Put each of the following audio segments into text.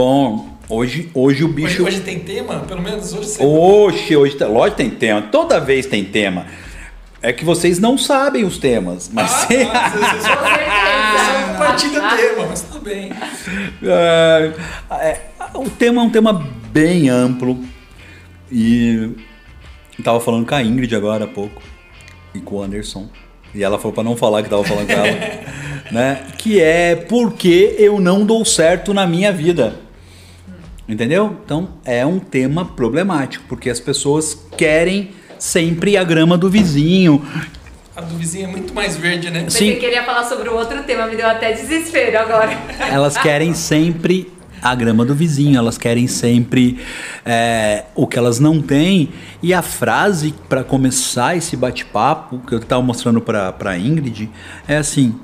Bom, hoje, hoje o Hoje, bicho. hoje tem tema? Pelo menos hoje você. Oxe, hoje, tá- lógico que tem tema. Toda vez tem tema. É que vocês não sabem os temas, mas Ah, tá, você, só, Com você só certeza. compartilha o tema, mas tudo bem. É, é, o tema é um tema bem amplo e eu tava falando com a Ingrid agora há pouco e com o Anderson e ela falou pra não falar que tava falando com ela, né? Que é porque eu não dou certo na minha vida. Entendeu? Então é um tema problemático porque as pessoas querem sempre a grama do vizinho. A do vizinho é muito mais verde, né? Pensei que ele ia falar sobre o outro tema, me deu até desespero agora. Elas querem sempre a grama do vizinho, elas querem sempre é, o que elas não têm. E a frase para começar esse bate-papo que eu estava mostrando para a Ingrid é assim: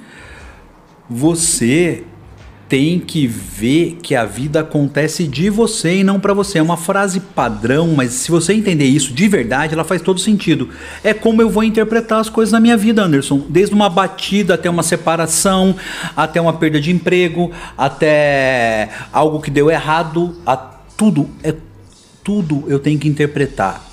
você tem que ver que a vida acontece de você e não para você. É uma frase padrão, mas se você entender isso de verdade, ela faz todo sentido. É como eu vou interpretar as coisas na minha vida, Anderson. Desde uma batida até uma separação, até uma perda de emprego, até algo que deu errado, a tudo é tudo eu tenho que interpretar.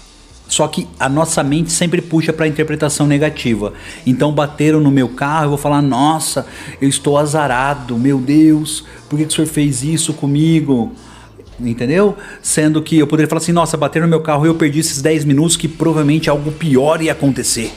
Só que a nossa mente sempre puxa para a interpretação negativa. Então bateram no meu carro, eu vou falar: "Nossa, eu estou azarado, meu Deus, por que, que o senhor fez isso comigo?" Entendeu? Sendo que eu poderia falar assim: "Nossa, bateram no meu carro e eu perdi esses 10 minutos que provavelmente algo pior ia acontecer."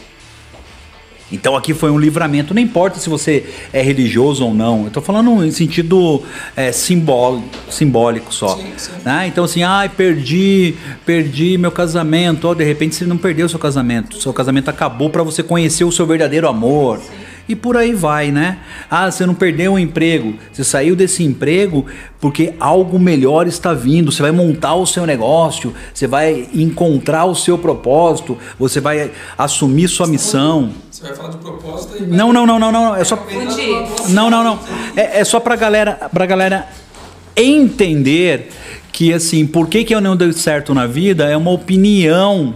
Então aqui foi um livramento, não importa se você é religioso ou não. Eu tô falando em sentido é, simbólico, simbólico só. Sim, sim. Né? Então assim, ai, perdi, perdi meu casamento. Ó, de repente você não perdeu seu casamento. Seu casamento acabou para você conhecer o seu verdadeiro amor. E por aí vai, né? Ah, você não perdeu o emprego. Você saiu desse emprego porque algo melhor está vindo. Você vai montar o seu negócio, você vai encontrar o seu propósito, você vai assumir sua missão. Você vai falar de propósito e. Não, não, não, não, não. É só. Não, não, não. É, é só pra galera, pra galera entender que assim, por que, que eu não dei certo na vida é uma opinião.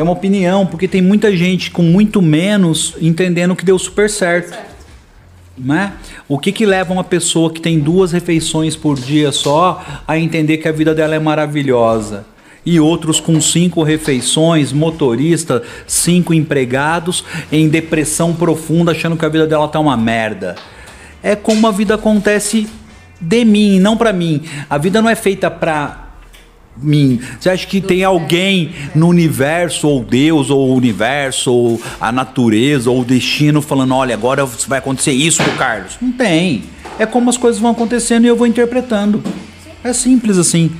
É uma opinião, porque tem muita gente com muito menos entendendo que deu super certo. Né? O que, que leva uma pessoa que tem duas refeições por dia só a entender que a vida dela é maravilhosa? E outros com cinco refeições, motorista, cinco empregados, em depressão profunda, achando que a vida dela tá uma merda. É como a vida acontece de mim, não pra mim. A vida não é feita pra mim. Você acha que tem alguém no universo, ou Deus, ou o universo, ou a natureza, ou o destino falando: olha, agora vai acontecer isso com o Carlos? Não tem. É como as coisas vão acontecendo e eu vou interpretando. É simples assim.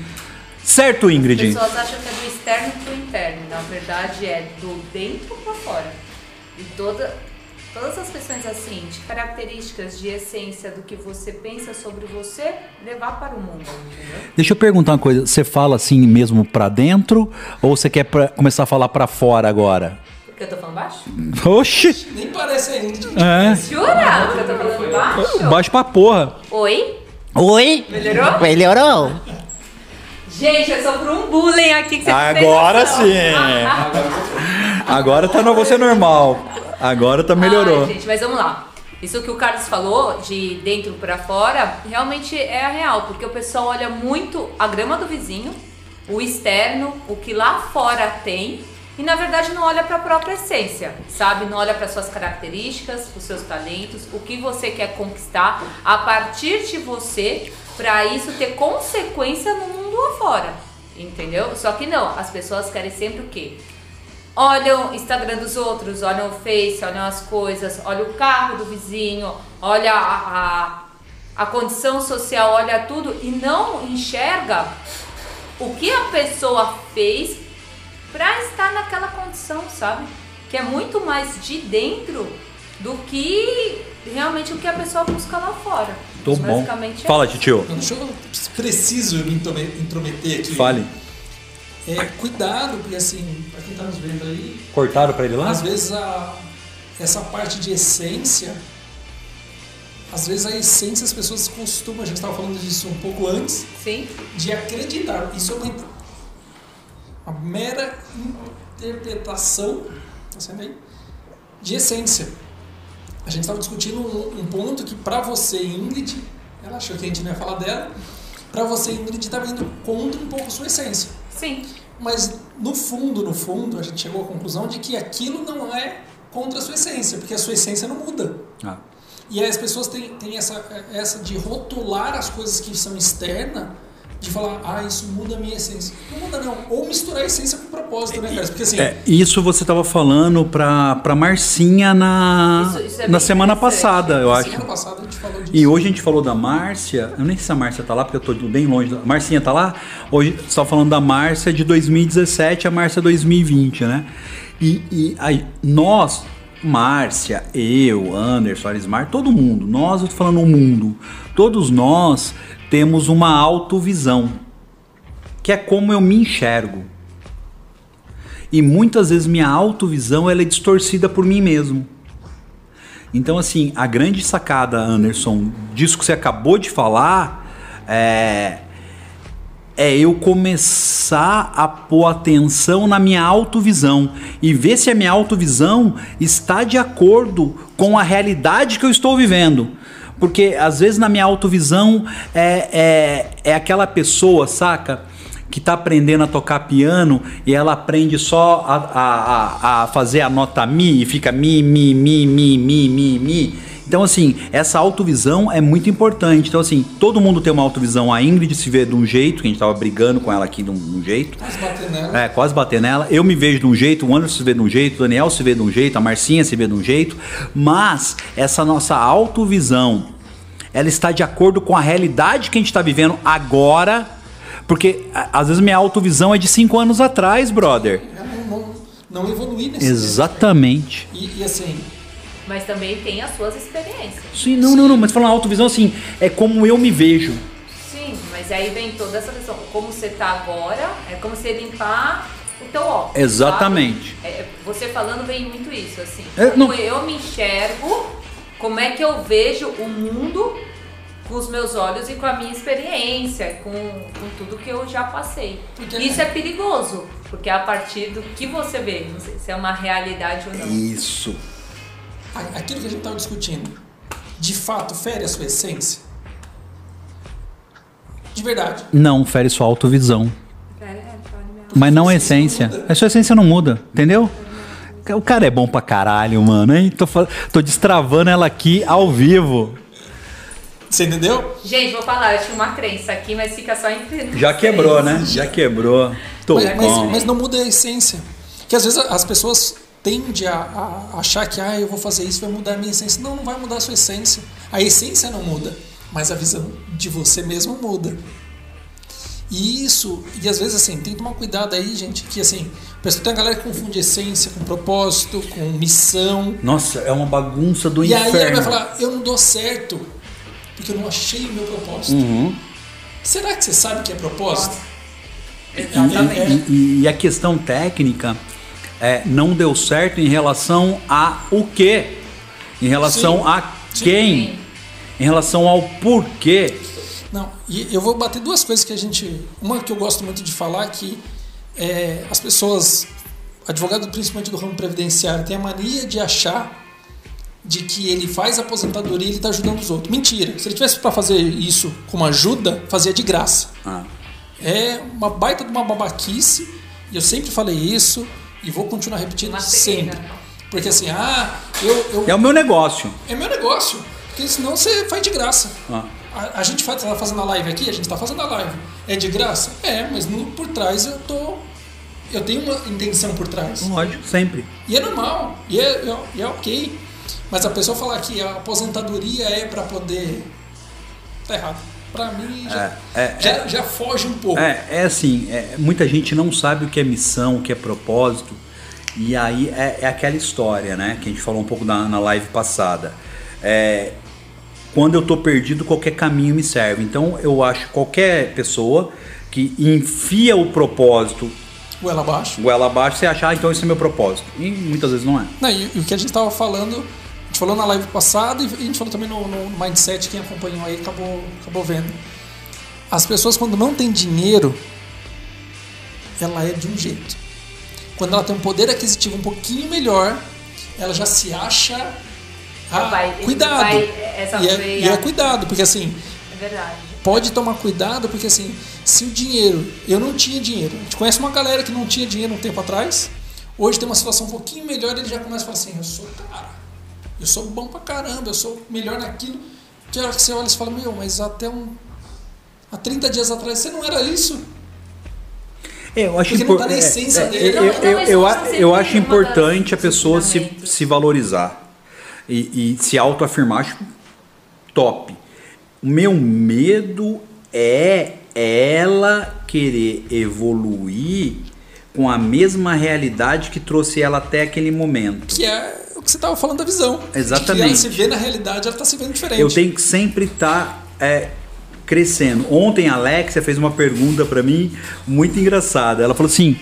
Certo, As Ingrid? pessoas acham que é do externo pro interno. Na verdade, é do dentro para fora. E toda, todas as questões assim, de características, de essência do que você pensa sobre você, levar para o mundo, entendeu? Deixa eu perguntar uma coisa. Você fala assim mesmo pra dentro ou você quer pra- começar a falar pra fora agora? Porque eu tô falando baixo? Oxi! Nem parece ainda. É. Jura que eu tô falando baixo? Baixo pra porra. Oi? Oi? Melhorou? Melhorou? Gente, eu sofro um bullying aqui que você Agora sim. Agora tá no você normal. Agora tá melhorou. Ai, gente, mas vamos lá. Isso que o Carlos falou, de dentro pra fora, realmente é a real, porque o pessoal olha muito a grama do vizinho, o externo, o que lá fora tem, e na verdade não olha pra própria essência, sabe? Não olha para suas características, os seus talentos, o que você quer conquistar a partir de você, pra isso ter consequência no mundo lá fora. Entendeu? Só que não, as pessoas querem sempre o quê? Olham o Instagram dos outros, olham o Face, olham as coisas, olham o carro do vizinho, olha a, a, a condição social, olha tudo e não enxerga o que a pessoa fez para estar naquela condição, sabe? Que é muito mais de dentro do que realmente o que a pessoa busca lá fora. Tô bom. Basicamente é Fala, isso. tio. Deixa eu preciso me introme- intrometer aqui. Fale. É, cuidado, porque assim, pra quem tá nos vendo aí, Cortaram pra ele lá? às vezes a, essa parte de essência, às vezes a essência as pessoas costumam, a gente estava falando disso um pouco antes, Sim. de acreditar. Isso é uma, uma mera interpretação, tá sendo aí? De essência. A gente estava discutindo um, um ponto que para você, Ingrid, ela achou que a gente não ia falar dela, Pra você, Ingrid, tá indo contra um pouco a sua essência. Sim. Mas no fundo, no fundo, a gente chegou à conclusão de que aquilo não é contra a sua essência, porque a sua essência não muda. Ah. E aí as pessoas têm, têm essa, essa de rotular as coisas que são externas, de falar, ah, isso muda a minha essência. Não muda não. Ou misturar a essência com propósito, né, cara? Porque assim, É, isso você estava falando pra, pra Marcinha na, Isso- isso é na semana passada, eu acho. semana passada a gente falou disso. E hoje a gente falou da Márcia, eu nem sei se a Márcia tá lá, porque eu tô bem longe. Da... Marcinha tá lá? Hoje você tá falando da Márcia de 2017 a Márcia 2020, né? E, e aí, nós, Márcia, eu, Anderson, Arismar, todo mundo, nós, eu tô falando o mundo, todos nós temos uma autovisão, que é como eu me enxergo. E muitas vezes minha autovisão ela é distorcida por mim mesmo. Então, assim, a grande sacada, Anderson, disso que você acabou de falar, é, é eu começar a pôr atenção na minha autovisão e ver se a minha autovisão está de acordo com a realidade que eu estou vivendo. Porque às vezes na minha autovisão é, é, é aquela pessoa, saca? Que tá aprendendo a tocar piano e ela aprende só a, a, a, a fazer a nota Mi e fica Mi, Mi, Mi, Mi, Mi, Mi, Mi. Então, assim, essa autovisão é muito importante. Então, assim, todo mundo tem uma autovisão. A Ingrid se vê de um jeito, que a gente tava brigando com ela aqui de um, de um jeito. Quase bater nela. É, quase bater nela. Eu me vejo de um jeito, o Anderson se vê de um jeito, o Daniel se vê de um jeito, a Marcinha se vê de um jeito. Mas essa nossa autovisão, ela está de acordo com a realidade que a gente está vivendo agora. Porque às vezes minha autovisão é de cinco anos atrás, brother. Eu não, não, não evoluí nesse Exatamente. E, e assim, Mas também tem as suas experiências. Sim, não, não, não, mas falando autovisão assim, é como eu me vejo. Sim, mas aí vem toda essa questão. Como você tá agora, é como você limpar o teu óculos. Exatamente. sabe? É, você falando vem muito isso, assim. É, como não- eu me enxergo, como é que eu vejo o mundo com os meus olhos e com a minha experiência, com, com tudo que eu já passei. Porque- Isso é perigoso, porque é a partir do que você vê, não sei se é uma realidade ou não. Isso. Aquilo que a gente estava discutindo, de fato, fere a sua essência? De verdade. Não fere sua autovisão. É. Mas não a essência. A sua essência não muda, entendeu? O cara é bom pra caralho, mano, hein? Tô, tô destravando ela aqui ao vivo. Você entendeu? Gente, vou falar, eu tinha uma crença aqui, mas fica só entre Já quebrou, né? Já quebrou. Tô Mas, mas, mas não muda a essência. Que às vezes as pessoas tendem a, a achar que ah, eu vou fazer isso, vai mudar a minha essência. Não, não vai mudar a sua essência. A essência não muda, mas a visão de você mesmo muda. E isso, e às vezes assim, tem que tomar cuidado aí, gente, que assim, pessoal, tem a galera que confunde essência com propósito, com missão. Nossa, é uma bagunça do e aí inferno. ele vai falar, eu não dou certo, porque eu não achei o meu propósito. Uhum. Será que você sabe o que é propósito? Exatamente. É, E, e- e a questão técnica é, não deu certo em relação a o quê? Em relação Sim. a Sim. quem? Em relação ao porquê. Não, e eu vou bater duas coisas que a gente. Uma que eu gosto muito de falar, que é, as pessoas, advogado principalmente do ramo previdenciário, tem a mania de achar de que ele faz aposentadoria e ele está ajudando os outros. Mentira. Se ele tivesse para fazer isso como ajuda, fazia de graça. Ah, É uma baita de uma babaquice, e eu sempre falei isso, e vou continuar repetindo Uma sempre. Porque assim, ah, eu, eu é o meu negócio. é meu negócio. Porque senão você faz de graça. Ah. A, a gente faz, tá fazendo a live aqui, a gente tá fazendo a live. É de graça? É, mas no, por trás eu tô. Eu tenho uma intenção por trás. Lógico, sempre. E é normal, e é, é, e é ok. Mas a pessoa falar que a aposentadoria é para poder. Tá errado. Pra mim já, É, é, já, já foge um pouco. É, é assim, é, muita gente não sabe o que é missão, o que é propósito. E aí é, é aquela história, né? Que a gente falou um pouco na, na live passada. É, quando eu tô perdido, qualquer caminho me serve. Então eu acho que qualquer pessoa que enfia o propósito Goela abaixo. goela abaixo, você acha, ah, então esse é meu propósito. E muitas vezes não é. Não, e, e o que a gente tava falando, falou na live passada e a gente falou também no, no Mindset, quem acompanhou aí acabou, acabou vendo. As pessoas quando não tem dinheiro, ela é de um jeito. Quando ela tem um poder aquisitivo um pouquinho melhor, ela já se acha. Ah, Vai- cuidado. vai- e, é, e é cuidado, porque assim, verdade. Pode tomar cuidado, porque assim, se o dinheiro. Eu não tinha dinheiro. A gente conhece uma galera que não tinha dinheiro um tempo atrás. Hoje tem uma situação um pouquinho melhor, ele já começa a falar assim: eu sou cara, eu sou bom pra caramba, eu sou melhor naquilo. Que a hora que você olha e fala: meu, mas até um. Há 30 dias atrás você não era isso. É, eu acho Porque não tá na é, essência é, dele. eu, eu, eu, eu, acho uma importante a pessoa se, se valorizar e, e se autoafirmar. Acho top. O meu medo é ela querer evoluir com a mesma realidade que trouxe ela até aquele momento. Que é o que você estava falando da visão. Exatamente. Ela se vê na realidade, ela está se vendo diferente. Eu tenho que sempre estar crescendo. Ontem a Alexia fez uma pergunta pra mim muito engraçada. Ela falou assim: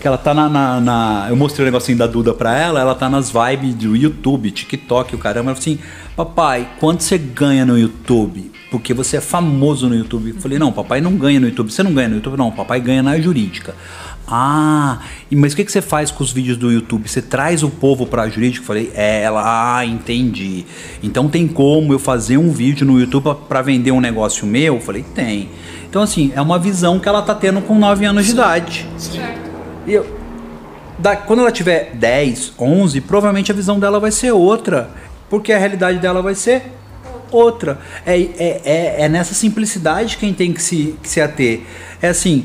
que ela tá na, na- na- Eu mostrei o negocinho da Duda pra ela, ela tá nas vibes do YouTube, TikTok, o caramba. Ela falou assim: Papai, quanto você ganha no YouTube? Porque você é famoso no YouTube. Eu falei: Não, papai não ganha no YouTube. Você não ganha no YouTube? Não, papai ganha na jurídica. Ah, mas o que, que você faz com os vídeos do YouTube? Você traz o povo pra jurídica? Eu falei, é, ela, ah, entendi. Então tem como eu fazer um vídeo no YouTube pra vender um negócio meu? Eu falei, tem. Então, assim, é uma visão que ela tá tendo com 9 anos de idade. Certo. E eu, da- quando ela tiver 10, 11, provavelmente a visão dela vai ser outra. Porque a realidade dela vai ser outra. É, é, é, é nessa simplicidade que a gente tem que se, que se ater. É assim,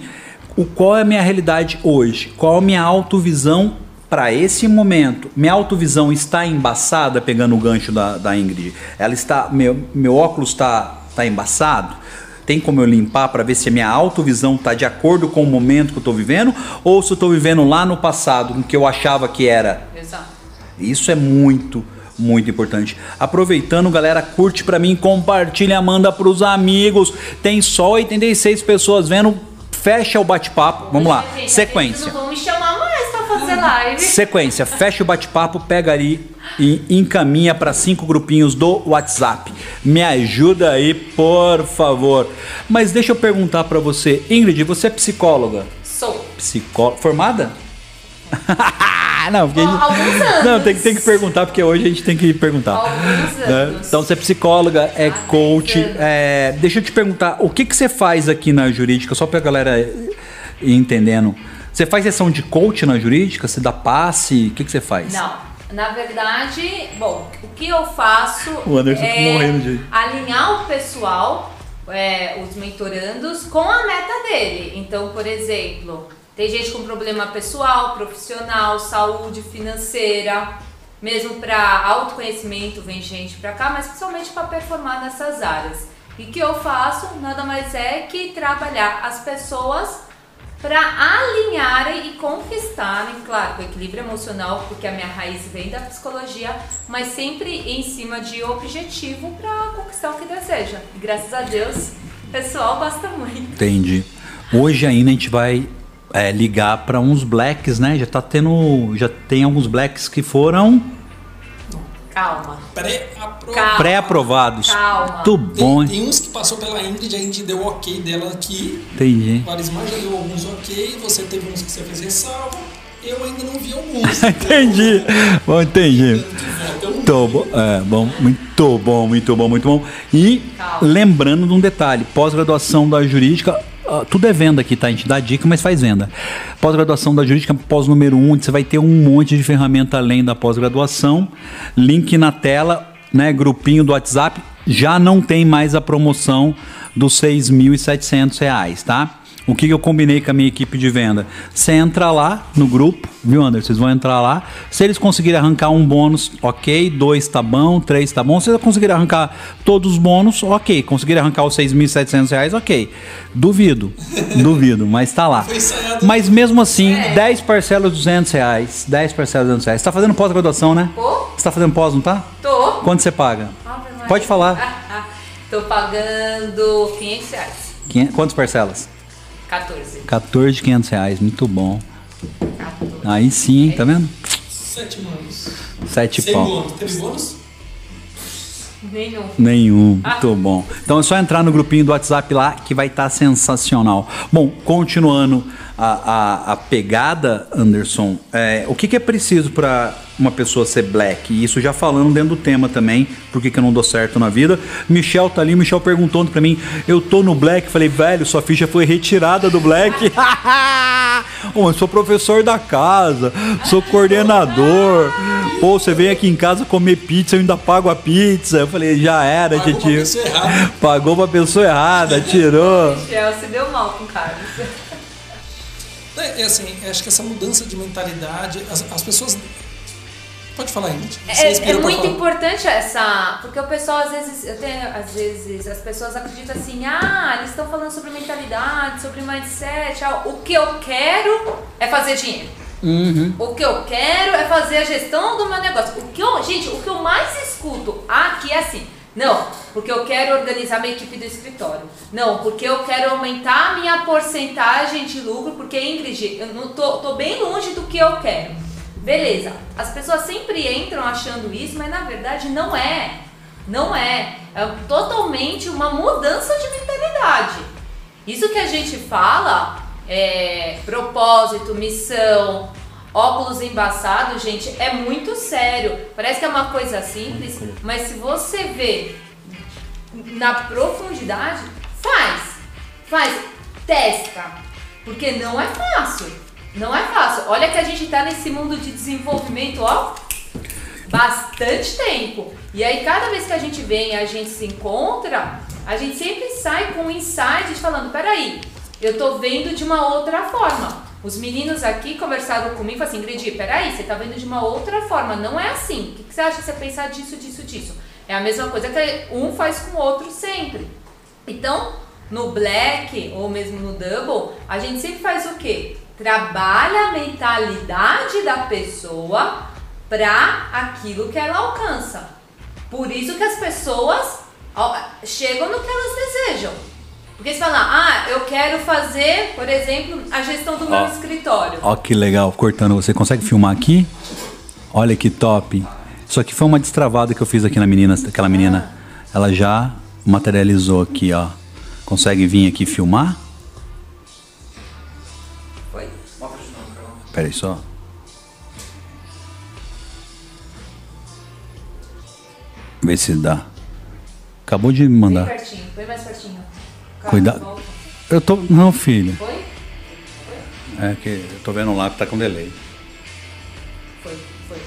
o, qual é a minha realidade hoje? Qual a minha autovisão para esse momento? Minha autovisão está embaçada, pegando o gancho da, da Ingrid. Ela está. Meu, meu óculos está tá embaçado? Tem como eu limpar para ver se a minha autovisão está de acordo com o momento que eu estou vivendo? Ou se eu estou vivendo lá no passado, com o que eu achava que era? Exato. Isso é muito, muito importante. Aproveitando, galera, curte pra mim, compartilha, manda pros amigos. Tem só 86 pessoas vendo. Fecha o bate-papo. Vamos lá. Gente, Sequência. Não vão me chamar mais pra fazer live. Sequência, fecha o bate-papo, pega ali e encaminha para cinco grupinhos do WhatsApp. Me ajuda aí, por favor. Mas deixa eu perguntar para você, Ingrid, você é psicóloga? Sou. Psicóloga formada? não, porque a gente- Alguns anos. não tem, que- tem que perguntar porque hoje a gente tem que perguntar. Alguns né? anos. Então você é psicóloga, é Há coach. 10 anos. é, deixa eu te perguntar, o que que você faz aqui na jurídica, só pra galera ir entendendo? Você faz sessão de coach na jurídica? Você dá passe? O que que você faz? Não. Na verdade, bom, o que eu faço O Anderson tá é morrendo de- alinhar o pessoal, é, os mentorandos, com a meta dele. Então, por exemplo, tem gente com problema pessoal, profissional, saúde financeira, mesmo para autoconhecimento vem gente para cá, mas principalmente para performar nessas áreas. E o que eu faço nada mais é que trabalhar as pessoas para alinharem e conquistarem, claro, com equilíbrio emocional, porque a minha raiz vem da psicologia, mas sempre em cima de objetivo para conquistar o que deseja. E graças a Deus, o pessoal gosta muito. Entendi. Hoje ainda a gente vai é, ligar para uns blacks, né? Já tá tendo. Já tem alguns blacks que foram Calma, Pré-aprovado. Calma. pré-aprovados. Calma. Muito bom, Tem, tem uns que passou pela Ingrid, a Ingrid deu o ok dela aqui. Entendi. O Arismar já deu alguns ok, você teve uns que você fez ressalva. Eu ainda não vi alguns. Entendi. Bom, entendi. Então, Muito bom, é, bom, muito bom, muito bom, muito bom. E Calma. lembrando de um detalhe: pós-graduação da jurídica, tudo é venda aqui, tá? A gente dá dica, mas faz venda. Pós-graduação da jurídica, pós número um, você vai ter um monte de ferramenta além da pós-graduação. Link na tela, né? Grupinho do WhatsApp. Já não tem mais a promoção dos 6.700 reais, tá? O que, eu combinei com a minha equipe de venda? Você entra lá no grupo, viu, Anderson? Vocês vão entrar lá. Se eles conseguirem arrancar um bônus, ok. Dois tá bom, três tá bom. Se eles conseguirem arrancar todos os bônus, ok. Conseguirem arrancar os 6.700 reais, ok. Duvido, duvido, mas tá lá. Mas mesmo assim, É. 10 parcelas 200 reais. 10 parcelas 200 reais. Você tá fazendo pós-graduação, né? Pô. Você tá fazendo pós, não tá? Tô. Quanto você paga? Pode falar. Tô pagando 500 reais. Quinhe- Quantas parcelas? 14. 14 de 500 reais, muito bom. 14. Aí sim, hein? tá vendo? sete anos. Sete Sem pau. bônus. Teve bônus? Nenhum. Nenhum, muito bom. Então é só entrar no grupinho do WhatsApp lá que vai estar sensacional. Bom, continuando a, a, a pegada, Anderson, é, o que, que é preciso para uma pessoa ser black? E isso já falando dentro do tema também, por que, eu não dou certo na vida. Michel tá ali, Michel perguntando para mim, eu tô no black, falei, velho, sua ficha foi retirada do black. Ô, eu sou professor da casa, sou coordenador. Pô, você vem aqui em casa comer pizza, eu ainda pago a pizza. Eu falei, já era, Pagou pra tio. pessoa errada. Pagou pra pessoa errada, tirou. Michel se deu mal com o Carlos. É, é assim, acho que essa mudança de mentalidade, as, as pessoas. Pode falar. Você É, é muito importante essa. Porque o pessoal, às vezes, eu tenho, às vezes, as pessoas acreditam assim, ah, eles estão falando sobre mentalidade, sobre mindset. ah, o que eu quero é fazer dinheiro. O que eu quero é fazer a gestão do meu negócio. O que eu, gente, o que eu mais escuto aqui é assim. Não, porque eu quero organizar minha equipe do escritório. Não, porque eu quero aumentar a minha porcentagem de lucro, porque Ingrid, eu não tô, tô bem longe do que eu quero. Beleza, as pessoas sempre entram achando isso, mas na verdade não é. Não é. É totalmente uma mudança de mentalidade. Isso que a gente fala, é, propósito, missão, óculos embaçados, gente, é muito sério. Parece que é uma coisa simples, mas se você vê na profundidade, faz. Faz. Testa. Porque não é fácil. Não é fácil. Olha que a gente tá nesse mundo de desenvolvimento, ó, bastante tempo. E aí, cada vez que a gente vem a gente se encontra, a gente sempre sai com um insight falando: peraí, eu tô vendo de uma outra forma. Os meninos aqui conversaram comigo e falaram assim: Ingrid, peraí, você tá vendo de uma outra forma, não é assim. O que, que você acha que você pensar disso, disso, disso? É a mesma coisa que um faz com o outro sempre. Então, no black ou mesmo no double, a gente sempre faz o quê? Trabalha a mentalidade da pessoa para aquilo que ela alcança. Por isso que as pessoas chegam no que elas desejam. Porque se falar, ah, eu quero fazer, por exemplo, a gestão do meu Ó. escritório. Ó que legal, cortando. Você consegue filmar aqui? Olha que top. Isso aqui foi uma destravada que eu fiz aqui na menina, aquela menina. Ela já materializou aqui, ó. Consegue vir aqui filmar? Pera aí só. Vê se dá. Acabou de me Bem mandar. pertinho, foi mais pertinho. Cuidado. volta. Eu tô. Não, filho. Foi? É que eu tô vendo lá que tá com delay. Foi, foi.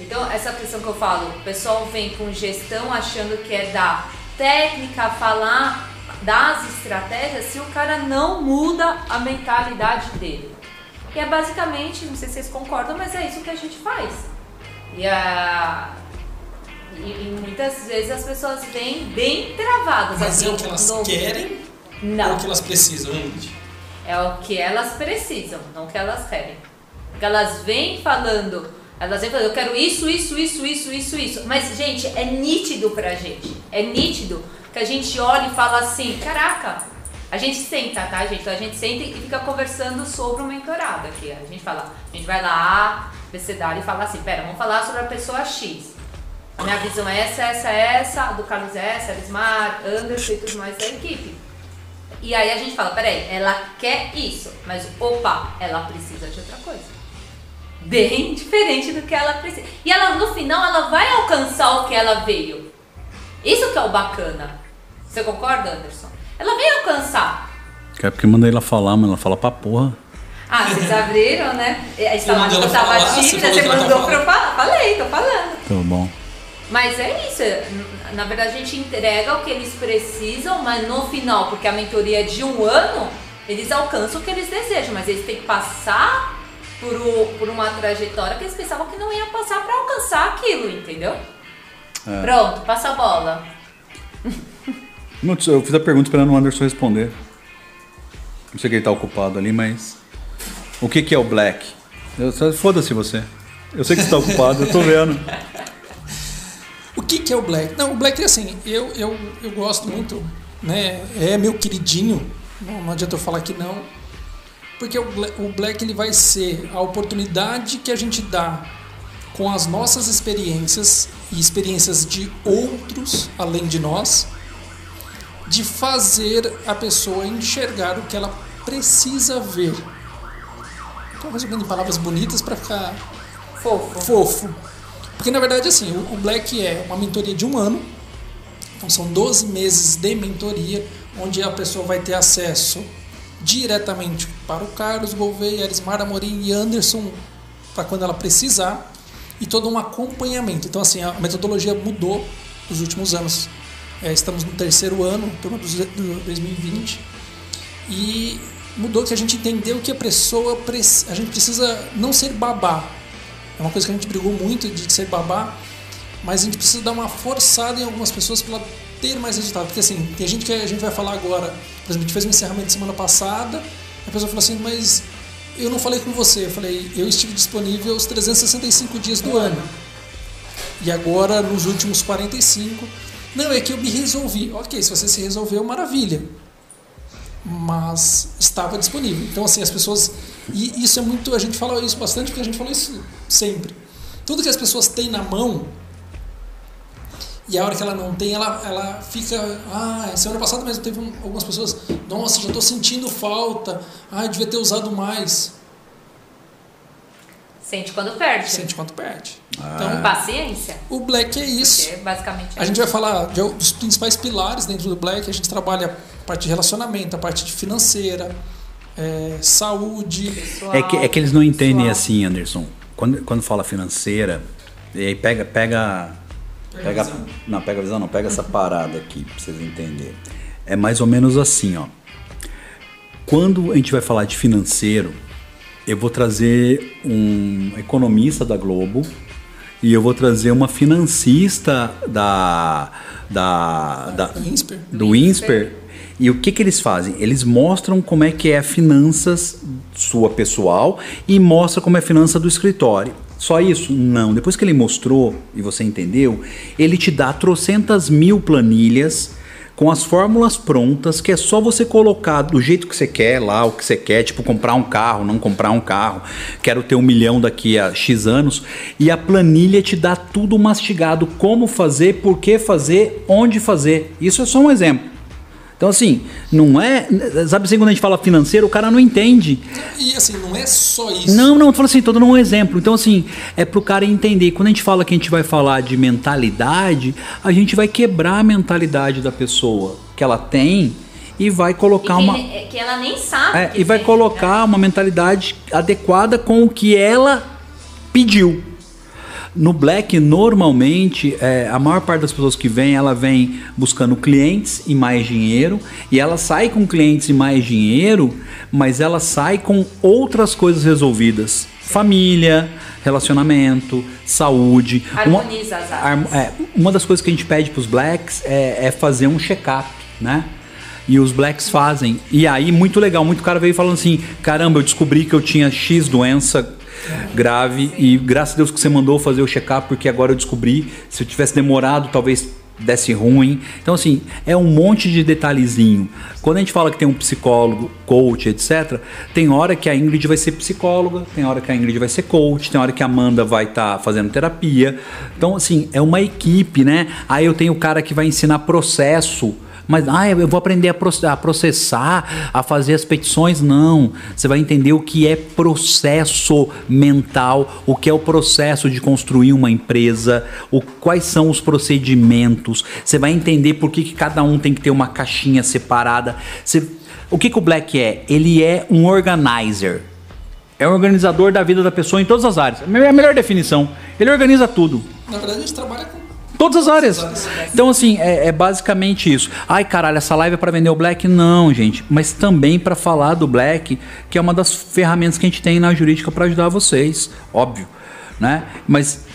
Então, essa questão que eu falo, o pessoal vem com gestão achando que é da técnica, falar das estratégias, se o cara não muda a mentalidade dele. E é basicamente, não sei se vocês concordam, mas é isso que a gente faz. E, a, e, muitas vezes as pessoas vêm bem travadas. Mas assim, é o que elas no- querem ou Não. o que elas precisam, Ingrid? É o que elas precisam, não o que elas querem. Porque elas vêm falando, elas vêm falando, eu quero isso, isso, isso, isso, isso, isso. Mas, gente, é nítido pra gente. É nítido que a gente olha e fala assim, caraca, a gente senta, tá, gente? Então a gente senta e fica conversando sobre o mentorado aqui. A gente fala, a gente vai lá, BCW e fala assim, pera, vamos falar sobre a pessoa X. A minha visão é essa, essa, essa, do Carlos é essa, Elismar, Anderson e tudo mais da equipe. E aí a gente fala, peraí, ela quer isso, mas opa, ela precisa de outra coisa. Bem diferente do que ela precisa. E ela, no final, ela vai alcançar o que ela veio. Isso que é o bacana. Você concorda, Anderson? Ela veio alcançar. Que é porque mandei ela falar, mas ela fala pra porra. Ah, vocês abriram, né? A gente tava, tímida, você mandou pra eu falar. Falei, tô falando. Tá bom. Mas é isso, na verdade a gente entrega o que eles precisam, mas no final, porque a mentoria é de um ano, eles alcançam o que eles desejam, mas eles têm que passar por, o- por uma trajetória que eles pensavam que não ia passar para alcançar aquilo, entendeu? É. Pronto, passa a bola. Eu fiz a pergunta esperando o Anderson responder. Não sei que ele tá ocupado ali, mas. O que, que é o Black? Foda-se você. Eu sei que você tá ocupado, eu tô vendo. O que, que é o Black? Não, o Black é assim, eu, eu, eu gosto muito, né? É meu queridinho, não, não adianta eu falar que não. Porque o o Black ele vai ser a oportunidade que a gente dá com as nossas experiências e experiências de outros além de nós, de fazer a pessoa enxergar o que ela precisa ver Tô resumindo em palavras bonitas para ficar Fofo. fofo. Porque na verdade, assim, o Black é uma mentoria de um ano. Então são 12 meses de mentoria, onde a pessoa vai ter acesso diretamente para o Carlos Gouveia, Erismar Amorim e Anderson, para quando ela precisar, e todo um acompanhamento. Então, assim, a metodologia mudou nos últimos anos. É, estamos no terceiro ano, turma do 2020, e mudou que a gente entendeu que a pessoa, a gente precisa não ser babá, é uma coisa que a gente brigou muito de ser babá, mas a gente precisa dar uma forçada em algumas pessoas para ter mais resultado. Porque assim, tem gente que a gente vai falar agora, por exemplo, a gente fez um encerramento semana passada, a pessoa falou assim, mas eu não falei com você. Eu falei, eu estive disponível os 365 dias do ano. E agora, nos últimos 45, não, é que eu me resolvi. Ok, se você se resolveu, maravilha. Mas estava disponível. Então, assim, as pessoas. E isso é muito. A gente fala isso bastante porque a gente fala isso sempre. Tudo que as pessoas têm na mão, e a hora que ela não tem, ela, ela fica. Ah, semana passada mesmo teve um- algumas pessoas. Nossa, já estou sentindo falta. Ah, eu devia ter usado mais. Sente quando perde. Sente quanto perde. Ah. Então, Paciência. o Black é isso. Porque basicamente é A gente vai falar de- dos principais pilares dentro do Black. A gente trabalha a parte de relacionamento, a parte de financeira, é, saúde. pessoal, É que, é que eles não entendem pessoal. assim, Anderson. Quando, quando fala financeira, e aí pega, pega, pega, não, pega a visão, não, pega essa parada aqui pra vocês entenderem. É mais ou menos assim, ó. Quando a gente vai falar de financeiro, eu vou trazer um economista da Globo e eu vou trazer uma financista da da, da Do INSPER. do INSPER. E o que, que eles fazem? Eles mostram como é que é a finanças sua pessoal e mostra como é a finança do escritório. Só isso? Não. Depois que ele mostrou e você entendeu, ele te dá trocentas mil planilhas com as fórmulas prontas, que é só você colocar do jeito que você quer lá, o que você quer, tipo comprar um carro, não comprar um carro, quero ter um milhão daqui a X anos, e a planilha te dá tudo mastigado, como fazer, por que fazer, onde fazer. Isso é só um exemplo. Então, assim, não é. Sabe assim, quando a gente fala financeiro, o cara não entende. E assim, não é só isso. Não, não, tô falando assim, tô dando um exemplo. Então, assim, é pro cara entender. Quando a gente fala que a gente vai falar de mentalidade, a gente vai quebrar a mentalidade da pessoa que ela tem e vai E colocar que, uma. é que ela nem sabe. É, que e vai tem, colocar uma mentalidade adequada com o que ela pediu. No Black, normalmente, é, a maior parte das pessoas que vem, ela vem buscando clientes e mais dinheiro, e ela sai com clientes e mais dinheiro, mas ela sai com outras coisas resolvidas. Família, relacionamento, saúde. Uma- Harmoniza as áreas. É, uma das coisas que a gente pede para os blacks é, é fazer um check-up, né? E os blacks fazem. E aí, muito legal, muito cara veio falando assim: caramba, eu descobri que eu tinha X doença grave e graças a Deus que você mandou fazer o check-up, porque agora eu descobri. Se eu tivesse demorado, talvez desse ruim. Então, assim, é um monte de detalhezinho. Quando a gente fala que tem um psicólogo, coach, etc., tem hora que a Ingrid vai ser psicóloga, tem hora que a Ingrid vai ser coach, tem hora que a Amanda vai estar fazendo terapia. Então, assim, é uma equipe, né? Aí eu tenho o cara que vai ensinar processo. Mas, ah, eu vou aprender a proce- a processar, a fazer as petições. Não. Você vai entender o que é processo mental, o que é o processo de construir uma empresa, o, quais são os procedimentos. Você vai entender por que, que cada um tem que ter uma caixinha separada. Você- o que, que o Black é? Ele é um organizer. É organizador da vida da pessoa em todas as áreas. É a melhor definição. Ele organiza tudo. Na verdade, a gente trabalha com. Todas as áreas. Então, assim, é, é basicamente isso. Ai, caralho, essa live é para vender o Black? Não, gente. Mas também para falar do Black, que é uma das ferramentas que a gente tem na jurídica para ajudar vocês. Óbvio. Né? Mas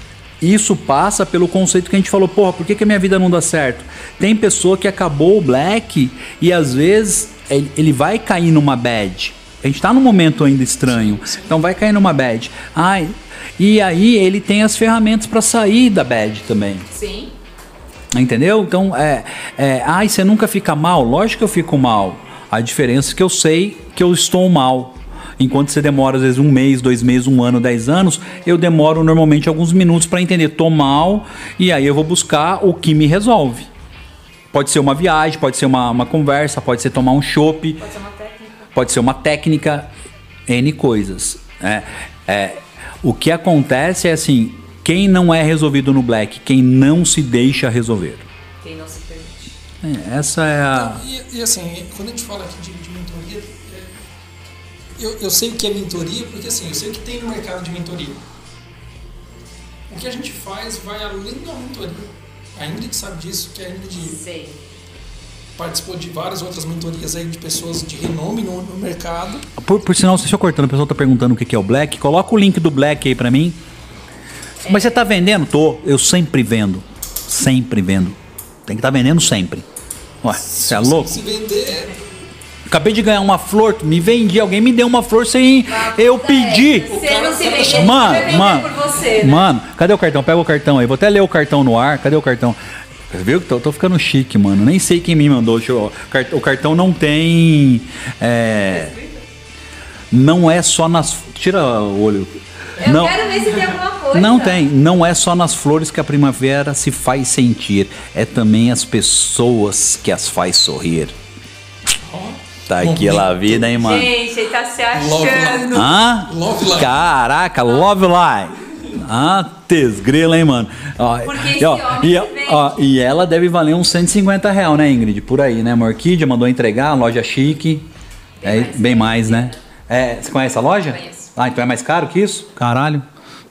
isso passa pelo conceito que a gente falou, porra, por que, que a minha vida não dá certo? Tem pessoa que acabou o Black e às vezes ele, vai cair numa bad. A gente tá num momento ainda estranho. Então vai cair numa bad. Ai, e aí ele tem as ferramentas para sair da bad também. Sim. Entendeu? Então, é, é. Ai, você nunca fica mal? Lógico que eu fico mal. A diferença é que eu sei que eu estou mal. Enquanto você demora, às vezes, um mês, dois meses, um ano, dez anos, eu demoro normalmente alguns minutos para entender. Tô mal, e aí eu vou buscar o que me resolve. Pode ser uma viagem, pode ser uma, uma conversa, pode ser tomar um chopp, Pode ser uma. Pode ser uma técnica, N coisas. É, é, o que acontece é assim, quem não é resolvido no black, quem não se deixa resolver. Quem não se permite. É, essa é a. E, e, assim, quando a gente fala aqui de, de mentoria, é, eu, eu sei o que é mentoria, porque assim, eu sei o que tem no mercado de mentoria. O que a gente faz vai além da mentoria. A Ingrid sabe disso, que a Ingrid Sei. Participou de várias outras mentorias aí de pessoas de renome no, no mercado. Por, por sinal, se eu cortando, o pessoal tá perguntando o que é o black. Coloca o link do black aí pra mim. Mas você tá vendendo? Tô. Eu sempre vendo. Sempre vendo. Tem que estar tá vendendo sempre. Ué, você é louco? Se vender, Acabei de ganhar uma flor, me vendi, alguém me deu uma flor sem eu pedir. Você não se Mano, vender mano, por você, né? mano, cadê o cartão? Pega o cartão aí. Vou até ler o cartão no ar. Cadê o cartão? Viu que tô, tô ficando chique, mano. Nem sei quem me mandou. Deixa eu- o cartão não tem. é, não é só nas. Tira o olho. Eu não, quero ver se tem alguma coisa. não tem. Não é só nas flores que a primavera se faz sentir. É também as pessoas que as faz sorrir. Tá aqui a vida, hein, mano? Gente, ele tá se Love achando. Hã? Love. Caraca, Love Line. Ah, tesgrela, hein, mano? Ó, Porque e, esse ó, homem e, que ó, e ela deve valer uns 150 real, né, Ingrid? Por aí, né? Morquídia mandou entregar, loja chique. Bem é, mais. bem mais, né? É, você conhece a loja? Conheço. Ah, então é mais caro que isso? Caralho.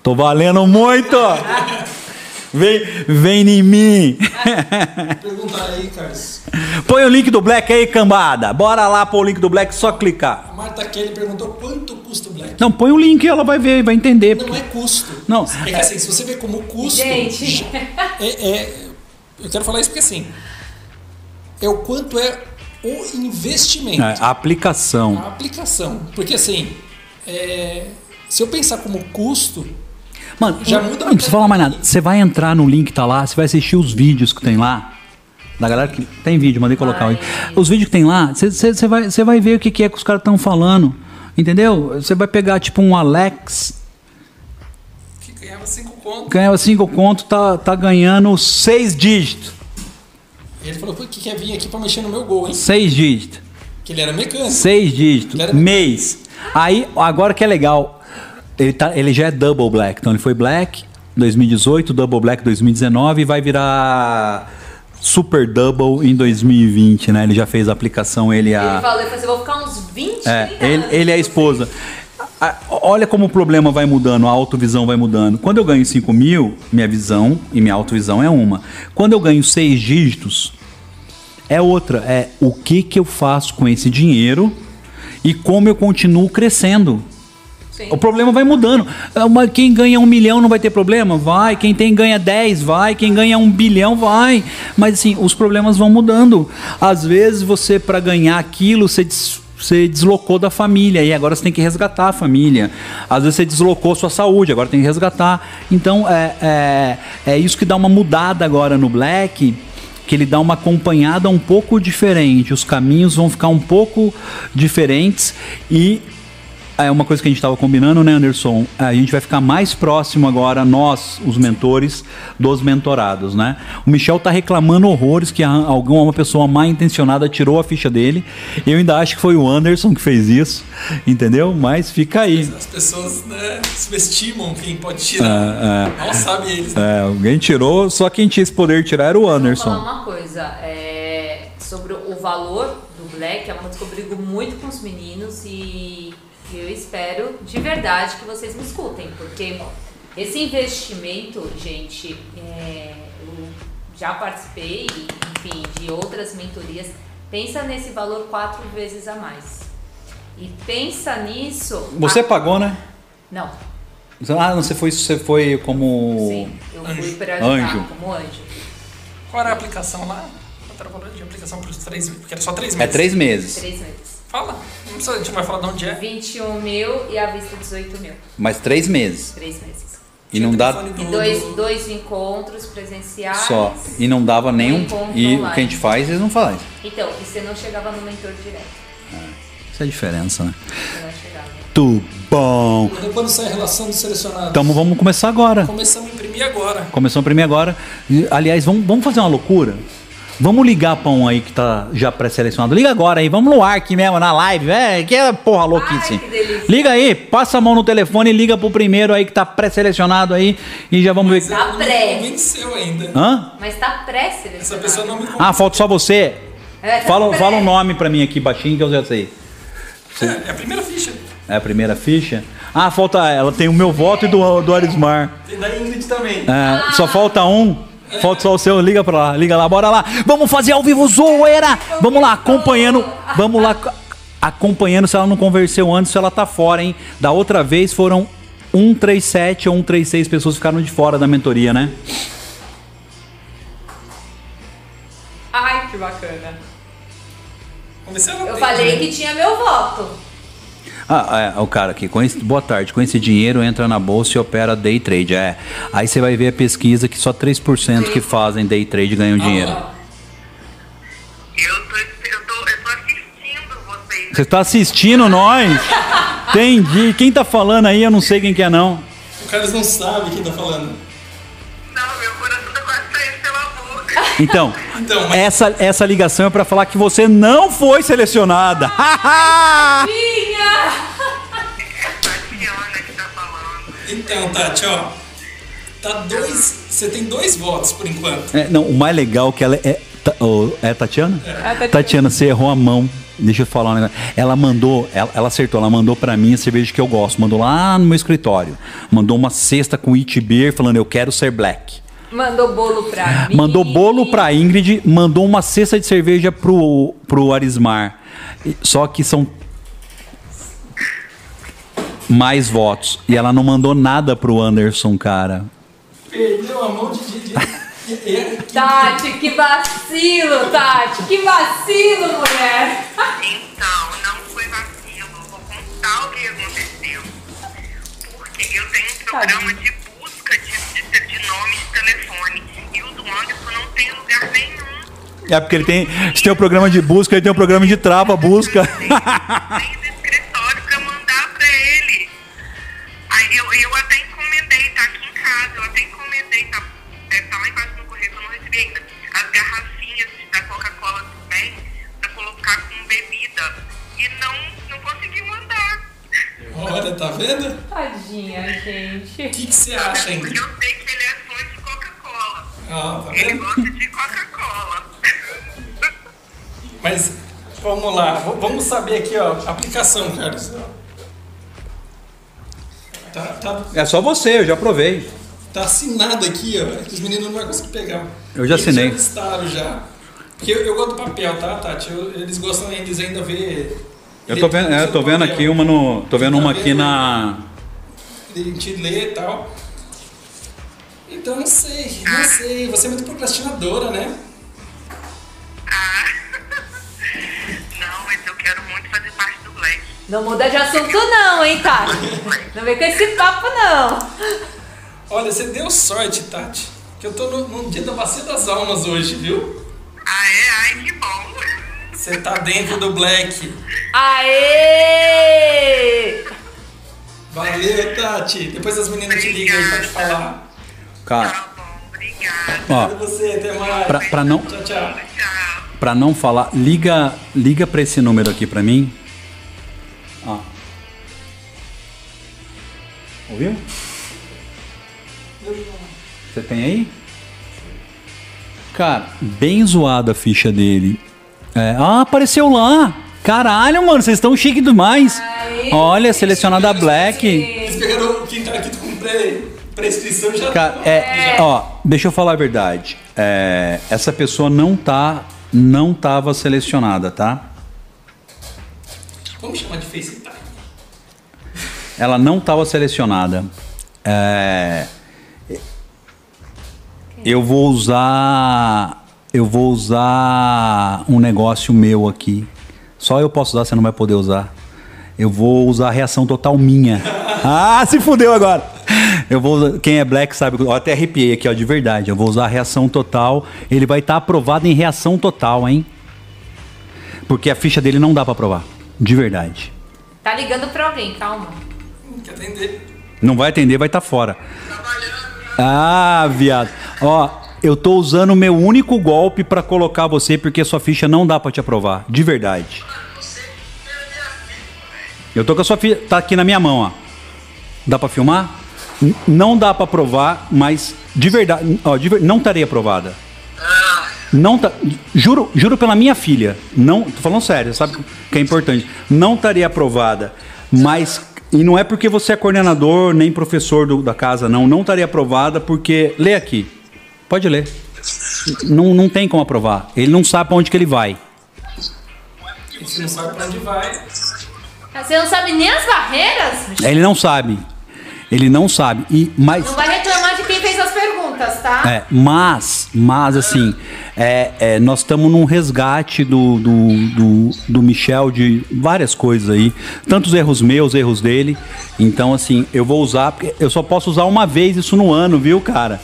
Tô valendo muito! vem, vem em mim! perguntar aí, Carlos. Põe o link do Black aí, cambada. Bora lá pôr o link do Black, só clicar. A Marta Kelly perguntou quanto custa o Black. Não, põe o link, ela vai ver, vai entender. Não é custo. Não. É que assim, se você vê como custo. Gente. É, é- eu quero falar isso porque assim. É o quanto é o investimento. É, a aplicação. A aplicação. Porque assim. é, se eu pensar como custo. Mano, Já não, muda não precisa falar mais nada. Você vai entrar no link que tá lá, você vai assistir os vídeos que tem lá. Da galera que. Tem vídeo, mandei colocar Ai. aí. Os vídeos que tem lá, você- vai, vai ver o que, que é que os caras estão falando. Entendeu? Você vai pegar tipo um Alex, Que ganhava 5 contos. ganhava cinco conto, tá, tá ganhando seis dígitos. Ele falou: "Pô, que quer vir aqui pra mexer no meu gol, hein? Seis dígitos. Que ele era mecânico. Seis dígitos. Era- Mês. Aí, agora que é legal, ele, tá, ele já é double black. Então ele foi black 2018, double black 2019 e vai virar super double em 2020, né? Ele já fez a aplicação, ele a. Ele falou, falou assim, eu vou ficar uns 20, É, 30 ele, ele é a esposa. A- Olha como o problema vai mudando, a autovisão vai mudando. Quando eu ganho 5 mil, minha visão e minha autovisão é uma. Quando eu ganho seis dígitos, é outra. É o que, que eu faço com esse dinheiro e como eu continuo crescendo. Sim. O problema vai mudando. É Quem ganha um milhão não vai ter problema? Vai. Quem tem ganha 10, vai. Quem ganha um bilhão, vai. Mas assim, os problemas vão mudando. Às vezes você, para ganhar aquilo, você, você deslocou da família e agora você tem que resgatar a família. Às vezes você deslocou sua saúde, agora tem que resgatar. Então é, é, é isso que dá uma mudada agora no Black que ele dá uma acompanhada um pouco diferente, os caminhos vão ficar um pouco diferentes e é uma coisa que a gente estava combinando, né, Anderson? A gente vai ficar mais próximo agora, nós, os mentores, dos mentorados, né? O Michel tá reclamando horrores que a- alguma uma pessoa mal intencionada tirou a ficha dele. Eu ainda acho que foi o Anderson que fez isso, entendeu? Mas fica aí. As pessoas né, subestimam quem pode tirar. Mal sabe eles. né? É, alguém tirou, só quem tinha esse poder de tirar era o Vou Anderson. falar uma coisa, é, sobre o valor do Black, é uma coisa que eu brigo muito com os meninos e eu espero de verdade que vocês me escutem, porque esse investimento, gente, é, eu já participei, enfim, de outras mentorias, pensa nesse valor quatro vezes a mais. E pensa nisso. Você a- pagou, né? Não, Ah, não, você foi, você foi como. sim, eu fui Anjo. para ajudar Anjo. como anjo. Qual era a aplicação lá? Era o valor de aplicação para os três meses? Porque era só três É meses. três meses. Três meses. Fala. Não precisa, a gente vai falar de onde é. 21 mil e à vista 18 mil. Mas três meses. Três meses. E não dá Telefone E do- dois, do- dois encontros presenciais. só. E não dava nenhum. E o online. que a gente faz, eles não fazem. Então, e você não chegava no mentor direto. Essa é a diferença, né? Você não chegava. Muito bom. Quando- sai a relação dos selecionados? Então vamos começar agora. Começamos a imprimir agora. Começou a imprimir agora. E, Aliás, vamos, vamos fazer uma loucura? Vamos ligar pra um aí que tá já pré-selecionado. Liga agora aí, vamos no ar aqui mesmo, na live. É, que é porra louquice. Ai, que delícia. Liga aí, passa a mão no telefone e liga pro primeiro aí que tá pré-selecionado aí e já vamos ver. Tá Não pré. venceu ainda. Hã? Mas tá pré-selecionado. Essa pessoa não me Ah, falta só você? É, tá Fala, pré. fala um nome pra mim aqui baixinho que eu já sei. É, é a primeira ficha. É a primeira ficha? Ah, falta ela. Tem o meu voto e do, do Arismar. Tem da Ingrid também. É, só falta um. Falta só o seu. Liga pra lá, liga lá, bora lá. Vamos fazer ao vivo zoeira. Vamos lá, acompanhando. Vamos lá, acompanhando se ela não converseu antes, se ela tá fora, hein? Da outra vez foram 137 ou 136 pessoas que ficaram de fora da mentoria, né? Ai, que bacana. Eu falei que tinha meu voto. Ah, é, o cara aqui, com esse, boa tarde, com esse dinheiro entra na bolsa e opera day trade. É. Aí você vai ver a pesquisa que só 3% que fazem day trade ganham dinheiro. Ah, Eu tô, eu tô, eu tô assistindo vocês. Você tá assistindo nós? Entendi. Quem tá falando aí, eu não sei quem que é não. o Carlos não sabe quem tá falando. Não, meu coração tá quase saindo pela boca. Então, Então, mas- essa, essa ligação é pra falar que você não foi selecionada. Tinha! É a Tatiana que tá falando. Então, Tati, ó. Tá dois. Você tem dois votos por enquanto. É, não, o mais legal é que ela é. Ta- ô, É Tatiana? Tatiana, você errou a mão. Deixa eu falar um negócio. Ela mandou, ela, ela acertou, ela mandou pra mim a cerveja que eu gosto. Mandou lá no meu escritório. Mandou uma cesta com it beer falando eu quero ser black. Mandou bolo pra mim. Mandou bolo pra Ingrid, mandou uma cesta de cerveja pro, pro Arismar. Só que são mais votos. E ela não mandou nada pro Anderson, cara. Perdeu a mão de. e- e- Tati, que vacilo, Tati. Que vacilo, mulher. Então, não foi vacilo. Vou contar o que aconteceu. Porque eu tenho um programa de busca de, de, de nome de telefone. E o do Anderson não tem lugar nenhum. É porque ele tem. Se tem um programa de busca, ele tem um programa de trava busca. Tem do bebida. E não, não consegui mandar. Olha, tá vendo? Tadinha, gente. O que, que você acha, Porque Ingrid? eu sei que ele é fã de Coca-Cola. Ah, tá Ele vendo? gosta de Coca-Cola. Mas vamos lá, vamos saber aqui, ó, aplicação, Carlos. Tá, tá, É só você, eu já provei. tá assinado aqui, ó. é que os meninos não vão conseguir pegar. Eu já Eles assinei. Já listaram já. Porque eu, eu gosto do papel, tá, Tati? Eu- eles gostam, eles ainda vê. Eu tô vendo, é, eu tô vendo aqui uma no. Tô vendo uma aqui na. A gente lê e tal. Então não sei, não sei. Você é muito procrastinadora, né? Ah. Não, mas eu quero muito fazer parte do Black. Não muda de assunto não, hein, Tati? Não vem com esse papo, não. Olha, você deu sorte, Tati. Que eu tô no, num dia da bacia das almas hoje, viu? Ah, é? Ai, que bom. Você tá dentro do Black. Aê! Valeu, Tati. Depois as meninas te ligam aí pra te falar. Cara, Tá bom, obrigada. ó, Obrigado você, até mais. pra, pra não. Tchau, tchau. Tchau. Pra não falar, liga, liga pra esse número aqui pra mim. Ó. Ouviu? Você tem aí? Cara, bem zoada a ficha dele. É, ah, apareceu lá. Caralho, mano, vocês estão chique demais. Aí, Olha, selecionada Black. Eles pegaram quem tá aqui com pre, prescrição já. Cara, é, ó, deixa eu falar a verdade. É, essa pessoa não tá, não tava selecionada, tá? Vamos chamar de FaceTime. Ela não estava selecionada. É, eu vou usar, eu vou usar um negócio meu aqui. Só eu posso usar, você não vai poder usar. Eu vou usar a reação total minha. Ah, se fudeu agora. Eu vou usar, quem é black sabe, eu até arrepiei aqui, ó, de verdade. Eu vou usar a reação total. Ele vai estar aprovado em reação total, hein? Porque a ficha dele não dá pra aprovar, de verdade. Tá ligando pra alguém, calma. Quer atender? Não vai atender, vai estar fora. Ah, viado. Ó, eu tô usando o meu único golpe pra colocar você porque sua ficha não dá pra te aprovar, de verdade. Eu tô com a sua ficha, tá aqui na minha mão, ó. Dá pra filmar? Não dá pra aprovar, mas de verdade, ó, de ver- não estaria aprovada. Não tá, juro, juro pela minha filha, não, tô falando sério, sabe que é importante. Não estaria aprovada, mas e não é porque você é coordenador nem professor do- da casa, não, não estaria aprovada porque lê aqui. Pode ler. Não, não tem como aprovar. Ele não sabe pra onde que ele vai. Você não sabe pra onde vai. Você não sabe nem as barreiras? Ele não sabe. Ele não sabe. E mas Não vai reclamar de quem fez as perguntas, tá? É, mas, mas assim, é, é, nós estamos num resgate do, do, do, do Michel de várias coisas aí. Tantos erros meus, erros dele. Então, assim, eu vou usar, porque eu só posso usar uma vez isso no ano, viu, cara?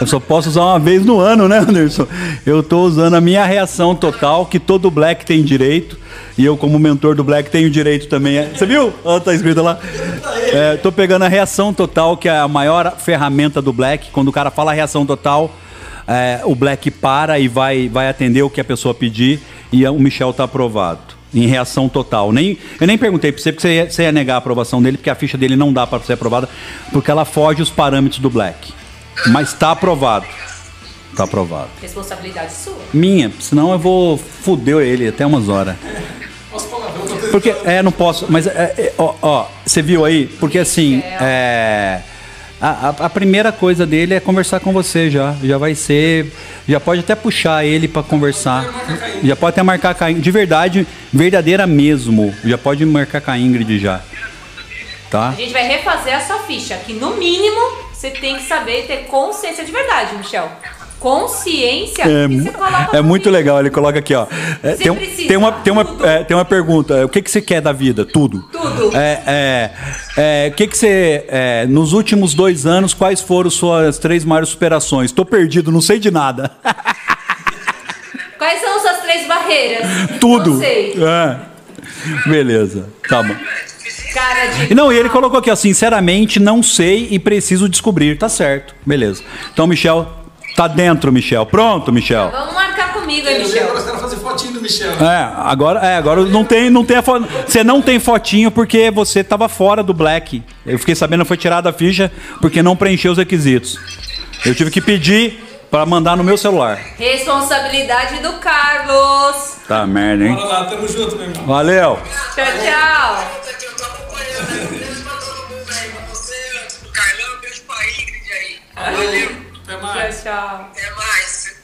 Eu só posso usar uma vez no ano, né, Anderson? Eu tô usando a minha reação total, que todo Black tem direito. E eu, como mentor do Black, tenho direito também. É, Você viu? Ó, tá escrito lá. É, tô pegando a reação total, que é a maior ferramenta do Black. Quando o cara fala reação total, é, o Black para e vai, vai atender o que a pessoa pedir. E o Michel tá aprovado. Em reação total. Nem, eu nem perguntei pra você porque você ia, você ia negar a aprovação dele, porque a ficha dele não dá pra ser aprovada, porque ela foge os parâmetros do Black. Mas tá aprovado. Tá aprovado. Responsabilidade sua. Minha, senão eu vou fuder ele até umas horas. Porque, é, não posso, mas, é, é, ó, ó, você viu aí? Porque assim, é. A, a- a primeira coisa dele é conversar com você já. Já vai ser. Já pode até puxar ele pra conversar. Já pode até marcar com a Ingrid. De verdade, verdadeira mesmo. Já pode marcar com a Ingrid já. Tá? A gente vai refazer a sua ficha, que no mínimo você tem que saber ter consciência de verdade, Michel. Consciência É, é muito vídeo. legal, ele coloca aqui, ó. É, tem, precisa tem uma, tem, uma, é, tem uma pergunta. O que, que você quer da vida? Tudo. Tudo. É, é, é, o que, que você. é, nos últimos dois anos, quais foram suas três maiores superações? Tô perdido, não sei de nada. Quais são suas três barreiras? Tudo. Não sei. É. Beleza, tá bom. Cara de. Não, e ele colocou aqui, ó, sinceramente, não sei e preciso descobrir. Tá certo, beleza. Então, Michel, tá dentro, Michel. Pronto, Michel. Vamos marcar comigo, hein, Quero ver agora Michel? os caras fazer fotinho do Michel. É, agora, é, agora não tem, não tem a foto. Você não tem fotinho porque você tava fora do Black. Eu fiquei sabendo foi tirada a ficha porque não preencheu os requisitos. Eu tive que pedir pra mandar no meu celular. Responsabilidade do Carlos. Tá merda, hein? Bora lá, tamo junto, meu irmão. Valeu. Tchau, tchau. Acompanhando. Beijo pra todo mundo aí. Pra você, o Carlão, beijo pra Ingrid aí. Valeu. Até Tchau, mais. tchau. Até mais.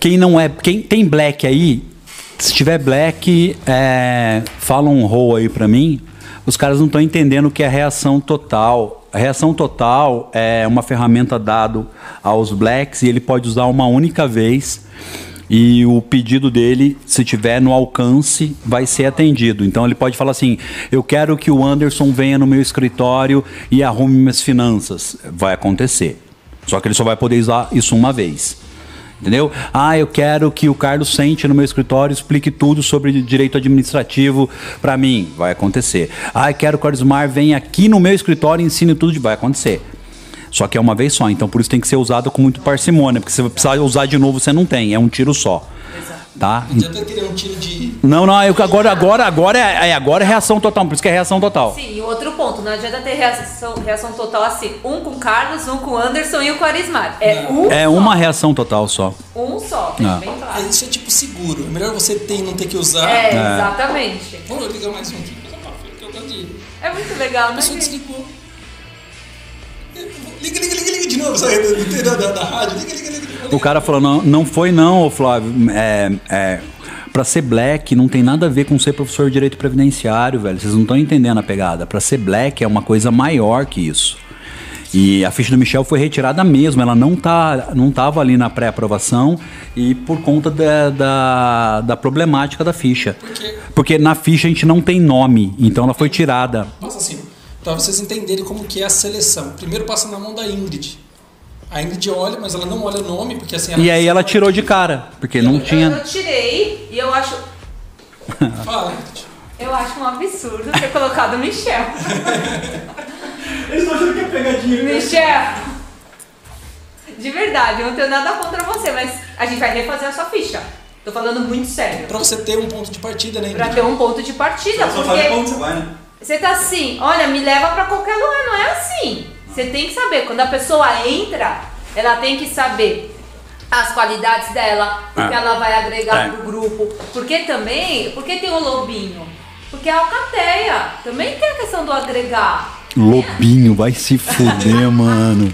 Quem não é. Quem tem black aí, se tiver black, é, fala um roll aí pra mim. Os caras não estão entendendo o que é reação total. A reação total é uma ferramenta dado aos blacks e ele pode usar uma única vez. E o pedido dele, se tiver no alcance, vai ser atendido. Então ele pode falar assim: Eu quero que o Anderson venha no meu escritório e arrume minhas finanças. Vai acontecer. Só que ele só vai poder usar isso uma vez. Entendeu? Ah, eu quero que o Carlos sente no meu escritório explique tudo sobre direito administrativo para mim. Vai acontecer. Ah, eu quero que o Carlosmar venha aqui no meu escritório e ensine tudo. de- Vai acontecer. Só que é uma vez só, então por isso tem que ser usado com muito parcimônia, porque se você precisar usar de novo, você não tem, é um tiro só. Tá? Não adianta querer um tiro de. Não, não, eu, agora, agora, agora é, é- agora é reação total, por isso que é reação total. Sim, e outro ponto, não adianta ter reação, reação total assim, um com o Carlos, um com o Anderson e um com o Arismar. É um É só. uma reação total só. Um só, tem Ah. bem claro. Isso é tipo seguro. É melhor você ter e não ter que usar. É, exatamente. Vou ligar mais um aqui. que eu gosto de- É muito legal, A né? pessoa gente? desligou. Liga, liga, liga, liga de novo. Do interior da, da rádio. Liga, liga, liga. liga. O cara falou, não, não foi não, ô Flávio. É, é, pra ser black não tem nada a ver com ser professor de direito previdenciário, velho. Vocês não estão entendendo a pegada. Pra ser black é uma coisa maior que isso. E a ficha do Michel foi retirada mesmo, ela não, tá, não tava ali na pré-aprovação e por conta da, da, da problemática da ficha. quê? Porque na ficha a gente não tem nome, então ela foi tirada. Passa assim, para vocês entenderem como que é a seleção. Primeiro passa na mão da Ingrid. A Ingrid olha, mas ela não olha o nome, porque assim... E aí ela tirou de cara, porque não Eu, tinha. eu tirei e eu acho, Fala, Ingrid. eu acho um absurdo ter colocado o Michel. Eles estão achando que é pegadinha. Michel! De verdade, eu não tenho nada contra você, mas a gente vai refazer a sua ficha. Tô falando muito sério. Pra você ter um ponto de partida, né? Pra ter um ponto de partida, Só sabe pra onde porque você vai, né? Você tá assim, olha, me leva pra qualquer lugar, não é assim. Você tem que saber, quando a pessoa entra, ela tem que saber as qualidades dela, o que É. ela vai agregar É. pro grupo. Porque também, porque tem o lobinho? Porque a alcateia também tem a questão do agregar. Lobinho, vai se fuder, mano.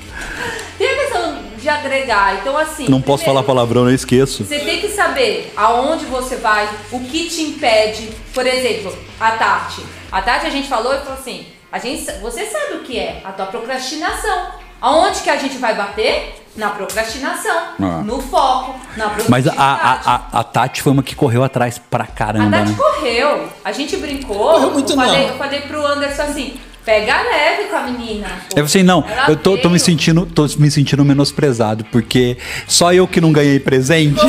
Tem a questão de agregar. Então, assim. Não posso falar palavrão, eu esqueço. Você tem que saber aonde você vai, o que te impede. Por exemplo, a Tati. A Tati a gente falou e falou assim: a gente, você sabe o que é a tua procrastinação. Aonde que a gente vai bater? Na procrastinação, Ah. no foco, na Mas a, a, a, a Tati foi uma que correu atrás pra A caramba, Tati né? correu. A gente brincou. Correu muito eu, falei, não. eu falei pro Anderson assim: pega leve com a menina. pô. Eu falei assim, não, Ela eu tô, tô me sentindo, tô me sentindo menosprezado, porque só eu que não ganhei presente.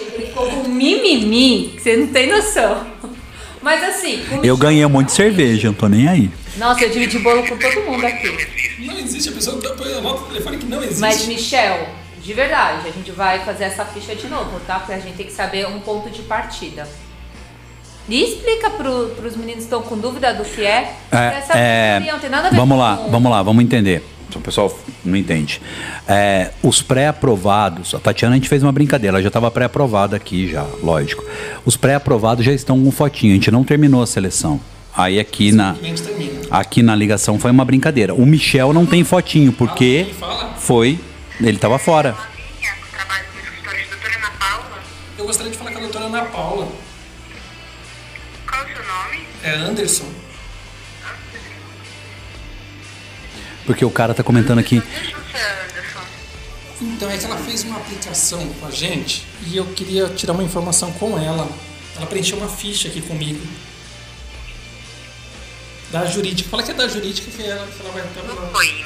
Ele ficou com mimimi, que você não tem noção. Mas assim. com Eu ganhei um monte de cerveja, não tô nem aí. Nossa, eu dividi bolo com todo mundo aqui. Não existe, a pessoa tá- põe a nota do telefone que não existe. Mas, Michel, de verdade, a gente vai fazer essa ficha de novo, tá? Porque a gente tem que saber um ponto de partida. E explica pro, pros meninos que estão com dúvida do que é. Essa É, não tem nada a ver vamos com... lá, vamos lá, vamos entender. O pessoal não entende. É, os pré-aprovados, a Tatiana a gente fez uma brincadeira, ela já estava pré-aprovada aqui já, lógico. Os pré-aprovados já estão com fotinho, a gente não terminou a seleção. Aí aqui na, aqui na ligação foi uma brincadeira. O Michel não tem fotinho, porque Ah, foi, ele estava fora. Eu gostaria de falar com a doutora Ana Paula. Qual o seu nome? É Anderson. Porque o cara tá comentando aqui. Então, é que ela fez uma aplicação com a gente e eu queria tirar uma informação com ela. Ela preencheu uma ficha aqui comigo. Da jurídica. Fala que é da jurídica que ela, que ela vai entrar. Oi.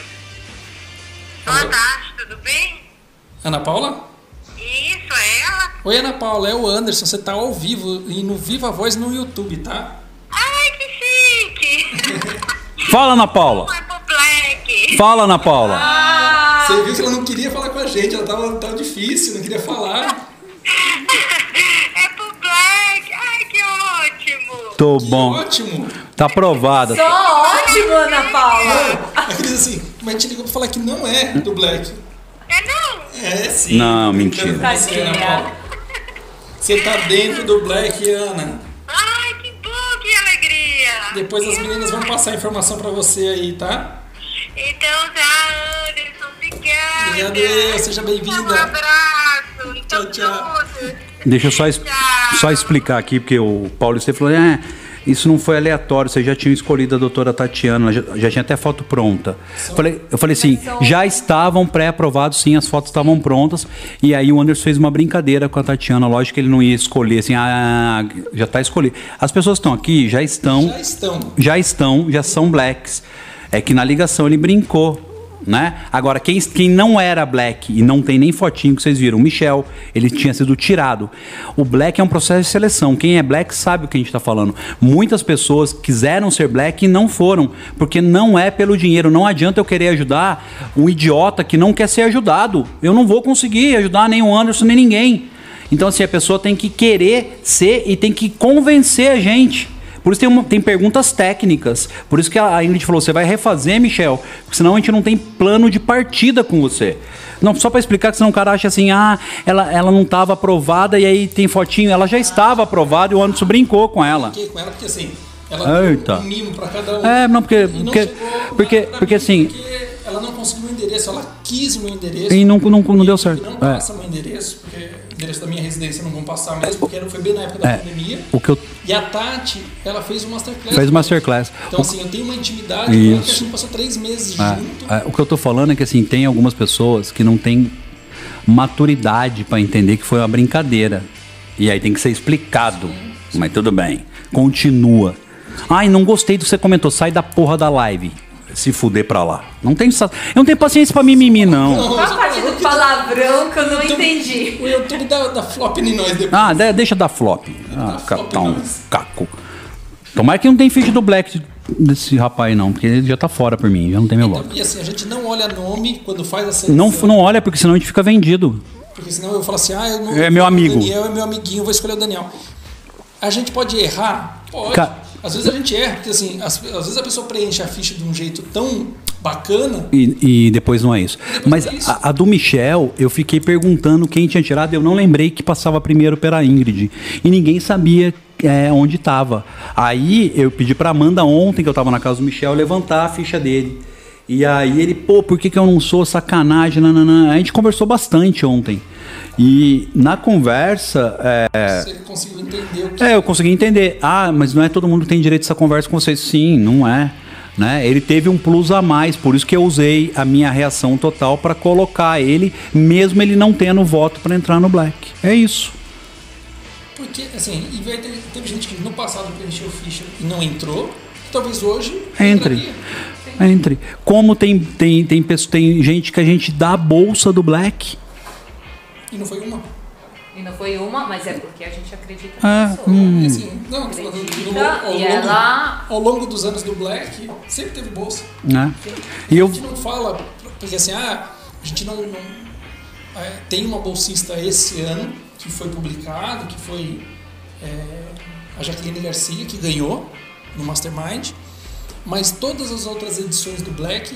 Boa tarde, tudo bem? Ana Paula? Isso, é ela? Oi, Ana Paula, é o Anderson. Você tá ao vivo e no Viva Voz no YouTube, tá? Ai, que chique! Fala, Ana Paula! Foi pro Fala, Ana Paula! Ah, Você viu que ela não queria falar com a gente, ela tava, tava difícil, não queria falar. É pro Black. Ai, que ótimo! Tô Que bom. ótimo! Tá aprovada. só ótimo, Ana Paula. Aí eles assim, mas gente ligou pra falar que não é do Black. É não? É sim. Não, mentira. Você, Ana Paula. Você tá dentro do Black, Ana. Ai, que bom, que alegria! Depois as meninas vão passar a informação pra você aí, tá? Então tá, Anderson, obrigada. Obrigado eu, seja bem-vinda. Um abraço. Tchau. juntos. Deixa eu só, es- só explicar aqui, porque o Paulo você falou, é, isso não foi aleatório, vocês já tinham escolhido a doutora Tatiana, já, já tinha até foto pronta. Falei, eu falei assim, já estavam pré-aprovados, sim, as fotos estavam prontas, e aí o Anderson fez uma brincadeira com a Tatiana, lógico que ele não ia escolher, assim, ah, já está escolhido. As pessoas que estão aqui já estão Já estão. já estão, já são blacks. É que na ligação ele brincou, né? Agora, quem, quem não era black e não tem nem fotinho que vocês viram, Michel, ele tinha sido tirado. O black é um processo de seleção. Quem é black sabe o que a gente está falando. Muitas pessoas quiseram ser black e não foram, porque não é pelo dinheiro. Não adianta eu querer ajudar um idiota que não quer ser ajudado. Eu não vou conseguir ajudar nem o Anderson, nem ninguém. Então, assim, a pessoa tem que querer ser e tem que convencer a gente. Por isso tem, uma- tem perguntas técnicas. Por isso que a Ingrid falou: você vai refazer, Michel, porque senão a gente não tem plano de partida com você. Não, só para explicar que senão o cara acha assim: ah, ela, ela não estava aprovada e aí tem fotinho. Ela já estava aprovada e o Anderson brincou com ela. Fiquei com ela porque assim, ela Eita. deu um mimo pra cada um. É, não, porque- não porque- porque- pra porque mim, assim- Porque ela não conseguiu o endereço, ela quis o meu endereço. E não, não, não deu certo. Não É. passa meu endereço, porque endereço da minha residência não vão passar mesmo, porque era- foi bem na época da É. pandemia. O que eu E a Tati, ela fez o Masterclass. fez masterclass. Então, O- assim, eu tenho uma intimidade que a gente passou três meses É, junto. é, o que eu tô falando é que assim, tem algumas pessoas que não têm maturidade para entender que foi uma brincadeira. E aí tem que ser explicado. Mas tudo bem. Continua. Ai, não gostei do que você comentou. Sai da porra da live. Se fuder pra lá. Não tenho, eu não tenho paciência pra mimimi, não. Qual a parte do palavrão que eu não entendi? O YouTube dá, dá flop em nós depois. Ah, de- deixa dar flop. Ah, Dá ca- flop tá um nós. caco. Tomara que não tem feed do Black desse rapaz, não, porque ele já tá fora por mim, já não tem meu voto. E assim, a gente não olha nome quando faz a seleção. Não, não olha, porque senão a gente fica vendido. Porque senão eu falo assim, ah, eu não. É meu amigo. O Daniel é meu amiguinho, eu vou escolher o Daniel. A gente pode errar? Pode. Ca- Às vezes a gente erra, porque assim, às, às vezes a pessoa preenche a ficha de um jeito tão bacana. E, e depois não é isso. Mas é isso. a, a do Michel, eu fiquei perguntando quem tinha tirado, eu não lembrei que passava primeiro pela Ingrid. E ninguém sabia é, onde estava. Aí eu pedi pra Amanda ontem, que eu tava na casa do Michel, levantar a ficha dele. E aí ele, pô, por que, que eu não sou sacanagem? Nananã. A gente conversou bastante ontem. E na conversa, é, Você conseguiu entender o que. é, eu consegui entender. Ah, mas não é todo mundo que tem direito a essa conversa com vocês. Sim, não é. Né? Ele teve um plus a mais, por isso que eu usei a minha reação total para colocar ele, mesmo ele não tendo voto para entrar no Black. É isso. Porque, assim, e vai ter- teve gente que no passado preencheu ficha e não entrou, que talvez hoje Entre. entraria. Entre. Como tem, tem, tem, pessoa- tem gente que a gente dá a bolsa do Black. E não foi uma. E não foi uma, mas é porque a gente acredita Ah, na pessoa. hum. E assim, não, falando, Acredita, no- ao, e longo, ela- ao longo dos anos do Black, sempre teve bolsa. Né? E eu. A gente não fala, porque assim, ah, a gente não. não- é, tem uma bolsista esse ano que foi publicado, que foi é, a Jaqueline Garcia, que ganhou no Mastermind, mas todas as outras edições do Black,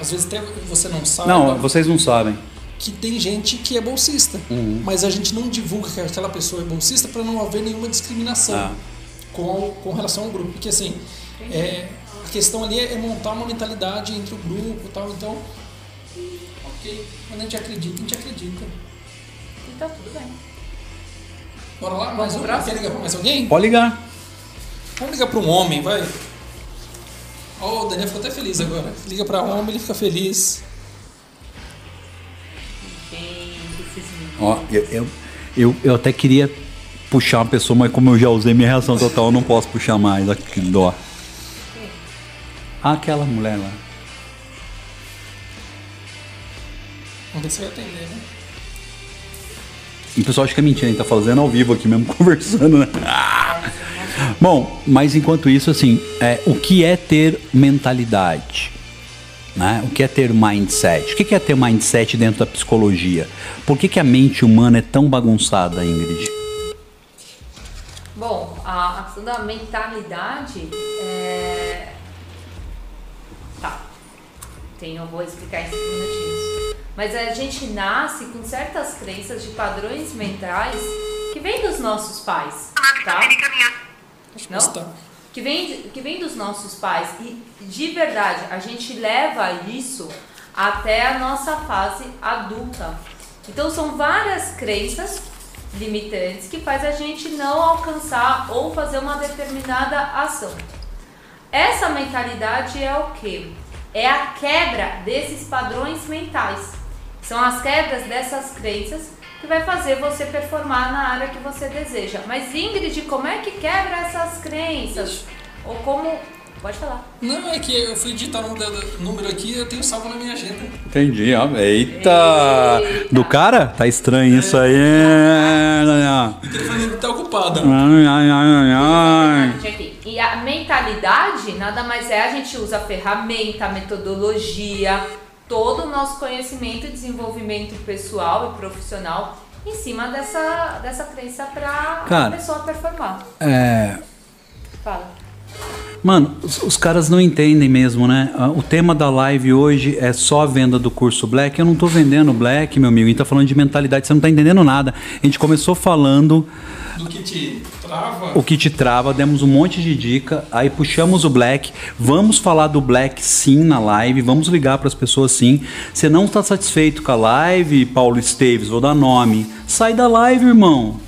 às vezes até você não sabe. Não, vocês não sabem. que tem gente que é bolsista, Uhum. mas a gente não divulga que aquela pessoa é bolsista para não haver nenhuma discriminação Ah. com, com relação ao grupo. Porque assim, é, a questão ali é, montar uma mentalidade entre o grupo e tal. Então, ok, quando a gente acredita, a gente acredita. E tá tudo bem. Bora lá, mais um? Quer ligar para mais alguém? Pode ligar. Vamos ligar para um homem, vai. Ó, o Daniel ficou até feliz agora. Liga para homem, ele fica feliz. Ó, eu, eu, eu, eu até queria puxar uma pessoa, mas como eu já usei minha reação total, eu não posso puxar mais. Que dó. Ah, Aquela mulher lá. Vamos ver se vai atender, né? O pessoal acha que é mentira, a gente tá fazendo ao vivo aqui mesmo, conversando, né? Bom, mas enquanto isso, assim, é, o que é ter mentalidade? Né? O que é ter mindset? O que é ter mindset dentro da psicologia? Por que, que a mente humana é tão bagunçada, Ingrid? Bom, a, a questão da mentalidade é. Eu vou explicar em cinco minutinhos. Mas a gente nasce com certas crenças de padrões mentais que vêm dos nossos pais, tá? Não? Que vem, que vem dos nossos pais. E de verdade, a gente leva isso até a nossa fase adulta. Então são várias crenças limitantes que faz a gente não alcançar ou fazer uma determinada ação. Essa mentalidade é o que? É a quebra desses padrões mentais. São as quebras dessas crenças que vai fazer você performar na área que você deseja. Mas Ingrid, como é que quebra essas crenças? Ou como. Pode falar. Não, é que eu fui digitar o número, aqui eu tenho salvo na minha agenda. Entendi, ó. Eita! Eita. Do cara? Tá estranho isso aí. O telefone tá ocupado. Ai, ai, ai, ai. Aqui. E a mentalidade nada mais é a gente usa ferramenta, metodologia, todo o nosso conhecimento e desenvolvimento pessoal e profissional em cima dessa, dessa crença para a pessoa performar. É. Fala. Mano, os, os caras não entendem mesmo, né? Ah, O tema da live hoje é só a venda do curso Black. Eu não tô vendendo Black, meu amigo. A gente tá falando de mentalidade, você não tá entendendo nada. A gente começou falando Do que te. O que te trava, demos um monte de dica, aí puxamos o Black. Vamos falar do Black sim na live, vamos ligar para as pessoas sim. Você não está satisfeito com a live, Paulo Esteves, vou dar nome. Sai da live, irmão.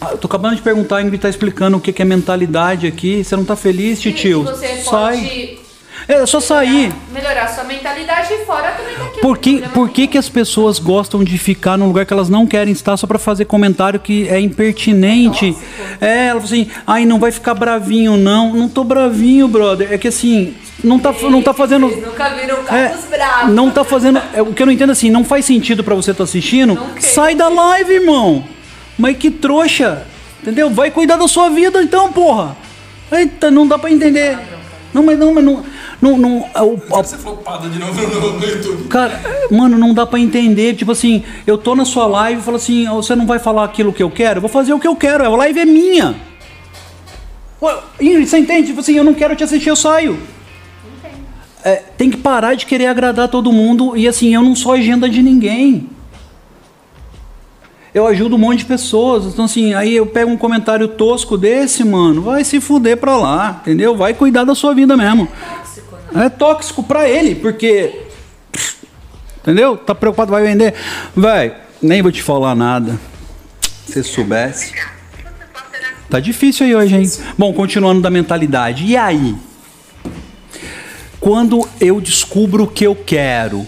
Ah, eu tô acabando de perguntar, a Ingrid tá explicando o que que é mentalidade aqui. Você não tá feliz, tio? Sai. É só sair. melhorar sua mentalidade e fora também. Por que, por que, que as pessoas gostam de ficar num lugar que elas não querem estar só pra fazer comentário que é impertinente? Tóxico. É, ela fala assim, ai, não vai ficar bravinho, não. Não tô bravinho, brother. É que assim, não tá, não tá fazendo. Nunca viram É, Carlos Bravos. não tá fazendo. é, o que eu não entendo assim, não faz sentido pra você estar assistindo. Não quer. Sai da live, irmão. Mas que trouxa. Entendeu? Vai cuidar da sua vida então, porra. Eita, não dá pra entender. Não, mas não, mas não. não, não é o- o- Você flopada de novo no, no YouTube. Cara, mano, não dá pra entender. Tipo assim, eu tô na sua live e falo assim, "Ó, você não vai falar aquilo que eu quero? Eu vou fazer o que eu quero, a live é minha. Ingrid, você entende? Tipo assim, eu não quero te assistir, eu saio. É, tem que parar de querer agradar todo mundo e assim, eu não sou agenda de ninguém. Eu ajudo um monte de pessoas. Então, assim, aí eu pego um comentário tosco desse, mano, vai se fuder pra lá, entendeu? Vai cuidar da sua vida mesmo. Tóxico, né? É tóxico pra ele, porque. Entendeu? Tá preocupado, vai vender. Vai, nem vou te falar nada. Se soubesse. Tá difícil aí hoje, hein? Bom, continuando da mentalidade. E aí? Quando eu descubro o que eu quero,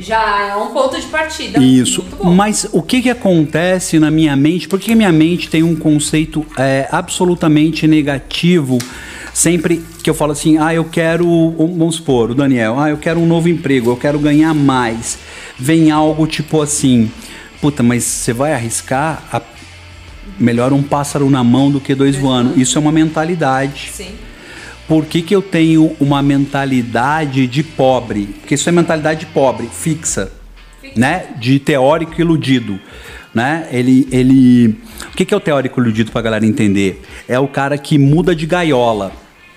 Já é um ponto de partida. Isso. Mas o que, que acontece na minha mente? Por que minha mente tem um conceito é, absolutamente negativo? Sempre que eu falo assim, ah, eu quero, vamos supor, o Daniel, ah, eu quero um novo emprego, eu quero ganhar mais. Vem algo tipo assim, puta, mas você vai arriscar? A- Melhor um pássaro na mão do que dois voando. Isso é uma mentalidade. Sim. Por que, que eu tenho uma mentalidade de pobre? Porque isso é mentalidade de pobre, fixa, né? De teórico iludido, né? Ele, ele... O que, que é o teórico iludido pra galera entender? É o cara que muda de gaiola.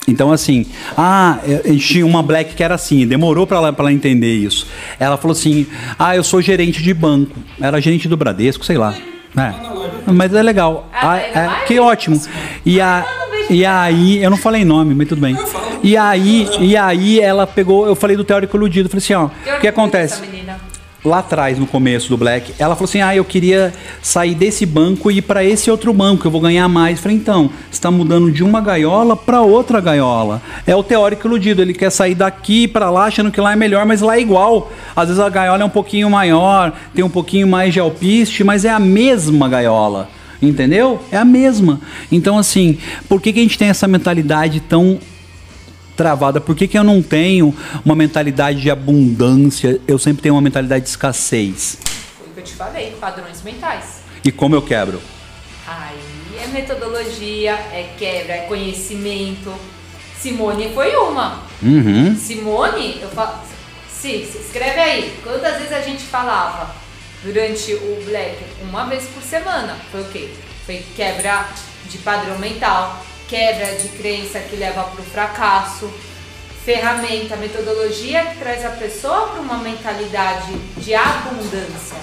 Então, assim, ah, a gente tinha uma black que era assim, demorou pra ela, pra ela entender isso. Ela falou assim: ah, eu sou gerente de banco. Era gerente do Bradesco, sei lá. né? Mas é legal. Ah, Ah, tá aí na é, que ótimo. E, a, e aí, eu não falei nome, mas tudo bem. E aí, e aí ela pegou, eu falei do teórico iludido, falei assim, ó, o que acontece? Lá atrás, no começo do Black, ela falou assim: ah, eu queria sair desse banco e ir pra esse outro banco, eu vou ganhar mais. Eu falei, então, você tá mudando de uma gaiola pra outra gaiola. É o teórico iludido, ele quer sair daqui pra lá, achando que lá é melhor, mas lá é igual. Às vezes a gaiola é um pouquinho maior, tem um pouquinho mais de alpiste, mas é a mesma gaiola. Entendeu? É a mesma. Então, assim, por que, que a gente tem essa mentalidade tão travada? Por que, que eu não tenho uma mentalidade de abundância? Eu sempre tenho uma mentalidade de escassez. Foi o que eu te falei, padrões mentais. E como eu quebro? Aí é metodologia, é quebra, é conhecimento. Simone foi uma. Uhum. Simone, eu falo. Se, se escreve aí. Quantas vezes a gente falava durante o Black? Uma vez por semana. Foi o quê? Foi quebra de padrão mental, quebra de crença que leva para o fracasso, ferramenta, metodologia que traz a pessoa para uma mentalidade de abundância.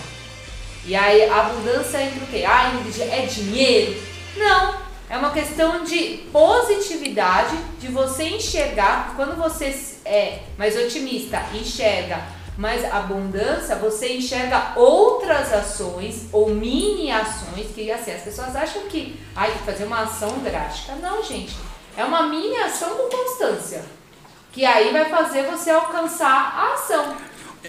E aí, abundância entra o quê? Ah, é dinheiro? Não. É uma questão de positividade, de você enxergar. Quando você é mais otimista, enxerga mais abundância, você enxerga outras ações ou mini ações que assim, as pessoas acham que ai, que fazer uma ação drástica. Não, gente. É uma mini ação com constância. Que aí vai fazer você alcançar a ação.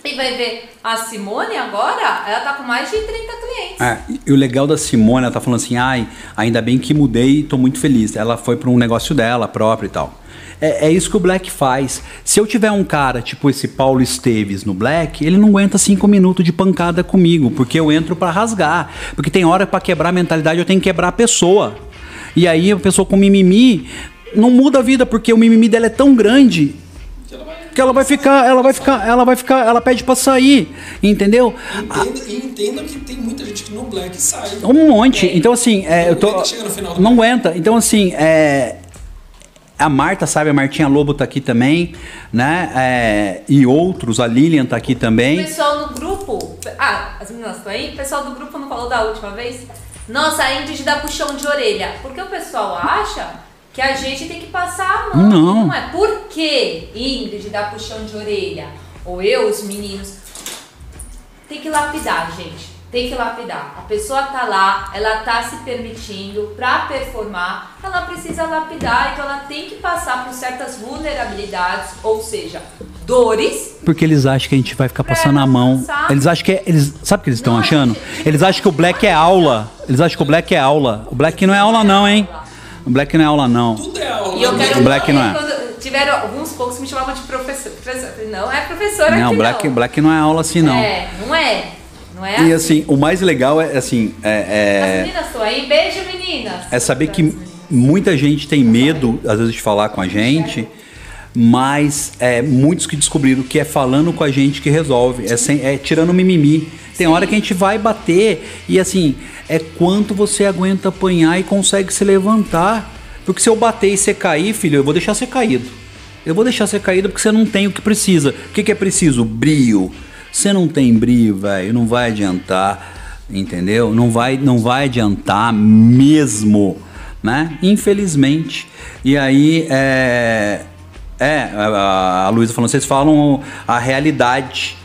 E vai ver, a Simone agora, ela tá com mais de 30 clientes. É, e o legal da Simone, ela tá falando assim, ai, ainda bem que mudei tô muito feliz. Ela foi para um negócio dela próprio e tal. É, é isso que o Black faz. Se eu tiver um cara tipo esse Paulo Esteves no Black, ele não aguenta cinco minutos de pancada comigo, porque eu entro para rasgar. Porque tem hora para quebrar a mentalidade, eu tenho que quebrar a pessoa. E aí a pessoa com mimimi não muda a vida, porque o mimimi dela é tão grande que ela vai ficar, ela vai ficar, ela vai ficar, ela pede pra sair, entendeu? Entenda, e entenda que tem muita gente que no Black sai. Um monte. Então, assim, é, eu tô. aguenta Não aguenta. Então, assim, é. A Marta, sabe? A Martinha Lobo tá aqui também, né? É, e outros, a Lilian tá aqui O também. pessoal no grupo. Ah, as meninas estão aí? O pessoal do grupo não falou da última vez? Nossa, a Ingrid dá puxão de orelha. Porque o pessoal acha que a gente tem que passar a mão. Não. Não é. Por que Ingrid dá puxão de orelha? Ou eu, os meninos. Tem que lapidar, gente. Tem que lapidar. A pessoa tá lá, ela tá se permitindo pra performar, ela precisa lapidar, então ela tem que passar por certas vulnerabilidades, ou seja, dores Porque eles acham que a gente vai ficar passando a mão. alcançar. Eles acham que é. Eles, sabe o que eles estão achando? Eles acham que o Black é aula. Eles acham que o Black é aula. O Black não é aula, não, hein? O Black não é aula, não. Tudo é aula. E eu quero O Black não é. tiveram alguns poucos que me chamavam de professor. Não é professora Não, aqui Black, não. Black não é aula assim, não. É, não é. Não é E assim, o mais legal é assim. As É, é, meninas estão aí. Beijo, meninas. é saber que muita gente tem medo, às vezes, de falar com a gente, mas é, muitos que descobriram que é falando com a gente que resolve, é, sem, é tirando mimimi. Tem hora que a gente vai bater e assim, é quanto você aguenta apanhar e consegue se levantar. Porque se eu bater e você cair, filho, eu vou deixar você caído. Eu vou deixar você caído porque você não tem o que precisa. O que, que é preciso? Brio. Você não tem brio, velho, não vai adiantar, entendeu? Não vai, não vai adiantar mesmo, né? Infelizmente. E aí, é, é a, Luísa falando, vocês falam a realidade.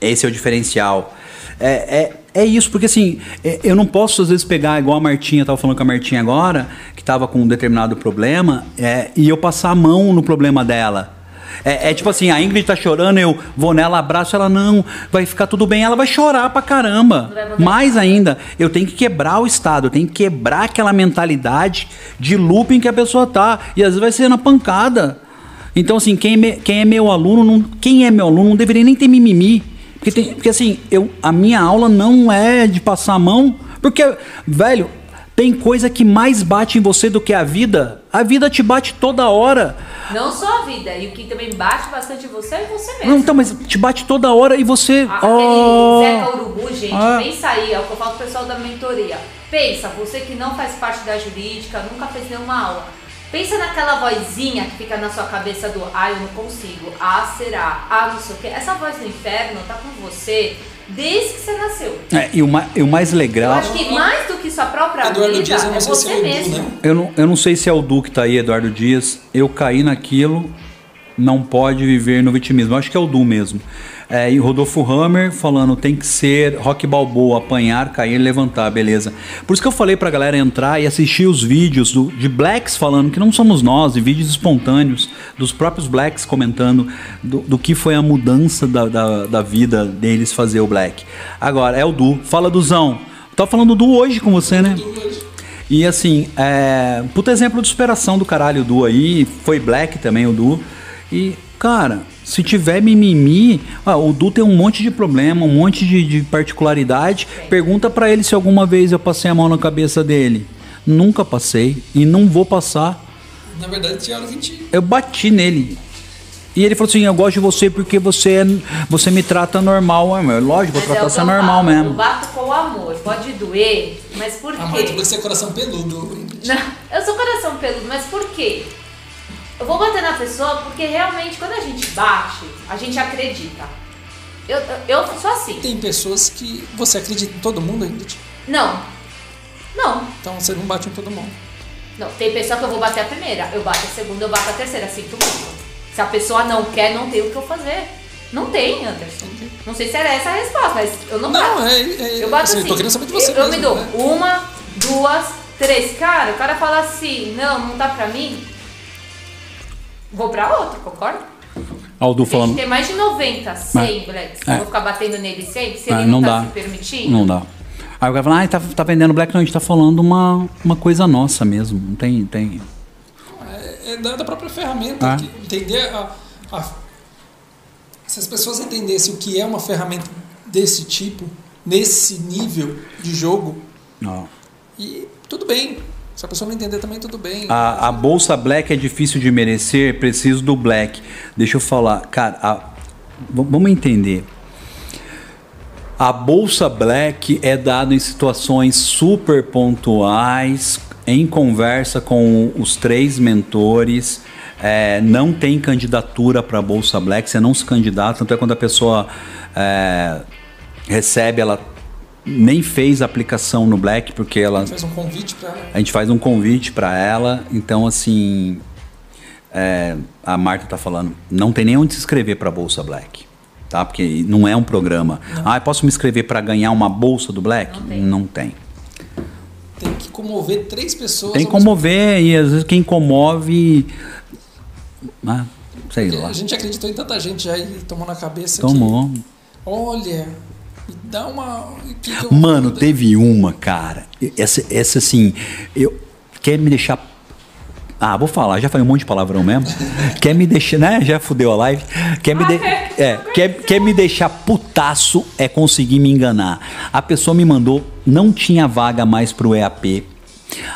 Esse é o diferencial. É, é, é isso, porque assim, é, eu não posso às vezes pegar, igual a Martinha, estava falando com a Martinha agora, que estava com um determinado problema, é, e eu passar a mão no problema dela. É, é, tipo assim, a Ingrid tá chorando, eu vou nela, abraço ela, não, vai ficar tudo bem, ela vai chorar pra caramba. Mais ainda, eu tenho que quebrar o estado, eu tenho que quebrar aquela mentalidade de looping que a pessoa tá. E às vezes vai ser na pancada. Então, assim, quem, me, quem é meu aluno, não, quem é meu aluno não deveria nem ter mimimi. Porque, tem, porque assim, eu, a minha aula não é de passar a mão. Porque, velho, tem coisa que mais bate em você do que a vida. A vida te bate toda hora. Não só a vida, e o que também bate bastante em você é você mesmo. Não, então, mas te bate toda hora e você. Aquele oh, Zeca Urubu, gente, Ah. pensa aí, é o que eu falo pro pessoal da mentoria. Pensa, você que não faz parte da jurídica, nunca fez nenhuma aula. Pensa naquela vozinha que fica na sua cabeça do ah, eu não consigo, ah, será, ah, não sei o quê. Essa voz do inferno tá com você desde que você nasceu. É, e, o mais, e o mais Eu legal. acho que mais do que sua própria Eduardo vida, Dias, eu não é sei se você é o Edu, mesmo. né? Eu não, eu não sei se é o Du que tá aí, Eduardo Dias. Eu caí naquilo, não pode viver no vitimismo. Eu acho que é o Du mesmo. É, e Rodolfo Hammer falando, tem que ser rock balboa, apanhar, cair, levantar, beleza. Por isso que eu falei pra galera entrar e assistir os vídeos do- de blacks falando, que não somos nós, e vídeos espontâneos dos próprios blacks comentando do, do que foi a mudança da, da, da vida deles fazer o black. Agora, é o Du. Fala, Duzão. Tava falando do hoje com você, né? E assim, é. Puta exemplo de superação do caralho o Du aí. Foi Black também o Du. E, cara, se tiver mimimi. ah, o Du tem um monte de problema, um monte de, de particularidade. Pergunta pra ele se alguma vez eu passei a mão na cabeça dele. Nunca passei e não vou passar. Na verdade, tinha hora que. Eu bati nele. E ele falou assim: Eu gosto de você porque você, é, você me trata normal. É, lógico, vou Mas é tratar que você eu normal falo, Eu mesmo. bato com amor, pode doer, mas por A Marta quê? vai ser coração peludo. Não, eu sou coração peludo, mas por quê? Eu vou bater na pessoa porque realmente quando a gente bate, a gente acredita. Eu, eu, eu sou assim. Tem pessoas que você acredita em todo mundo, Ingrid. Não. Não. Então você não bate em todo mundo. Não. Tem pessoa que eu vou bater a primeira, eu bato a segunda, eu bato a terceira, sinto muito. Se a pessoa não quer, não tem o que eu fazer. Não tem, Anderson. Não sei se era essa a resposta, mas eu não, Não, bato. é- é- eu bato assim, eu assim. tô querendo saber de você Eu, eu mesmo, me dou né? uma, duas, três. Cara, o cara fala assim, não, não dá pra mim. Vou pra outro, concorda? Ó, o Du Tem que falando. ter mais de 90, 100 Mas- blacks. é. Eu vou ficar batendo nele sempre, se Ah, ele não, não tá dá. se permitindo. Não dá. Aí o cara fala, ah, tá, tá vendendo black, não, a gente tá falando uma, uma coisa nossa mesmo. Não tem. tem... É, é da, própria ferramenta. Ah. que- entender a, a- Se as pessoas entendessem o que é uma ferramenta desse tipo, nesse nível de jogo, Ó. e tudo bem. Se a pessoa não entender também, tudo bem. A, a bolsa black é difícil de merecer, preciso do black. Deixa eu falar, cara, a- vamos entender. A bolsa black é dada em situações super pontuais, em conversa com os três mentores. é, não tem candidatura para bolsa black, você não se candidata. Tanto é quando a pessoa é, recebe, ela nem fez a aplicação no black porque ela Faz um convite para ela. a gente faz um convite para ela, então assim, é, a Marta tá falando, não tem nem onde se inscrever para bolsa Black, tá? Porque não é um programa. Ah, eu posso me inscrever para ganhar uma bolsa do Black? Não tem. Não tem. Tem que comover três pessoas. Tem que comover e às vezes quem comove, ah, sei tempo. lá, A gente acreditou em tanta gente já e tomou na cabeça tomou. que, olha, dá uma... que que eu- Mano, teve uma, cara. Essa, essa assim, eu quer me deixar. Ah, vou falar, já falei um monte de palavrão mesmo. quer me deixar, né? Já fudeu a live. Quer me, de- é, quer, quer me deixar putaço é conseguir me enganar. A pessoa me mandou, não tinha vaga mais pro EAP.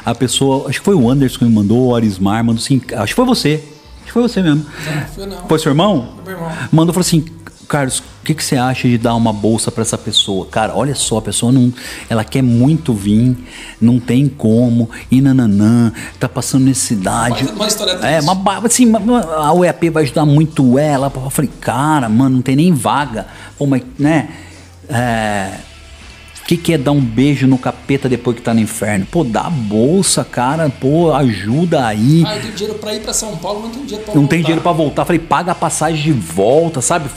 A pessoa, acho que foi o Anderson que me mandou, o Arismar, mandou assim, acho que foi você. Acho que foi você mesmo. Não, foi não. Foi seu irmão? Foi meu irmão. Mandou falou assim: Carlos, o que, que você acha de dar uma bolsa para essa pessoa? Cara, olha só, a pessoa não. Ela quer muito vir, não tem como, e nananã, tá passando necessidade. Uma- uma história É, triste. uma, assim, a UEAP vai ajudar muito ela. Eu falei, cara, mano, não tem nem vaga. Pô, mas, né? É. O que, que é dar um beijo no capeta depois que tá no inferno? Pô, dá bolsa, cara. Pô, ajuda aí. Ah, eu tenho dinheiro pra ir pra São Paulo, mas não tenho dinheiro pra Não voltar. tem dinheiro pra voltar. Falei, paga a passagem de volta, sabe?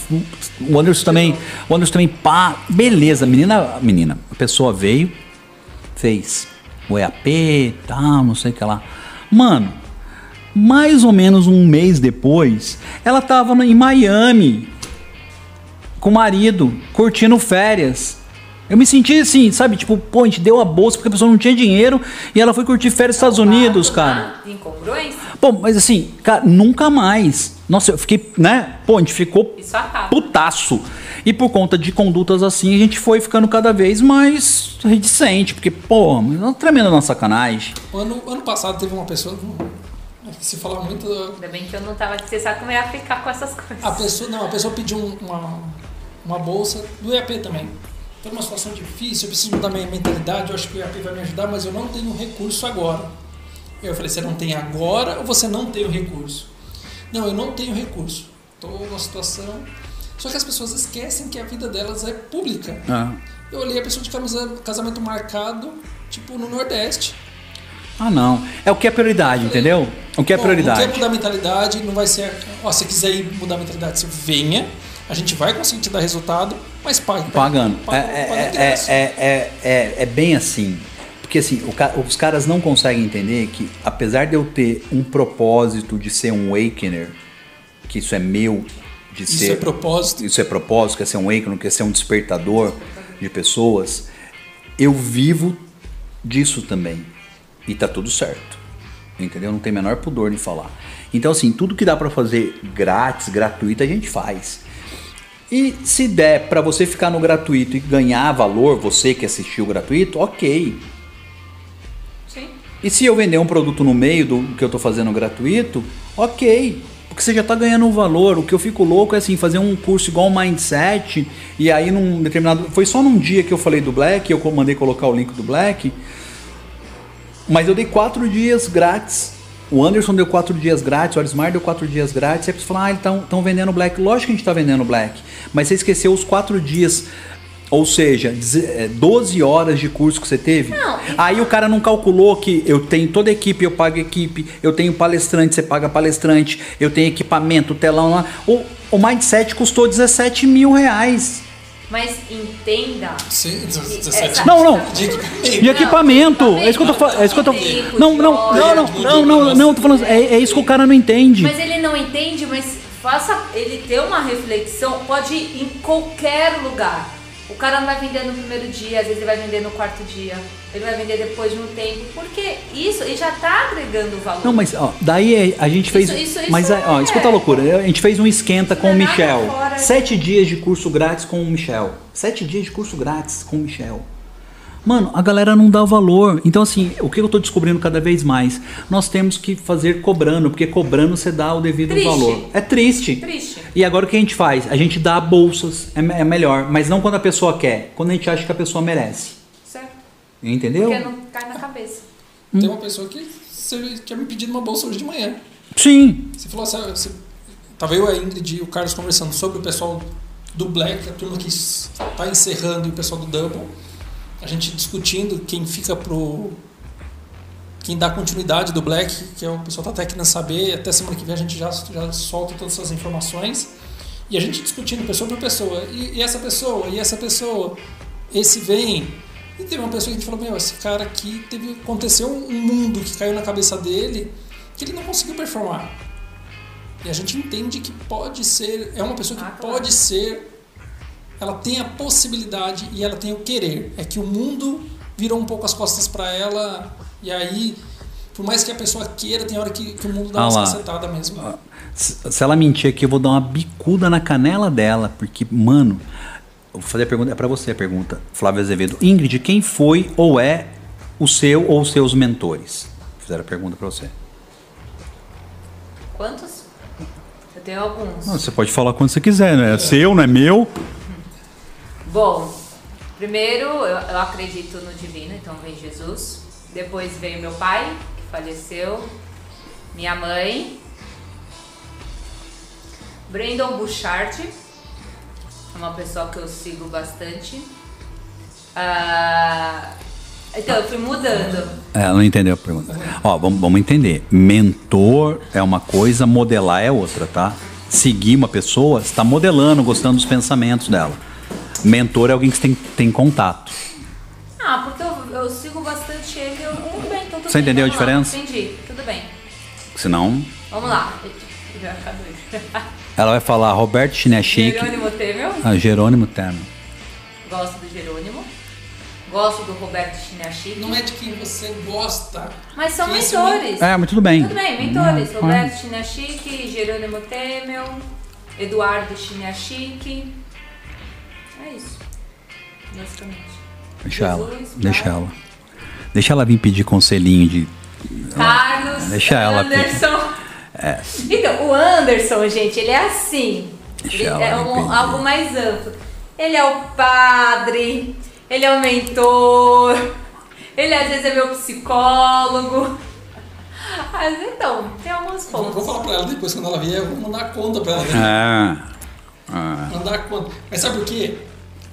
O Anderson também. O Anderson também, pá. Beleza, menina, menina. A pessoa veio, fez o EAP, tal, não sei o que lá. Mano, mais ou menos um mês depois, ela tava em Miami com o marido, curtindo férias. Eu me senti assim, sabe? Tipo, pô, a gente deu a bolsa porque a pessoa não tinha dinheiro e ela foi curtir férias nos Estados Unidos, cara. Uma Incongruência. Pô, mas assim, cara, nunca mais. Nossa, eu fiquei, né? Pô, a gente ficou acaba. putaço. E por conta de condutas assim, a gente foi ficando cada vez mais reticente. Porque, pô, é uma tremenda uma sacanagem. Ano, ano passado teve uma pessoa. é que Se fala muito. Ainda bem que eu não tava aqui. Você sabe como é ficar com essas coisas. A pessoa, não, a pessoa pediu um- uma, uma bolsa do EAP também. Tô numa situação difícil, eu preciso mudar minha mentalidade, eu acho que o EAP vai me ajudar, mas eu não tenho recurso agora. Eu falei, você não tem agora ou você não tem o recurso? Não, eu não tenho recurso. Estou numa situação. Só que as pessoas esquecem que a vida delas é pública. Eu olhei a pessoa de camisa, casamento marcado, tipo, no Nordeste. Ah, não. É o que é prioridade, entendeu? O que é Bom, prioridade. Não quer mudar a mentalidade, não vai ser. Ó, se quiser ir mudar a mentalidade, você venha. A gente vai conseguir te dar resultado, mas pague. Pagando. Paga, É, paga é, é, é, é, é bem assim. Porque assim, o os caras não conseguem entender que, apesar de eu ter um propósito de ser um awakener, que isso é meu, de Isso ser. é propósito. Isso é propósito, quer ser um awakener, quer ser um despertador de pessoas. Eu vivo disso também. E tá tudo certo. Entendeu? Não tem o menor pudor em falar. Então, assim, tudo que dá pra fazer grátis, gratuito, a gente faz. E se der pra você ficar no gratuito e ganhar valor, você que assistiu o gratuito, ok. Sim. E se eu vender um produto no meio do que eu tô fazendo gratuito, ok. Porque você já tá ganhando um valor. O que eu fico louco é assim, fazer um curso igual Mindset, e aí num determinado. Foi só num dia que eu falei do Black, eu mandei colocar o link do Black. Mas eu dei quatro dias grátis. O Anderson deu quatro dias grátis, o Arismar deu quatro dias grátis. Aí a pessoa fala, ah, eles estão vendendo Black. Lógico que a gente está vendendo Black. Mas você esqueceu os quatro dias. Ou seja, deze- eh, 12 horas de curso que você teve. Não, Aí o cara não calculou que eu tenho toda a equipe, eu pago equipe, eu tenho palestrante, você paga palestrante, eu tenho equipamento, telão lá. O, o Mindset custou 17 mil reais. Mas entenda. Sim, Essa- 17 Não, não. de equipamento. De equipamento. Não, É isso que eu tô falando. É isso que eu tô Tempo, Não, não, não, não, não, não, não, tô falando. É, é isso que o cara não entende. Mas ele não entende, mas faça ele ter uma reflexão, pode ir em qualquer lugar. O cara não vai vender no primeiro dia, às vezes ele vai vender no quarto dia, ele vai vender depois de um tempo, porque isso ele já tá agregando valor. Não, mas ó, daí é- a gente fez. Isso- isso- isso mas ó, é- escuta a loucura. A gente fez um esquenta com o é Michel. Sete dias de curso grátis com o Michel. Sete dias de curso grátis com o Michel. Mano, a galera não dá valor. Então, assim, o que eu tô descobrindo cada vez mais? Nós temos que fazer cobrando, porque cobrando você dá o devido Triste. valor. É triste. Triste. E agora o que a gente faz? A gente dá bolsas, é, é melhor. Mas não quando a pessoa quer, quando a gente acha que a pessoa merece. Certo? Entendeu? Porque não cai na cabeça. Tem uma pessoa que você tinha me pedido uma bolsa hoje de manhã. Sim. Você falou assim, você, tava eu, a Ingrid e o Carlos conversando sobre o pessoal do Black, a turma que está encerrando e o pessoal do Double. A gente discutindo quem fica pro. Quem dá continuidade do Black, que é o pessoal da Tec querendo saber. Até semana que vem a gente já, já solta todas essas informações. E a gente discutindo pessoa por pessoa. E, e essa pessoa, e essa pessoa, esse vem. E teve uma pessoa que a gente falou: Meu, esse cara aqui teve, aconteceu um mundo que caiu na cabeça dele que ele não conseguiu performar. E a gente entende que pode ser, é uma pessoa que Ah, pode ser, ela tem a possibilidade e ela tem o querer. É que o mundo virou um pouco as costas para ela e aí, por mais que a pessoa queira, tem hora que, que o mundo dá Ah uma lá. cacetada mesmo. Se se ela mentir aqui, eu vou dar uma bicuda na canela dela, porque, mano, eu vou fazer a pergunta, é pra você a pergunta, Flávio Azevedo. Ingrid, quem foi ou é O seu ou os seus mentores? Fizeram a pergunta para você. Quantos? Eu tenho alguns. Não, você pode falar quando você quiser, né? É seu, não é meu? Bom, primeiro eu, eu acredito no divino, então vem Jesus. Depois veio meu pai, que faleceu. Minha mãe. Brandon Bouchard. É uma pessoa que eu sigo bastante. Ah, então, eu fui mudando. É, ela não entendeu a pergunta. Ó, vamos, vamos entender. Mentor é uma coisa, modelar é outra, tá? Seguir uma pessoa, está modelando, gostando dos pensamentos dela. Mentor é alguém que você tem, tem contato. Ah, porque eu, eu sigo bastante ele. Eu, tudo bem, então tudo Você bem, entendeu a lá. diferença? Entendi, tudo bem. Senão, Vamos lá. Já ela vai falar Roberto Chinechique, Jerônimo Temel. a Jerônimo Terno. Gosto do Jerônimo. Gosto do Roberto Chinachique. Não é de quem você gosta. Mas são mentores. É, mas tudo bem. Tudo bem, mentores. Hum, Roberto Chinachique, Jerônimo Temel, Eduardo Chinachique. É isso. Basicamente. Deixa ela, deixa ela. Deixa ela vir pedir conselhinho de. Carlos, Deixa ela pedir. Anderson. Então, o Anderson, gente, ele é assim. Deixa Ele ela é um- algo mais amplo. Ele é o padre, ele é o mentor, ele às vezes é meu psicólogo. Mas então, tem alguns Vou, vou pontos. falar pra ela depois, quando ela vier, eu vou mandar conta pra ela. né? É. Mandar a conta. Mas sabe por quê?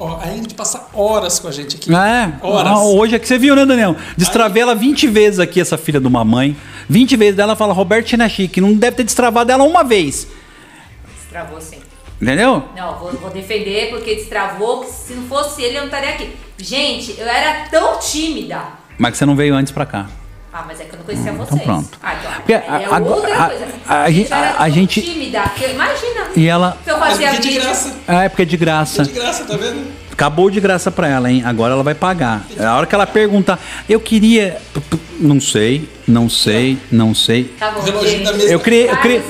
Ó, a Ingrid passa horas com a gente aqui. É, Horas. ah, hoje é que você viu, né, Daniel? Destravei ela 20 vezes aqui, essa filha de uma mãe. 20 vezes dela fala Roberto Chinachique. Não deve ter destravado ela uma vez. Destravou sim. Entendeu? Não, vou, vou defender porque destravou, que se não fosse ele eu não estaria aqui. Gente, eu era tão tímida. Mas que você não veio antes pra cá. Ah, mas é que eu não conhecia Então vocês. pronto. Ah, então, Porque é a- outra a- coisa. a- a Gente, gente- eu era a- gente- tímida, que, imagina. E ela. Se eu fazia porque de vídeo. graça. É, porque é de graça. De graça, tá vendo? Acabou de graça pra ela, hein? Agora ela vai pagar. A hora que ela perguntar, eu queria. Não sei, não sei, não sei. Tá bom. Eu criei, eu criei,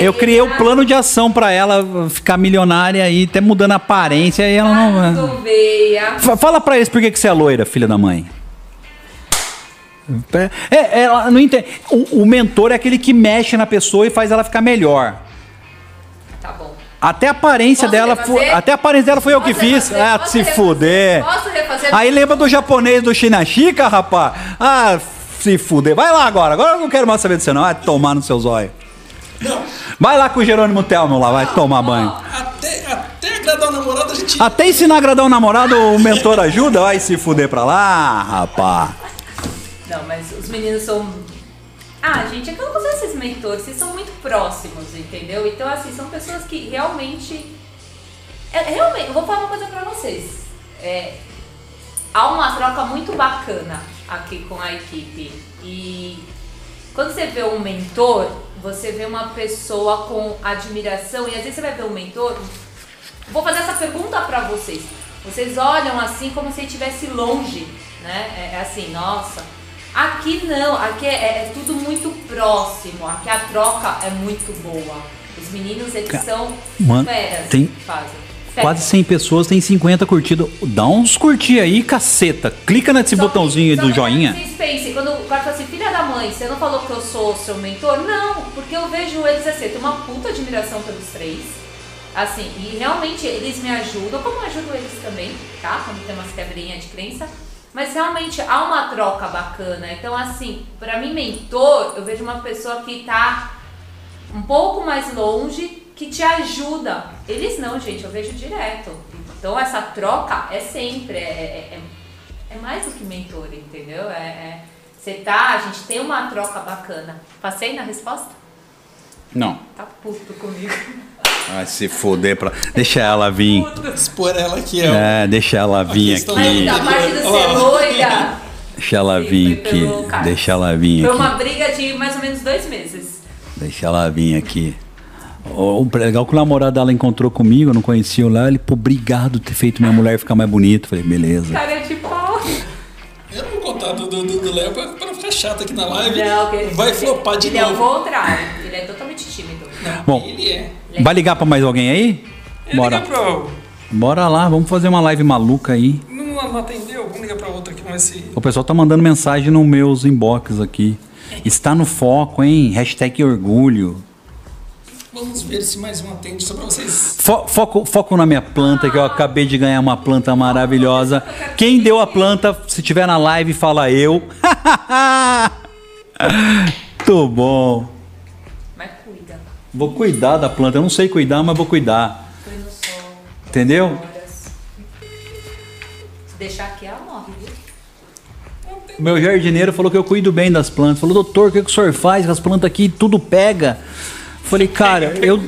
eu criei o plano de ação pra ela ficar milionária e até mudando a aparência e ela não. Fala pra eles por que, que você é loira, filha da mãe. É, ela não entende. O, o mentor é aquele que mexe na pessoa e faz ela ficar melhor. Tá bom. Até a aparência Posso dela refazer? foi, até a aparência dela foi eu que Posso fiz. refazer? Ah, Posso se refazer? fuder. Posso refazer? Aí lembra do japonês do Chinachica, rapaz? Ah, se fuder. Vai lá agora. Agora eu não quero mais saber de você não. Vai tomar no seu zóio. Não. Vai lá com o Jerônimo Telmo lá, vai tomar banho. Até, até agradar o namorado, a gente. Até ensinar a agradar o namorado, o mentor ajuda. Vai se fuder pra lá, rapaz. Não, mas os meninos são. Ah, gente, é que eu não consigo esses mentores, vocês são muito próximos, entendeu? Então, assim, são pessoas que realmente. É, realmente, eu vou falar uma coisa pra vocês. É, há uma troca muito bacana aqui com a equipe. E quando você vê um mentor, você vê uma pessoa com admiração, e às vezes você vai ver um mentor. Vou fazer essa pergunta pra vocês. Vocês olham assim como se estivesse longe, né? É, é assim, nossa. Aqui não, aqui é, é tudo muito próximo. Aqui a troca é muito boa. Os meninos, eles são Mano, feras tem. Quase 100 pessoas, tem 50 curtidas. Dá uns curtir aí, caceta. Clica nesse Só botãozinho do joinha. Pensem, quando o cara fala assim, filha da mãe, você não falou que eu sou seu mentor? Não, porque eu vejo eles assim, eu tenho uma puta admiração pelos três. Assim, e realmente eles me ajudam, como eu ajudo eles também, tá? Quando tem umas quebrinhas de crença. Mas realmente há uma troca bacana. Então, assim, pra mim, mentor, eu vejo uma pessoa que tá um pouco mais longe, que te ajuda. Eles não, gente, eu vejo direto. Então, essa troca é sempre, é, é, é- é mais do que mentor, entendeu? É, é- você tá, a gente tem uma troca bacana. Passei na resposta? Não. Tá puto comigo. Vai se foder pra. Deixa ela vir. Expor ela aqui, ó. É, deixa ela vir aqui. Mas a parte do loira Deixa ela Sim, vir foi aqui. Deixa ela vir foi aqui. uma briga de mais ou menos dois meses. Deixa ela vir aqui. O o legal que o namorado dela encontrou comigo, eu não conhecia o Léo. Ele, pô, obrigado por ter feito minha mulher ficar mais bonita. Falei, beleza. Cara de pau. Eu não vou contar do Léo pra, chato aqui na live. Não, que- Vai flopar de ele é o novo. contrário. Ele é totalmente tímido. Bom, Ele é. vai ligar pra mais alguém aí? Ele Bora. liga pra. Bora lá, vamos fazer uma live maluca aí. Não, não atendeu? Vamos ligar pra outra aqui. com esse. O pessoal tá mandando mensagem nos meus inbox aqui. Está no foco, hein? Hashtag orgulho. Vamos ver se mais um atende só pra vocês. Fo- foco, foco na minha planta, que eu acabei de ganhar uma planta maravilhosa. Quem deu a planta, se tiver na live, fala eu. Muito bom. Mas cuida. Vou cuidar da planta. Eu não sei cuidar, mas vou cuidar. Põe no sol. Entendeu? Se deixar aqui, ela morre, viu? O meu jardineiro falou que eu cuido bem das plantas. Falou, doutor, o que, que o senhor faz? Com as plantas aqui tudo pega. Falei, cara, eu,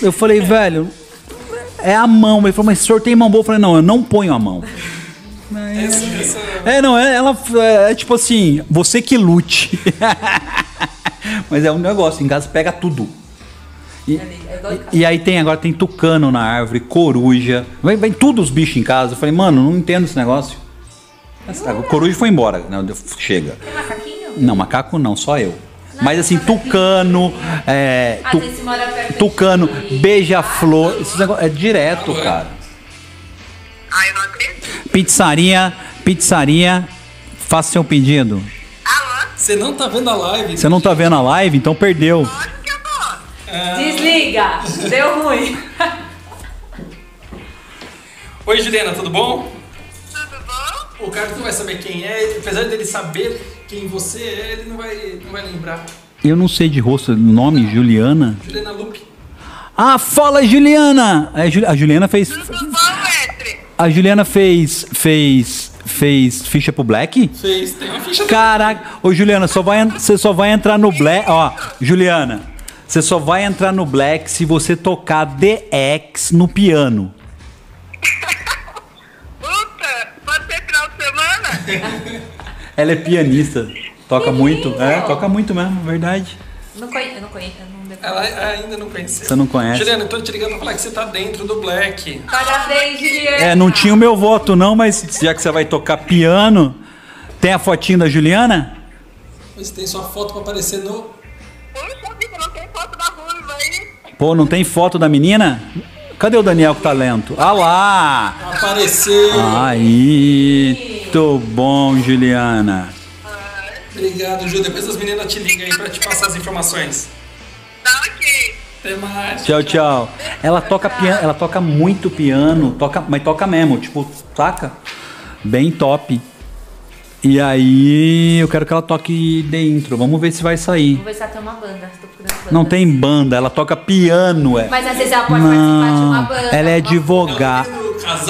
eu falei, velho, é a mão. Ele falou, mas o senhor tem mão boa? Eu falei, não, eu não ponho a mão. Essa, essa- É, não, é, ela é, é tipo assim, você que lute. Mas é um negócio, em casa pega tudo. E, é e aí tem agora tem tucano na árvore, coruja, vem, vem tudo os bichos em casa. Eu falei, mano, não entendo esse negócio. O coruja foi embora, né? Chega. Tem macaquinho? Não, macaco não, só eu. Mas assim, tucano, é, tu- tucano, beija-flor, esses negócios, é direto, cara. Ai, eu não acredito. Pizzaria, pizzaria, faça seu pedido. Alô? Você não tá vendo a live? Você não tá vendo a live, então perdeu. Lógico que eu tô. Desliga! Deu ruim. Oi, Juliana, tudo bom? Tudo bom? O Carlos não vai saber quem é, apesar dele saber quem você é, ele não vai, não vai lembrar. Eu não sei de rosto, nome Juliana. Juliana Lupe. Ah, fala Juliana! É, a Juliana fez Tudo bom? A Juliana fez fez fez ficha pro Black? Fez, tem uma ficha Caraca, ô Juliana, só vai, você só vai entrar no Black, ó, Juliana, você só vai entrar no Black se você tocar DX no piano. Puta, pode ser final de semana? Ela é pianista, toca muito, é, toca muito mesmo, verdade. Não conheço, eu não conheço, devo. Ela ainda não conheceu. Você não conhece? Juliana, eu tô te ligando pra falar que você tá dentro do Black. Parabéns, Juliana! É, não tinha o meu voto não, mas já que você vai tocar piano, tem a fotinho da Juliana? Mas tem sua foto pra aparecer no. Puxa vida, não tem foto da Ruiva aí? Pô, não tem foto da menina? Cadê o Daniel que tá lento? Ah lá! Apareceu! Aí, muito bom, Juliana. Obrigado, Ju. Depois as meninas te ligam aí pra te passar as informações. Tá ok. Até mais. Tchau, tchau. Ela toca piano, ela toca muito piano, toca, mas toca mesmo, tipo, saca? Bem top. E aí, eu quero que ela toque dentro. Vamos ver se vai sair. Vamos ver se ela tem uma banda. Não tem banda, ela toca piano, é. Mas às vezes ela pode participar de uma Não, banda. ela é uma-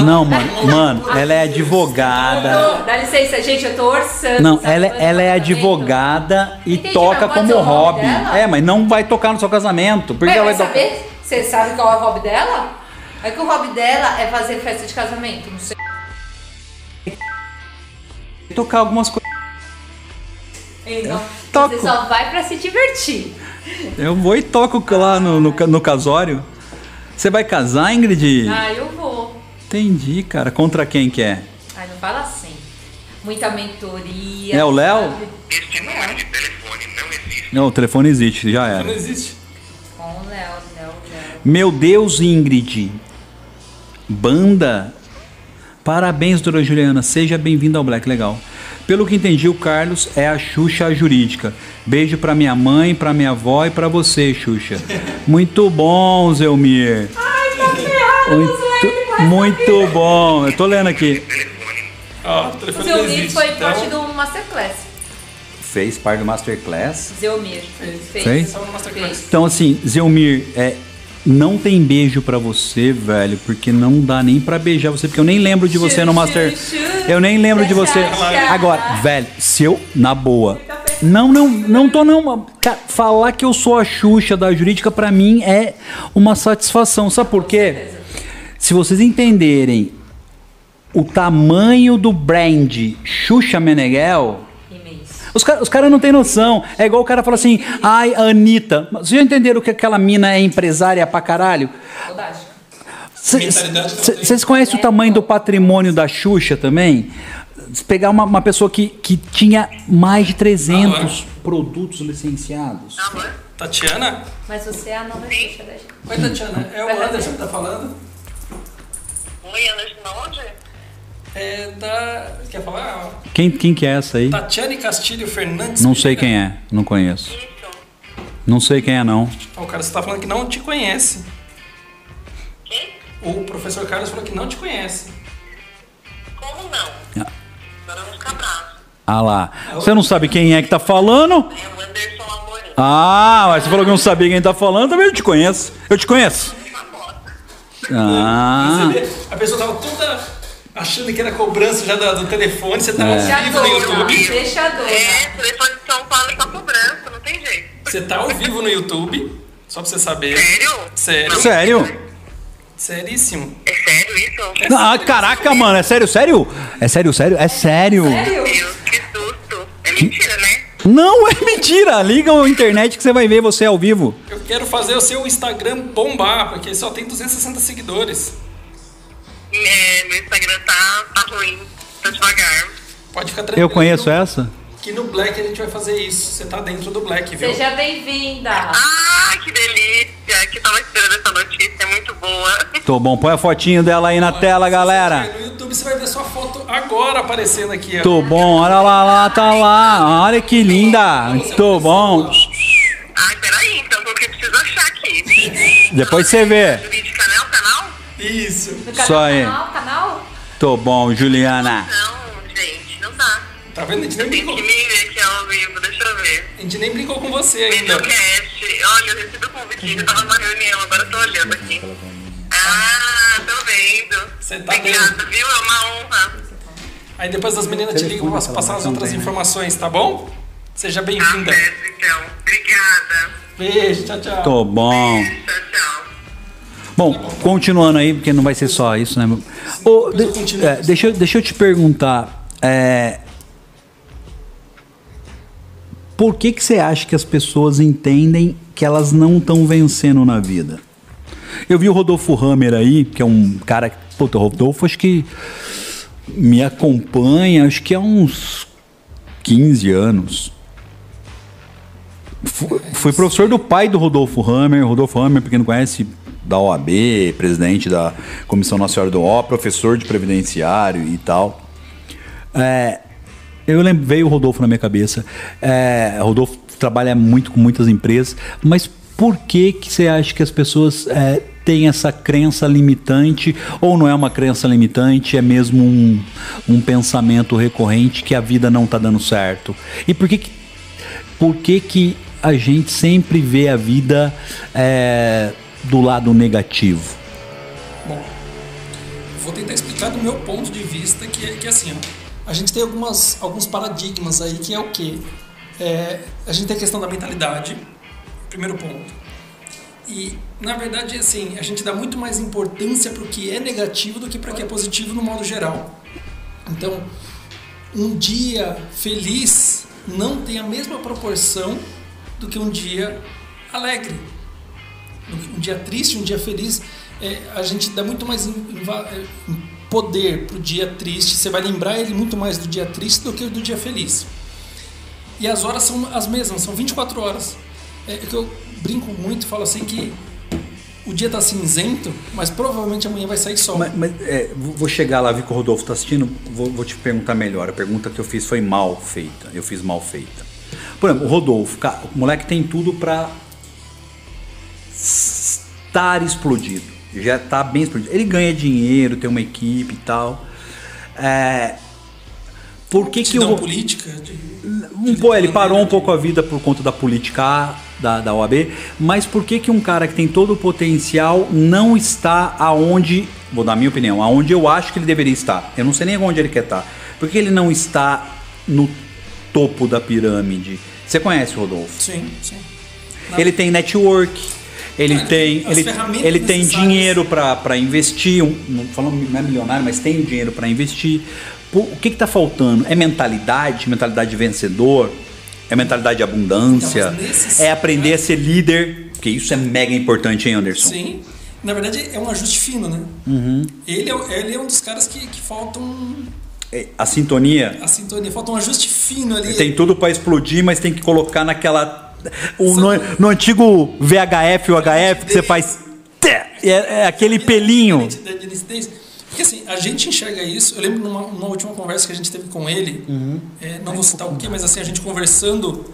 Não, mano, mano, ela é advogada. Dá licença, gente, eu tô orçando. Não, ela, ela é casamento. advogada e Entendi, toca mas pode como ser o hobby hobby. dela? É, mas não vai tocar no seu casamento. Porque Mas ela vai vai tocar. saber? Você sabe qual é o hobby dela? É que o hobby dela é fazer festa de casamento, não sei. tocar algumas coisas. Então, toco. você só vai pra se divertir. Eu vou e toco lá no, no, ca- no casório. Você vai casar, Ingrid? Ah, eu vou. Entendi, cara. Contra quem que é? Ai, não fala assim. Muita mentoria. É o Léo? sabe? Este número de telefone não existe. Não, o telefone existe, já Não era. existe. Com o Léo, Léo, Léo. Meu Deus, Ingrid. Banda. Parabéns, doutora Juliana. Seja bem-vinda ao Black Legal. Pelo que entendi, o Carlos é a Xuxa jurídica. Beijo pra minha mãe, pra minha avó e pra você, Xuxa. Muito bom, Zelmir. Ai, tá ferrado, Muito, bom. Eu tô lendo aqui. Ó, o telefone Zelmir existe. foi então, parte do Masterclass. Fez parte do Masterclass. Zelmir. Fez. Fez? Só no Masterclass. Fez. Então, assim, Zelmir, é, não tem beijo pra você, velho, porque não dá nem pra beijar você, porque eu nem lembro de você no Master. Eu nem lembro de você. Agora, velho, se eu, na boa. Não, não, não tô não. Cara, falar que eu sou a Xuxa da jurídica pra mim é uma satisfação. Sabe por quê? Se vocês entenderem o tamanho do brand Xuxa Meneghel, Imenso. os caras os cara não têm noção. É igual o cara fala assim, ai, Anitta. Mas Vocês já entenderam que aquela mina é empresária pra caralho? Vocês conhecem o tamanho do patrimônio da Xuxa também? Se pegar uma, uma pessoa que, que tinha mais de 300 produtos licenciados. Tatiana? Mas você é a nova Xuxa da gente. Oi, Tatiana. É o Anderson que tá falando? Oi, Anderson, onde? É da. Quer falar? Quem, quem que é essa aí? Tatiane Castilho Fernandes. Não sei quem é, não conheço. Isso. Não sei quem é, não. O cara, você tá falando que não te conhece. Quem? O professor Carlos falou que não te conhece. Como não? Ah. Ah lá. Você não sabe quem é que tá falando? É o Anderson Amorim. Ah, mas você falou que não sabia quem tá falando, também eu te conheço. Eu te conheço. Ah. Você vê, a pessoa tava toda achando que era cobrança já do, do telefone, você tava É. ao vivo no. YouTube. Fechadona. É, telefone de São Paulo e tá cobrança, não tem jeito. Você tá ao vivo no YouTube, só pra você saber. Sério? Sério? Sério? Seríssimo. É sério isso? Ah, caraca, mano, é sério, sério? É sério, sério? É sério? Sério? Deus, que susto. É mentira, né? Não, é mentira. Liga a internet que você vai ver você ao vivo. Eu quero fazer o seu Instagram bombar, porque só tem 260 seguidores. É, meu Instagram tá, tá ruim, tá devagar. Pode ficar tranquilo. Eu conheço essa? Que no Black a gente vai fazer isso. Você tá dentro do Black, viu? Seja bem-vinda. Ah, que delícia. Que tava esperando essa notícia, é muito boa. Tô bom, põe a fotinho dela aí na tela, galera. No YouTube você vai ver sua foto agora aparecendo aqui. ó. Tô bom, olha lá, lá, tá lá. Olha que linda. Tô bom. Ai, peraí, então, porque eu preciso achar aqui. Depois você vê. Canal, canal? Isso. No canal, Só aí. canal, canal? Tô bom, Juliana. Não. Tá vendo? A gente nem brincou. que me ver aqui ao vivo, deixa eu ver. A gente nem brincou com você ainda. Videocast. Olha, eu recebi o convite, eu tava numa reunião, agora eu tô olhando aqui. Ah, tô vendo. Você tá Obrigada, viu? É uma honra. Aí depois as meninas te ligam pra passar as outras informações, tá bom? Seja bem-vinda. certo, então. Obrigada. Beijo, tchau, tchau. Tô bom. Tchau, tchau. Bom, continuando aí, porque não vai ser só isso, né? Ô, de- é, deixa, eu- deixa eu te perguntar. é, por que, que você acha que as pessoas entendem que elas não estão vencendo na vida? Eu vi o Rodolfo Hammer aí, que é um cara. Puta, o Rodolfo acho que me acompanha, acho que há uns 15 anos. Fu- Fui professor do pai do Rodolfo Hammer. Rodolfo Hammer, pra quem não conhece, da OAB, presidente da Comissão Nacional do O, professor de previdenciário e tal. É, eu lembro, veio o Rodolfo na minha cabeça. É, Rodolfo trabalha muito com muitas empresas, mas por que que você acha que as pessoas é, têm essa crença limitante ou não é uma crença limitante, é mesmo um, um pensamento recorrente que a vida não está dando certo? E por que que, por que que a gente sempre vê a vida é, do lado negativo? Bom, vou tentar explicar do meu ponto de vista, que é, que é assim, ó, a gente tem algumas, alguns paradigmas aí, que é o quê? É, a gente tem a questão da mentalidade, primeiro ponto. E, na verdade, assim, a gente dá muito mais importância para o que é negativo do que para o que é positivo no modo geral. Então, um dia feliz não tem a mesma proporção do que um dia alegre um dia triste, um dia feliz, é, a gente dá muito mais é, poder pro dia triste. Você vai lembrar ele muito mais do dia triste do que do dia feliz. E as horas são as mesmas, são 24 horas. É que eu brinco muito e falo assim que o dia tá cinzento, mas provavelmente amanhã vai sair sol. Mas, mas, é, vou chegar lá, vi que o Rodolfo está assistindo, vou, vou te perguntar melhor. A pergunta que eu fiz foi mal feita. Eu fiz mal feita. Por exemplo, o Rodolfo, o moleque tem tudo para estar explodido. Já está bem explodido. Ele ganha dinheiro, tem uma equipe e tal. É, por que, que o. política. de- Um, pô, ele parou um pouco a vida por conta da política da, da OAB, mas por que que um cara que tem todo o potencial não está aonde, vou dar a minha opinião, aonde eu acho que ele deveria estar? Eu não sei nem onde ele quer estar. Por que ele não está no topo da pirâmide? Você conhece o Rodolfo? Sim, sim. Não. Ele tem network, ele tem, ele, ele tem dinheiro para investir, um, não falando não é milionário, mas tem dinheiro para investir. O que está faltando? É mentalidade, mentalidade de vencedor, é mentalidade de abundância, Então, é aprender a ser líder, porque isso é mega importante, hein, Anderson? Sim. Na verdade, é um ajuste fino, né? Uhum. Ele, é, ele é um dos caras que, que faltam É, A sintonia a sintonia, falta um ajuste fino ali. tem tudo para explodir, mas tem que colocar naquela o- no, no antigo VHF ou HF que você faz é, é aquele pelinho. Porque assim, a gente enxerga isso. Eu lembro numa, numa última conversa que a gente teve com ele, Uhum. é, não vou citar o quê, mas assim, a gente conversando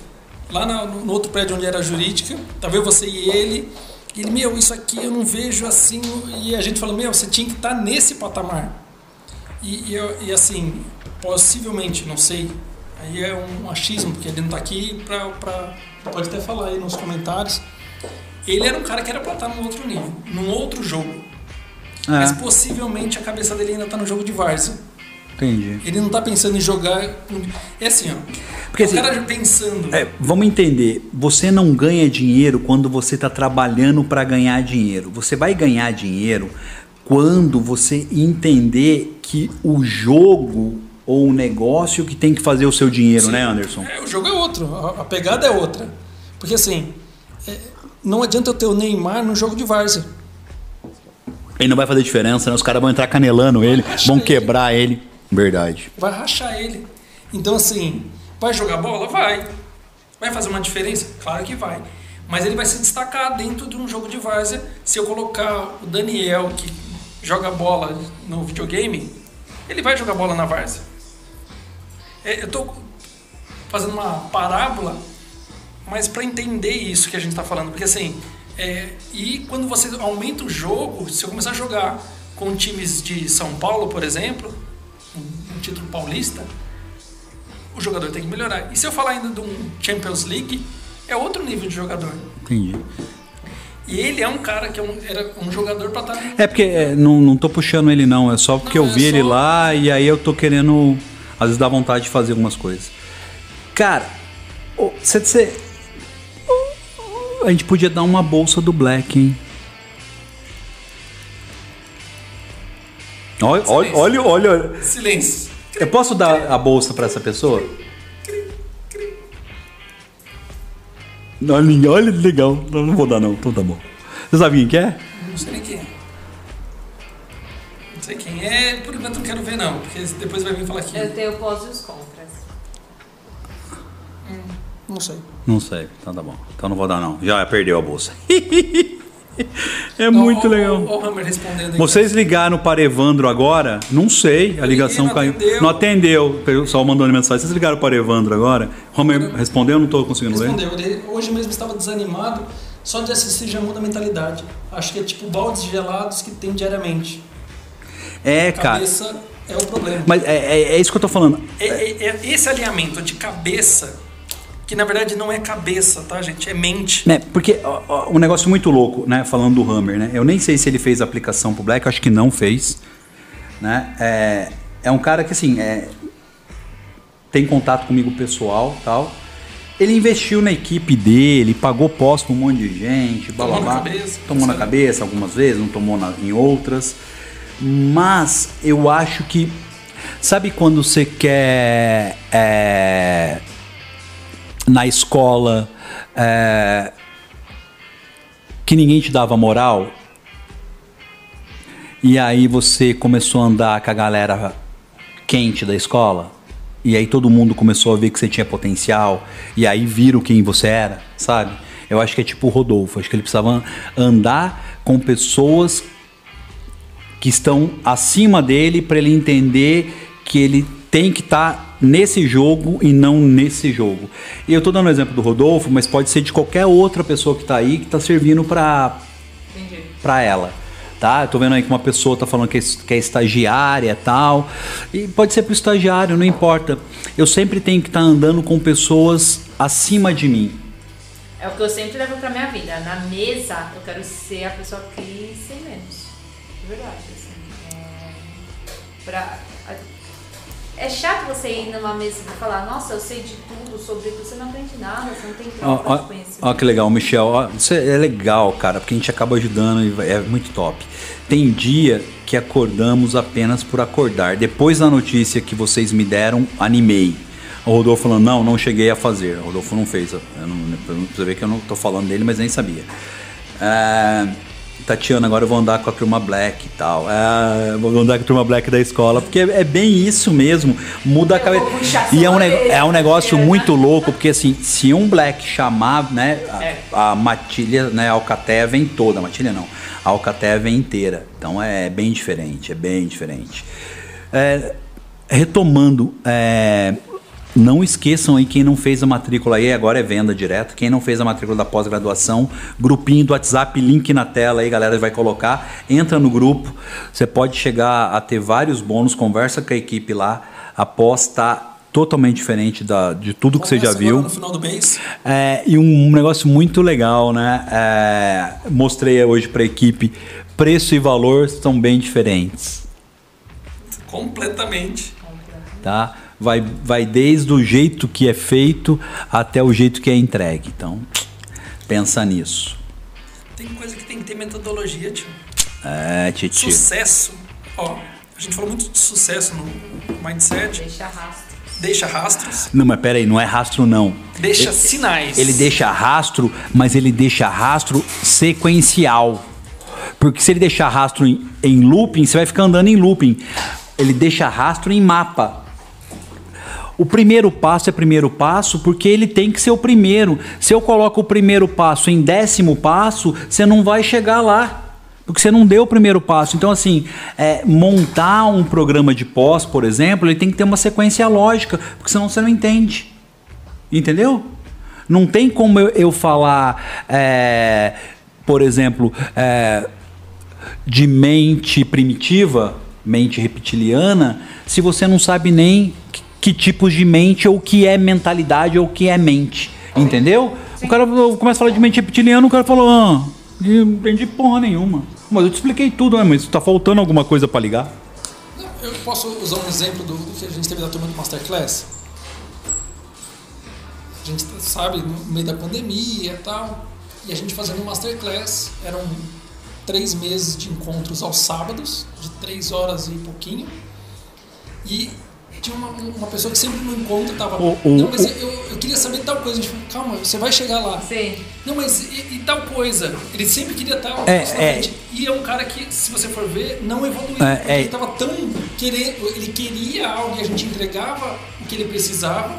lá na- no, outro prédio onde era a jurídica, tava eu, você e ele. E ele, meu, isso aqui eu não vejo assim. E a gente falou, meu, você tinha que estar nesse patamar. E, e, e, assim, possivelmente, não sei, aí é um achismo, porque ele não está aqui pra. Pode até falar aí nos comentários. Ele era um cara que era pra estar num outro nível, num outro jogo. Mas É, possivelmente a cabeça dele ainda tá no jogo de várzea. entendi. Ele não tá pensando em jogar. É assim, ó. Porque, o assim, cara pensando. É, vamos entender, você não ganha dinheiro quando você está trabalhando para ganhar dinheiro. Você vai ganhar dinheiro quando você entender que o jogo ou o negócio que tem que fazer o seu dinheiro, né, Anderson? É, o jogo é outro, a, a pegada é outra. Porque assim, é, não adianta eu ter o Neymar no jogo de várzea. Ele não vai fazer diferença, né? Os caras vão entrar canelando ele, Acho vão que- quebrar ele. Verdade. Vai rachar ele. Então, assim, vai jogar bola? Vai. Vai fazer uma diferença? Claro que vai. Mas ele vai se destacar dentro de um jogo de várzea. Se eu colocar o Daniel, que joga bola no videogame, ele vai jogar bola na várzea. É, eu tô fazendo uma parábola, mas para entender isso que a gente está falando. Porque assim, é, e quando você aumenta o jogo, se eu começar a jogar com times de São Paulo, por exemplo, um, um título paulista, o jogador tem que melhorar. E se eu falar ainda de um Champions League, é outro nível de jogador. Entendi. E ele é um cara que é um- era um jogador para estar. É porque é, não, não tô puxando ele não, é só porque Não, eu é vi ele só- lá e aí eu tô querendo, às vezes dá vontade de fazer algumas coisas. Cara, ô, cê, cê- ô, a gente podia dar uma bolsa do Black, hein? Olha, olha, olha, olha. Silêncio. Eu posso dar a bolsa pra essa pessoa? Olha, olha que legal. Não, não vou dar não, então tá bom. Você sabe quem que é? Não sei nem quem é. Não sei quem é, por enquanto não quero ver não, porque depois vai vir falar aqui. Eu tenho pós e os contras. Não sei. Não sei, então tá bom. Então não vou dar não. Já perdeu a bolsa. é muito ó, legal. ó, ó o Hammer respondendo aí. Vocês ligaram para Evandro agora? Não sei, a ligação não caiu. atendeu. Não atendeu, o pessoal mandou mensagem. Vocês ligaram para Evandro agora? Homer respondeu, não estou conseguindo ler. Respondeu. Hoje mesmo estava desanimado, só de assistir já muda a mentalidade. Acho que é tipo baldes gelados que tem diariamente. É, cara. Cabeça é o problema. Mas é, é- é isso que eu tô falando. É, é- é esse alinhamento de cabeça, que na verdade não é cabeça, tá, gente? É mente. Né, porque ó, ó, um negócio muito louco, né? Falando do Hammer, né? Eu nem sei se ele fez a aplicação pro Black, acho que não fez. Né? É, é um cara que assim é, tem contato comigo pessoal tal. Ele investiu na equipe dele, pagou pós pra um monte de gente, blá, blá, Tomou na blá. cabeça, tomou na cabeça algumas vezes, não tomou na- em outras. Mas eu acho que. Sabe quando você quer. é, na escola. é, que ninguém te dava moral. E aí você começou a andar com a galera quente da escola. E aí todo mundo começou a ver que você tinha potencial. E aí viram quem você era, sabe? Eu acho que é tipo o Rodolfo. Acho que ele precisava andar com pessoas que estão acima dele para ele entender que ele tem que estar nesse jogo e não nesse jogo. E eu tô dando o exemplo do Rodolfo, mas pode ser de qualquer outra pessoa que tá aí que tá servindo para para ela. Tá? Eu tô vendo aí que uma pessoa tá falando que é, que é estagiária e tal. E pode ser pro estagiário, não importa. Eu sempre tenho que estar andando com pessoas acima de mim. É o que eu sempre levo pra minha vida. Na mesa, eu quero ser a pessoa que sei menos. De verdade. É, pra, é chato você ir numa mesa e falar, nossa, eu sei de tudo sobre tudo. Você não aprende nada, você não tem Ó, troca de ó, conhecimento. ó que legal, Michel. Ó, isso é legal, cara, porque a gente acaba ajudando e é muito top. Tem dia que acordamos apenas por acordar. Depois da notícia que vocês me deram, animei. O Rodolfo falando, não, não cheguei a fazer. O Rodolfo não fez. Eu não, você vê que eu não tô falando dele, mas nem sabia. É, Tatiana, agora eu vou andar com a turma Black e tal. É, vou andar com a turma Black da escola, porque é, é bem isso mesmo. Muda a Eu cabeça. vou puxar E é um, é um negócio Tatiana. muito louco, porque assim, se um Black chamar, né, a, É. a matilha, né, a alcateia vem toda, a matilha não. A Alcatel vem inteira. Então é bem diferente, é bem diferente. É, retomando, é, não esqueçam aí quem não fez a matrícula aí, agora é venda direto. Quem não fez a matrícula da pós-graduação, grupinho do WhatsApp, link na tela aí, galera, vai colocar. Entra no grupo, você pode chegar a ter vários bônus, conversa com a equipe lá. Após tá totalmente diferente da, de tudo que você já viu. No final do mês. É, e um negócio muito legal, né? É, mostrei hoje para a equipe, preço e valor são bem diferentes, Completamente. tá? Vai, vai desde o jeito que é feito até o jeito que é entregue. Então, pensa nisso. Tem coisa que tem que ter metodologia, tio. É, Titi. Sucesso. Ó, a gente falou muito de sucesso no mindset. Deixa rastro. Deixa rastros. Não, mas peraí, não é rastro não. Deixa Ele- sinais. Ele deixa rastro, mas ele deixa rastro sequencial. Porque se ele deixar rastro em, em looping, você vai ficar andando em looping. Ele deixa rastro em mapa. O primeiro passo é primeiro passo porque ele tem que ser o primeiro. Se eu coloco o primeiro passo em décimo passo, você não vai chegar lá. Porque você não deu o primeiro passo. Então, assim, é, montar um programa de pós, por exemplo, ele tem que ter uma sequência lógica, porque senão você não entende. Entendeu? Não tem como eu, eu falar, é, por exemplo, é, de mente primitiva, mente reptiliana, se você não sabe nem que, tipos de mente ou o que é mentalidade ou o que é mente. Entendeu? O cara começa a falar de mente reptiliana, o cara falou, ah, não entendi porra nenhuma. Mas eu te expliquei tudo, né? Mas tá faltando alguma coisa para ligar? Eu posso usar um exemplo do, do que a gente teve da turma do Masterclass? A gente sabe, no meio da pandemia e tal, e a gente fazendo um Masterclass, eram três meses de encontros aos sábados, de três horas e pouquinho, e tinha uma, uma pessoa que sempre no encontro tava, O- o- não, mas o- eu, eu queria saber tal coisa, a gente falou, calma, você vai chegar lá. Sim. Não, mas e, e tal coisa? Ele sempre queria estar É, é. E é um cara que, se você for ver, não evoluiu. É, porque é. Ele estava tão querendo, ele queria algo e a gente entregava o que ele precisava,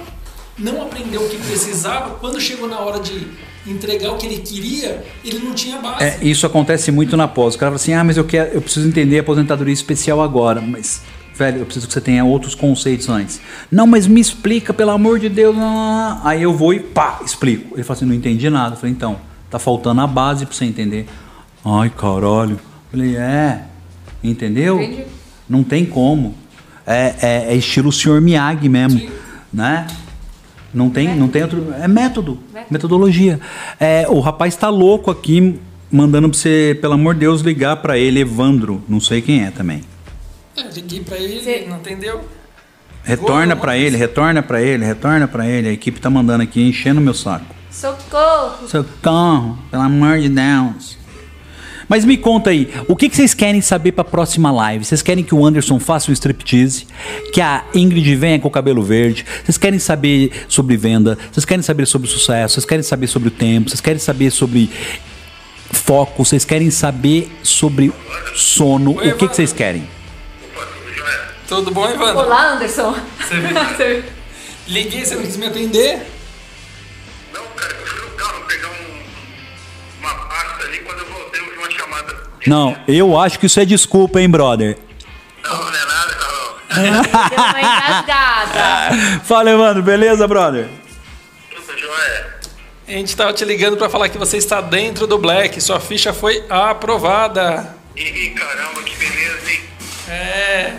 não aprendeu o que precisava. Quando chegou na hora de entregar o que ele queria, ele não tinha base. É, isso acontece muito na pós. O cara fala assim: ah, mas eu quero, eu preciso entender a aposentadoria especial agora. Mas, velho, eu preciso que você tenha outros conceitos antes. Não, mas me explica, pelo amor de Deus. não, não, não. Aí eu vou e pá, explico. Ele fala assim: não entendi nada. Eu falei, então, tá faltando a base pra você entender. Ai, caralho. Eu falei, é. Entendeu? Entendi. Não tem como. É, é, é estilo Sr. Miyagi mesmo. Sim. Né? Não tem, não tem outro. É método. Método. Metodologia. É, o rapaz tá louco aqui, mandando pra você, pelo amor de Deus, ligar pra ele, Evandro. Não sei quem é também. É, liguei pra ele, não entendeu. Retorna mas- ele, retorna pra ele, retorna pra ele. A equipe tá mandando aqui, enchendo meu saco. Socorro! Socorro, pelo amor de Deus. Mas me conta aí, o que, que vocês querem saber pra próxima live? Vocês querem que o Anderson faça um striptease? Que a Ingrid venha com o cabelo verde? Vocês querem saber sobre venda? Vocês querem saber sobre sucesso? Vocês querem saber sobre o tempo? Vocês querem saber sobre foco? Vocês querem saber sobre sono? O que, que vocês querem? Tudo bom, Evandro? Olá, Anderson. Você viu? Liguei, você não quis me atender? Não, cara, eu fui no carro pegar um, uma pasta ali, quando eu voltei eu vi uma chamada. Não, eu acho que isso é desculpa, hein, brother? Não, não é nada, Carol. Deu uma engasgada. Fala, Evandro, beleza, brother? Tudo jóia. A gente estava te ligando para falar que você está dentro do Black, sua ficha foi aprovada. Ih, caramba, que beleza, hein? É.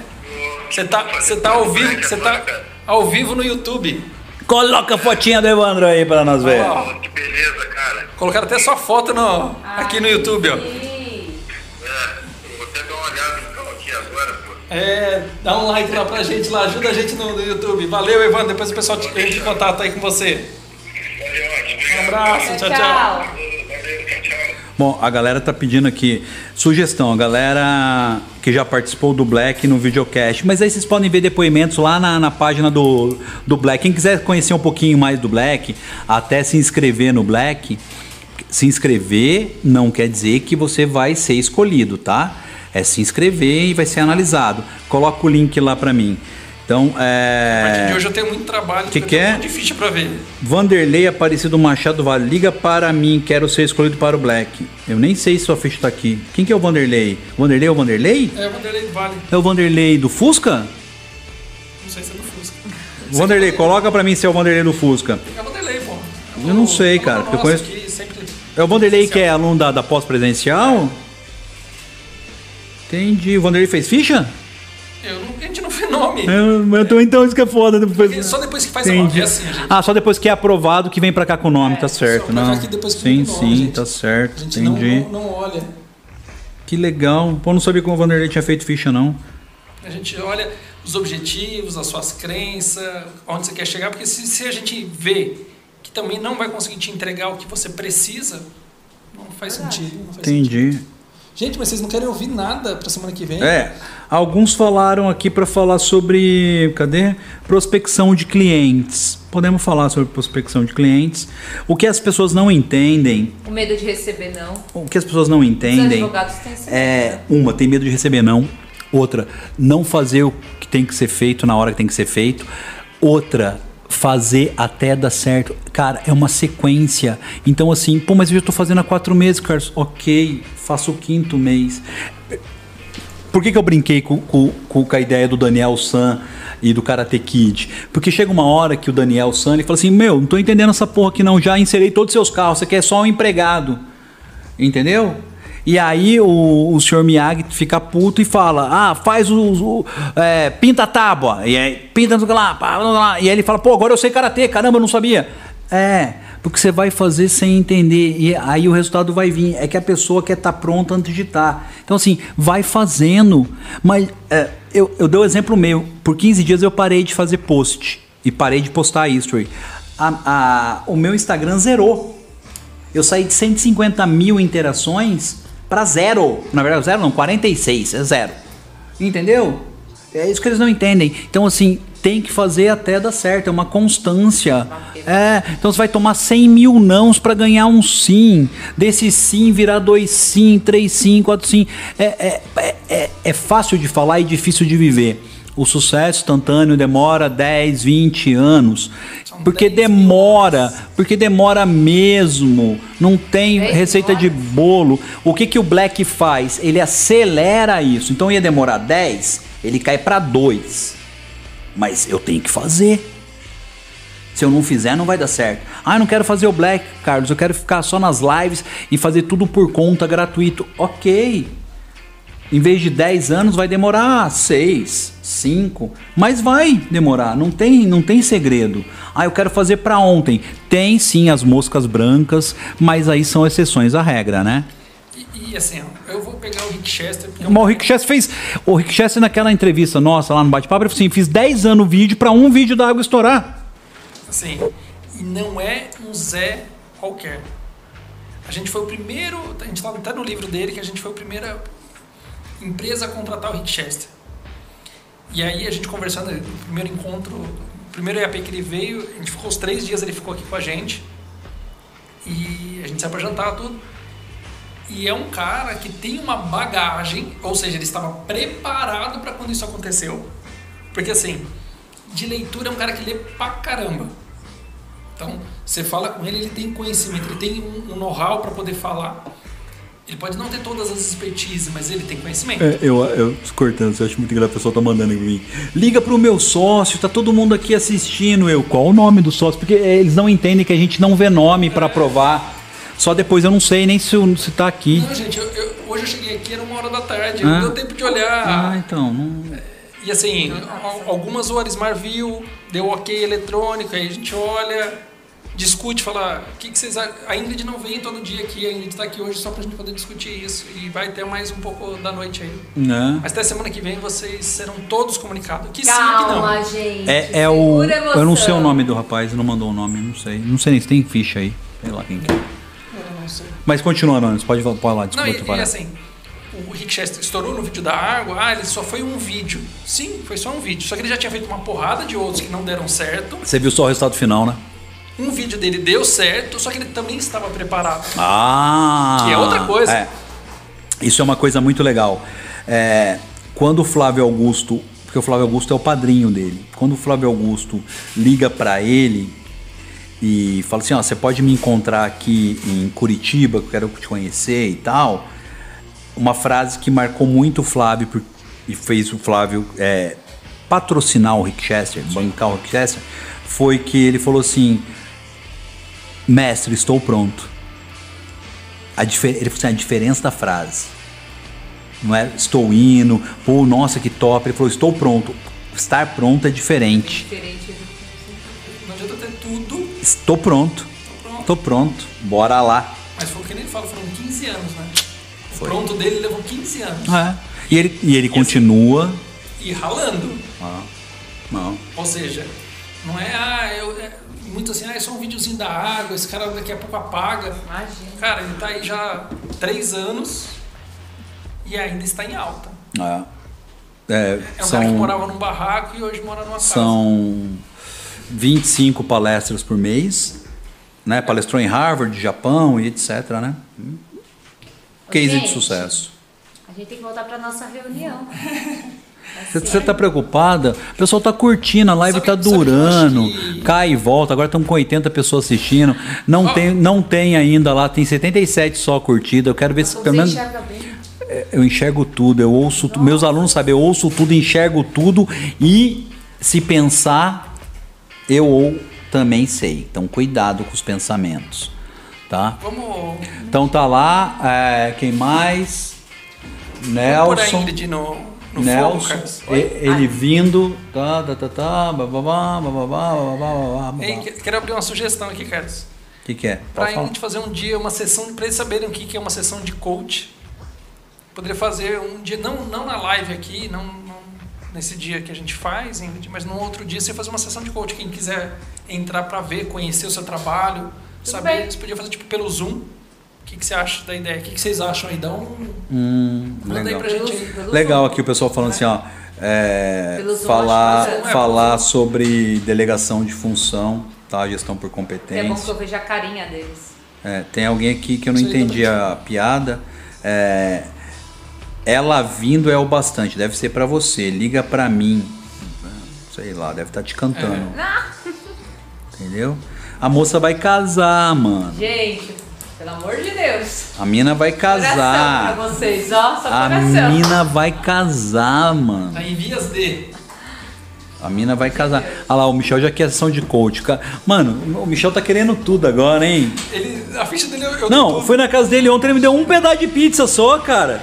Você tá, você tá ao vivo, você tá ao vivo no YouTube. Coloca a fotinha do Evandro aí pra nós ver. Pô, que beleza, cara. Colocaram até sua foto no, aqui no YouTube, ó. É, eu vou até dar uma olhada então aqui agora, pô. É, dá um like lá pra gente lá, ajuda a gente no, no YouTube. Valeu, Evandro. Depois o pessoal te, entra em contato aí com você. Valeu, ótimo. Um abraço, tchau, tchau. tchau. Valeu, tchau, tchau. Bom, a galera tá pedindo aqui sugestão, a galera que já participou do Black no videocast, mas aí vocês podem ver depoimentos lá na, na página do, do Black. Quem quiser conhecer um pouquinho mais do Black, até se inscrever no Black, se inscrever não quer dizer que você vai ser escolhido, tá? É se inscrever e vai ser analisado. Coloca o link lá pra mim. Então, A partir de é. hoje eu tenho muito trabalho, Que que tenho é? ficha pra ver. Vanderlei Aparecido Machado Vale, liga para mim, quero ser escolhido para o Black. Eu nem sei se sua ficha tá aqui. Quem que é o Vanderlei? Vanderlei é o Vanderlei? É, o Vanderlei Vale. É o Vanderlei do Fusca? Não sei se é do Fusca. Vanderlei, coloca pra mim se é o Vanderlei do Fusca. É o Vanderlei, pô. Eu não sei, Aluno cara, porque eu conheço- sempre... É o Vanderlei que é aluno da, da pós-presencial? Entendi. O Vanderlei fez ficha? Eu não, a gente nome. Eu, eu tô, então isso que é foda. Depois... Porque só depois que faz a Entendi. nota. É assim, gente. Ah, só depois que é aprovado que vem pra cá com o nome, tá certo. Não. que depois que sim, nome, sim, gente. tá certo. A gente não, Entendi. não, não olha. Que legal. Pô, não sabia que o Vanderlei tinha feito ficha, não. A gente olha os objetivos, as suas crenças, onde você quer chegar, porque se, se a gente vê que também não vai conseguir te entregar o que você precisa, não faz sentido. Não faz sentido. Gente, mas vocês não querem ouvir nada pra semana que vem? É, alguns falaram aqui para falar sobre, cadê? Prospecção de clientes. Podemos falar sobre prospecção de clientes. O que as pessoas não entendem, O medo de receber não. o que as pessoas não Os entendem advogados têm esse é medo. uma, tem medo de receber não. Outra, não fazer o que tem que ser feito na hora que tem que ser feito. Outra, fazer até dar certo. Cara, é uma sequência. Então, assim, pô, mas eu já tô fazendo há quatro meses, Carlos. Ok, faço o quinto mês. Por que, que eu brinquei com, com- com a ideia do Daniel San e do Karate Kid? Porque chega uma hora que o Daniel San ele fala assim: Meu, não tô entendendo essa porra aqui não. Já inserei todos os seus carros, você quer só um empregado. Entendeu? E aí o, o senhor Miyagi fica puto e fala: Ah, faz o. o- é, pinta a tábua. E aí, pinta no lá, blá. E aí ele fala: Pô, agora eu sei karatê, caramba, eu não sabia. É, porque você vai fazer sem entender. E aí o resultado vai vir. É que a pessoa quer estar pronta antes de estar. Então, assim, vai fazendo. Mas é, eu, eu dei o exemplo meu. Por 15 dias eu parei de fazer post. E parei de postar history. A- a- o meu Instagram zerou. Eu saí de 150 mil interações para zero. Na verdade, zero não, 46, é zero. Entendeu? É isso que eles não entendem. Então, assim, tem que fazer até dar certo, é uma constância. É, então você vai tomar 100 mil nãos para ganhar um sim. Desse sim virar dois sim, três sim, quatro sim. É, é, é, é, é fácil de falar e difícil de viver. O sucesso instantâneo demora 10, 20 anos. Porque 10 mil demora, porque demora mesmo. Não tem 10 receita de bolo. O que, que o Black faz? Ele acelera isso. Então ia demorar 10, ele cai para 2. Mas eu tenho que fazer. Se eu não fizer, não vai dar certo. Ah, eu não quero fazer o Black, Carlos. Eu quero ficar só nas lives e fazer tudo por conta, gratuito. Ok. Em vez de 10 anos, vai demorar 6, 5. Mas vai demorar. Não tem, não tem segredo. Ah, eu quero fazer para ontem. Tem sim as moscas brancas, mas aí são exceções à regra, né? E, e assim, ó, eu vou pegar o Rick Chester, porque é o Rick Chester fez. O Rick Chester, naquela entrevista nossa lá no Bate-Papo, ele falou assim: fiz 10 anos vídeo para um vídeo da água estourar. Assim, e não é um Zé qualquer. A gente foi o primeiro, a gente estava até no livro dele que a gente foi a primeira empresa contratar o Rick Chester. E aí a gente conversando, no primeiro encontro, o primeiro EAP que ele veio, a gente ficou os três dias, ele ficou aqui com a gente. E a gente saiu para jantar, tudo. E é um cara que tem uma bagagem, ou seja, ele estava preparado para quando isso aconteceu. Porque assim, de leitura é um cara que lê pra caramba. Então, você fala com ele, ele tem conhecimento, ele tem um know-how para poder falar. Ele pode não ter todas as expertises, mas ele tem conhecimento. É, eu, eu cortando, eu acho muito engraçado, a pessoa tá mandando pra mim. Liga pro meu sócio, tá todo mundo aqui assistindo. Eu, qual o nome do sócio? Porque é, eles não entendem que a gente não vê nome pra provar. Só depois eu não sei nem se, o- se tá aqui. Não, gente, eu- eu- hoje eu cheguei aqui, era uma hora da tarde, Ah. não deu tempo de olhar. Ah, então. Não... E assim, al- algumas o Arismar viu, deu ok eletrônico, aí a gente olha, discute, fala, o que, que vocês acham? A Ingrid não vem todo dia aqui, a Ingrid tá aqui hoje só pra gente poder discutir isso. E vai ter mais um pouco da noite aí. Né? Mas até semana que vem vocês serão todos comunicados. Que sim, que não. Calma, gente. É, é o. a Eu não sei o emoção. nome do rapaz, não mandou o nome, não sei. Não sei nem se tem ficha aí. Sei lá quem que é. Eu não sei. Mas continuando antes, pode, pode lá, Não, desculpa e, te e assim, o Rick Chester estourou no vídeo da água, ah, ele só foi um vídeo. Sim, foi só um vídeo. Só que ele já tinha feito uma porrada de outros que não deram certo. Você viu só o resultado final, né? Um vídeo dele deu certo, só que ele também estava preparado. Ah! Que é outra coisa. é. Isso é uma coisa muito legal. É, quando o Flávio Augusto porque o Flávio Augusto é o padrinho dele. Quando o Flávio Augusto liga para ele e fala assim: ó, você pode me encontrar aqui em Curitiba, que eu quero te conhecer e tal. Uma frase que marcou muito o Flávio e fez o Flávio é, patrocinar o Rick Chester, bancar o Rick Chester, foi que ele falou assim: Mestre, estou pronto. A difer- ele falou assim, a diferença da frase. Não é estou indo, pô, nossa, que top. Ele falou, estou pronto. Estar pronto é diferente. Não adianta ter tudo, Estou pronto. pronto. Tô pronto. Bora lá. Mas foi o que ele fala, foram 15 anos, né? O Foi. pronto dele levou 15 anos. É. E ele, e ele continua. E ralando. Ah, não. Ou seja, não é, ah, eu, é muito assim, ah, é só um videozinho da água, esse cara daqui a pouco apaga. Imagina. Cara, ele tá aí já há 3 anos e ainda está em alta. É. É, É um cara que são, morava num barraco e hoje mora numa casa. são 25 palestras por mês. Né? Palestrou em Harvard, Japão e etc. Né? Case de Gente, sucesso. A gente tem que voltar pra nossa reunião. Você você tá preocupada? O pessoal tá curtindo, a live tá eu durando, que- cai e volta. Agora estamos com 80 pessoas assistindo. Não, Ó. tem, não tem ainda lá, tem 77 só curtida. Eu quero ver se Você pelo menos. enxerga bem. Eu enxergo tudo, eu ouço. tu- Meus alunos sabem, eu ouço tudo, enxergo tudo e se pensar, eu ou também sei. Então cuidado com os pensamentos, tá? Vamos, Então tá lá, é, quem mais? vamos pôr a Nelson. Ingrid no, fogo, Nelson, Carlos. e- ele vindo, tá, tá, tá, tá, bababá, bababá, bababá, bababá. Ei, que- quero abrir uma sugestão aqui, Carlos. O que, que é? Pra Pode falar. gente fazer um dia uma sessão, pra eles saberem o que que é uma sessão de coach. Poderia fazer um dia, não, não na live aqui, não, não nesse dia que a gente faz, mas num outro dia você fazer uma sessão de coach. Quem quiser entrar pra ver, conhecer o seu trabalho, saber, bem. você podia fazer tipo pelo Zoom. O que, que você acha da ideia? O que, que vocês acham aí? Dá um. Hum, Manda aí legal. pra gente aí. Pelo Legal aqui o pessoal falando assim, ó. é, falar pelo Zoom. falar sobre delegação de função, tá? Gestão por É bom que competência. eu veja a carinha deles. É, tem alguém aqui que eu não Isso aí entendi a piada. É, ela vindo é o bastante, deve ser pra você. Liga pra mim. Sei lá, deve estar te cantando. É. Entendeu? A moça vai casar, mano. Gente, pelo amor de Deus. A mina vai Coração casar. pra vocês, ó. Só A coração. mina vai casar, mano. Tá em vias de. A mina vai casar. Olha lá, o Michel já quer sessão de coach. Ca- Mano, o Michel tá querendo tudo agora, hein? Ele, a ficha dele eu, eu Não, tô- fui na casa dele ontem, ele me deu um pedaço de pizza só, cara.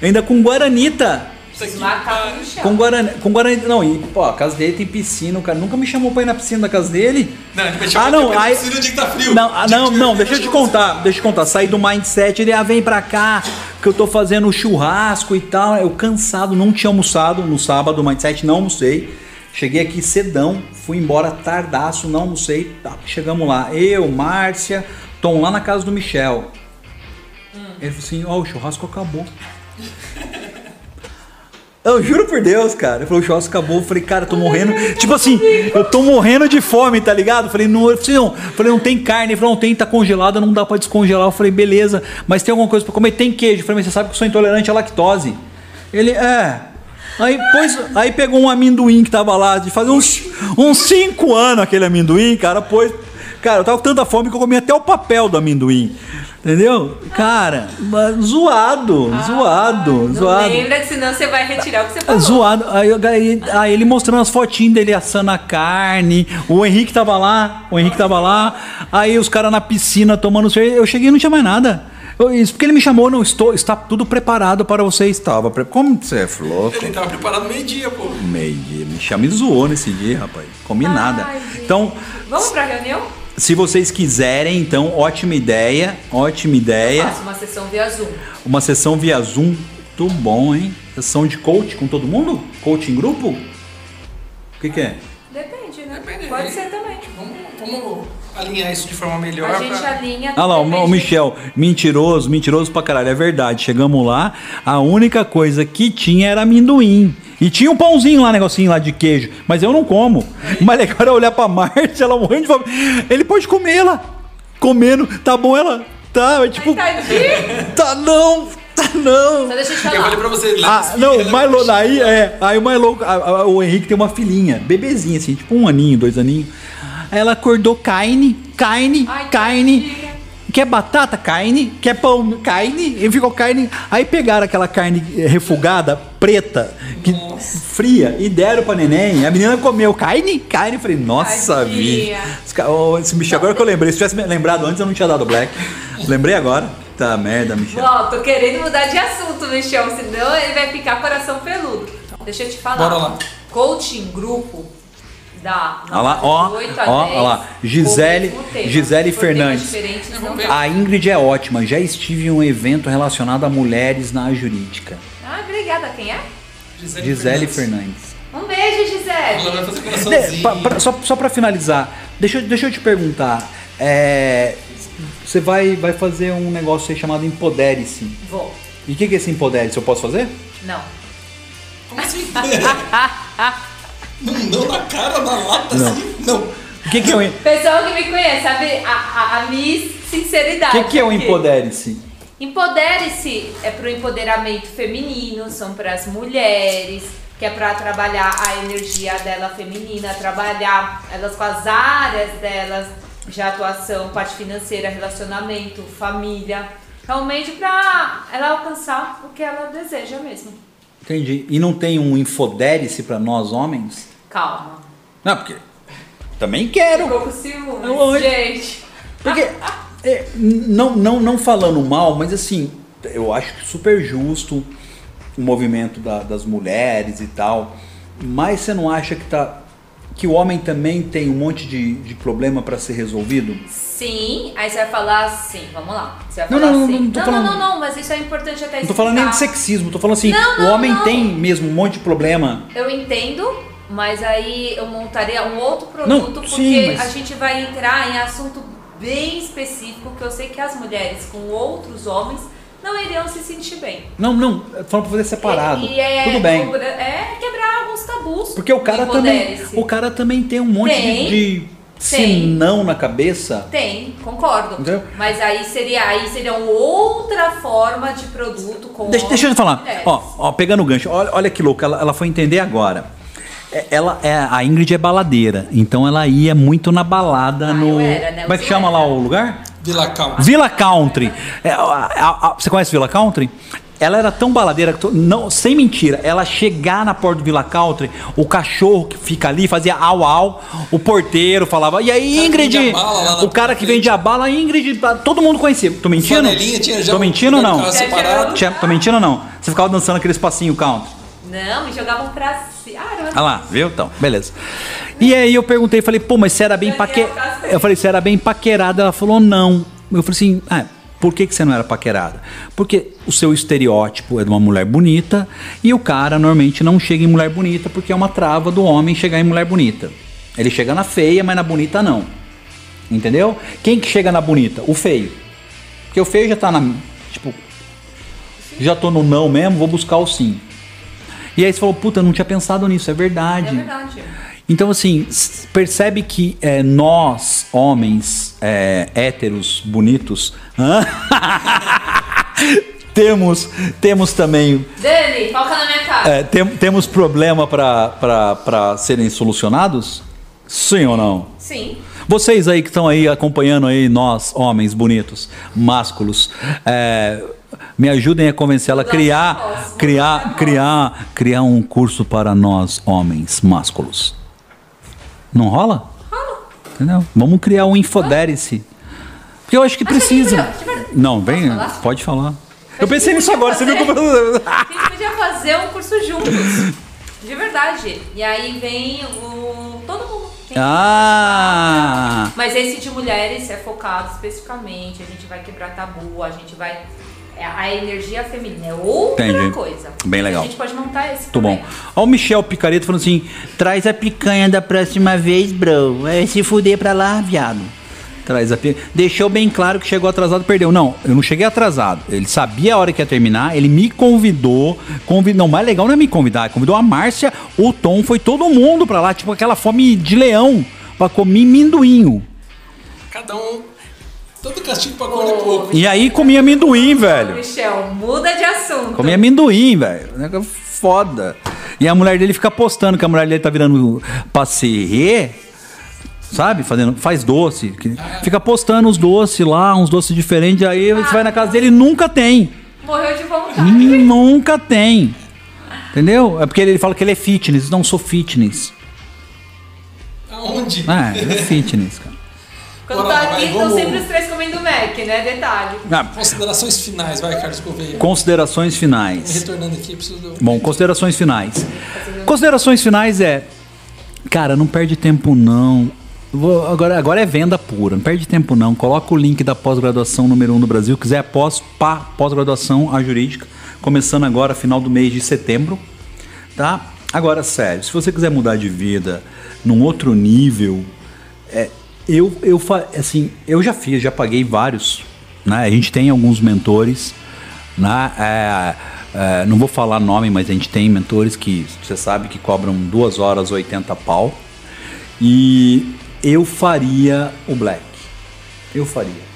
Ainda com guaranita. Isso aqui tá- com chão. Com guarani, com guarani. Não, e, pô, a casa dele tem piscina, o cara nunca me chamou pra ir na piscina da casa dele. Não, Ah, não, aí. piscina de que tá frio. Não, ah, não, não, deixa eu te contar, deixa eu te contar. Saí do mindset, ele, ah, vem pra cá, que eu tô fazendo churrasco e tal. Eu cansado, não tinha almoçado no sábado, mindset, não almocei. Cheguei aqui cedão, fui embora tardaço, não almocei. Tá, chegamos lá, eu, Márcia, Tom lá na casa do Michel. Ele falou assim: Ó, o churrasco acabou. Eu juro por Deus, cara. Ele falou, o churrasco acabou. Eu falei, cara, eu tô morrendo. Tipo assim, eu tô morrendo de fome, tá ligado? Eu falei, não, eu falei, não, eu falei, não tem carne. Ele falou, não tem, tá congelada, não dá pra descongelar. Eu falei, beleza, mas tem alguma coisa pra comer? Tem queijo. Eu falei, mas você sabe que eu sou intolerante à lactose. Ele, é. Aí, pôs, aí pegou um amendoim que tava lá, de fazer uns, uns cinco anos aquele amendoim, cara, pôs. Cara, eu tava com tanta fome que eu comi até o papel do amendoim. Entendeu? Cara, mas zoado, zoado, Não zoado. lembra que senão você vai retirar o que você falou. Zoado. Aí, aí- aí ele mostrando as fotinhas dele assando a carne. O Henrique tava lá. O Henrique tava lá. Aí os caras na piscina tomando cerveja. Eu cheguei e não tinha mais nada. Eu- isso porque ele me chamou, não, estou, está tudo preparado para você. Estava. pre- Como você é louco? Ele tava preparado meio-dia, pô. Meio dia. Me chama e zoou nesse dia, rapaz. Comi nada. Ai, gente. Então, Vamos pra reunião? Se vocês quiserem, então, ótima ideia. Ótima ideia. Faça uma sessão via Zoom. Uma sessão via Zoom. Muito bom, hein? Sessão de coach com todo mundo? Coach em grupo? O que, que é? Depende, né? Depende. Pode ser também. Vamos, vamos alinhar isso de forma melhor. A gente pra- alinha. Ah lá, o, Michel, mentiroso, mentiroso pra caralho, é verdade. Chegamos lá, a única coisa que tinha era amendoim. E tinha um pãozinho lá, negocinho lá de queijo, mas eu não como. Mas legal era olhar pra Marte, ela morrendo de fome. Ele pode comer ela, comendo, tá bom ela? Tá, é tipo, Tadinho. tá não, Não! Só deixa eu te Eu falei falar. pra você. Ah, não, o daí filhos. é. Aí o Milo, a- a- o Henrique tem uma filhinha, bebezinha, assim, tipo um aninho, dois aninhos. Aí ela acordou carne, carne, Ai, carne. Quer batata? Carne. Quer pão? Carne. E ficou carne. Aí pegaram aquela carne eh, refugada, preta, que, fria, e deram pra neném. A menina comeu carne, carne. Falei, nossa, vida. Esse Michel, agora que eu lembrei. Se tivesse lembrado antes, eu não tinha dado black. Lembrei agora. Tá merda, Michel. Ó, tô querendo mudar de assunto, Michel, senão ele vai ficar coração peludo. Deixa eu te falar. Bora lá. Coaching grupo da Olha lá, ó, 8 a ó, 10, ó lá. Gisele-. Gisele Fernandes. dá. A Ingrid é ótima. Já estive em um evento relacionado a mulheres na jurídica. Ah, obrigada. Quem é? Gisele Fernandes. Um beijo, Gisele. Ela vai fazer De- pra- pra- só, só pra finalizar, deixa, eu- deixa eu te perguntar. é, você vai, vai fazer um negócio aí chamado Empodere-se. Vou. E o que, que é esse Empodere-se? Eu posso fazer? Não. Como assim? não, não na cara, na lata, Não. assim? Não. O que, que é o, Pessoal que me conhece, sabe a, a, a Miss o Sinceridade. que, que é o. Empodere-se? Empodere-se é para o empoderamento feminino, são para as mulheres, que é para trabalhar a energia dela feminina, trabalhar elas com as áreas delas de atuação, parte financeira, relacionamento, família, realmente para ela alcançar o que ela deseja mesmo. Entendi. E não tem um Infodere-se pra nós homens? Calma. Não, porque também quero. Ficou com ciúmes, É gente. Porque, é, não, não, não falando mal, mas assim, eu acho super justo o movimento da- das mulheres e tal. Mas você não acha que, tá, que o homem também tem um monte de, de problema para ser resolvido? Sim, aí você vai falar assim, vamos lá. Você vai Não, falar não, não, assim. não tô não, falando- não, não, mas isso é importante até Não tô falando nem de explicar. sexismo, tô falando assim, Não, o não, homem não. tem mesmo um monte de problema. Eu entendo, mas aí eu montaria um outro produto Não, porque sim, mas- a gente vai entrar em assunto bem específico que eu sei que as mulheres com outros homens não iriam se sentir bem. Não, não, falando pra fazer separado. E, e é, Tudo bem. É quebrar alguns tabus. Porque o cara também, o cara também tem um monte de, Tem. de Tem. senão na cabeça. Tem, concordo. Entendeu? Mas aí seria, aí seria uma outra forma de produto com Deixa, deixa eu homens e falar. mulheres. Ó, ó, pegando o gancho, olha, olha que louco, ela, ela foi entender agora. É, Ela é, a Ingrid é baladeira, então ela ia muito na balada Ah, no. era, né? Como é que chama era. lá o lugar? Vila. Vila Country. É, a- a- a- você conhece Vila Country? Ela era tão baladeira que, não, sem mentira, ela chegar na porta do Vila Country, o cachorro que fica ali fazia au au, o porteiro falava, e aí O cara que Ingrid? vende a bala lá na o cara que vende a bala, Ingrid, todo mundo conhecia. Tô mentindo? Tinha já Tô mentindo ou não? Tinha- Tô mentindo ou não? Você ficava dançando aquele espacinho country. Não, me jogavam pra cima. Ah. Ah lá, viu? Então, beleza. E aí eu perguntei, falei, pô, mas você era bem paquerada. Castro. Eu falei, você era bem paquerada? Ela falou, não. Eu falei assim, ah, por que, que você não era paquerada? Porque o seu estereótipo é de uma mulher bonita e o cara normalmente não chega em mulher bonita porque é uma trava do homem chegar em mulher bonita. Ele chega na feia, mas na bonita não. Entendeu? Quem que chega na bonita? O feio. Porque o feio já tá na. Tipo, já tô no não mesmo, vou buscar o sim. E aí você falou, puta, eu não tinha pensado nisso, é verdade. É verdade. Então, assim, percebe que é, nós, homens é, héteros, bonitos, temos, temos também Dani, foca na minha cara. é, tem- temos problema para serem solucionados? Sim ou não? Sim. Vocês aí que estão aí acompanhando aí nós, homens bonitos, másculos, é, me ajudem a convencer ela a criar, criar, criar, criar um curso para nós, homens másculos. Não rola? Rola. Entendeu? Vamos criar um infodere-se. Porque eu acho que Acho que precisa. de verdade. Não, vem, falar? pode falar. Eu pensei que nisso podia agora, você viu fazer. como. A gente podia fazer um curso juntos. De verdade. E aí vem o. todo mundo. Ah! Mas esse de mulheres é focado especificamente. A gente vai quebrar tabu, a gente vai. É, A energia feminina é outra Entendi. coisa. Bem legal. A gente pode montar esse Muito bom. Ó, o Michel Picareta falando assim: traz a picanha da próxima vez, bro. Vai se fuder pra lá, viado. Traz a picanha. Deixou bem claro que chegou atrasado perdeu. Não, eu não cheguei atrasado. Ele sabia a hora que ia terminar, ele me convidou. Convid... Não, mais legal não é me convidar, convidou a Márcia, o Tom, foi todo mundo pra lá, tipo aquela fome de leão, pra comer minduinho. Cada um Todo castigo pra gordo é pouco. E aí comia amendoim, velho. Michel, muda de assunto. Comia amendoim, velho. Foda. E a mulher dele fica postando que a mulher dele tá virando passeê, sabe? Fazendo, faz doce. que- Fica postando os doces lá, uns doces diferentes. Aí você vai na casa dele e nunca tem. Morreu de vontade. Nunca tem. Entendeu? É porque ele fala que ele é fitness. Não sou fitness. Aonde? É, ele é fitness, cara. Quando Bora tá lá, vai, aqui, estão vamos- sempre os três comendo Mac, né? Detalhe. Ah, Considerações finais, vai, Carlos Gouveia. considerações finais. Retornando aqui, preciso do. Bom, considerações finais. Considerações finais é. Cara, não perde tempo não. Vou- agora, agora é venda pura, não perde tempo não. Coloca o link da pós-graduação número 1 um no Brasil. Quiser pós, pá, pós-graduação, a jurídica. Começando agora, final do mês de setembro. Tá? Agora, sério, se você quiser mudar de vida num outro nível, é, eu, eu, assim, eu já fiz, já paguei vários. Né? A gente tem alguns mentores. Né? É, é, não vou falar nome, mas a gente tem mentores que você sabe que cobram duas horas 80 pau. E eu faria o Black. Eu faria.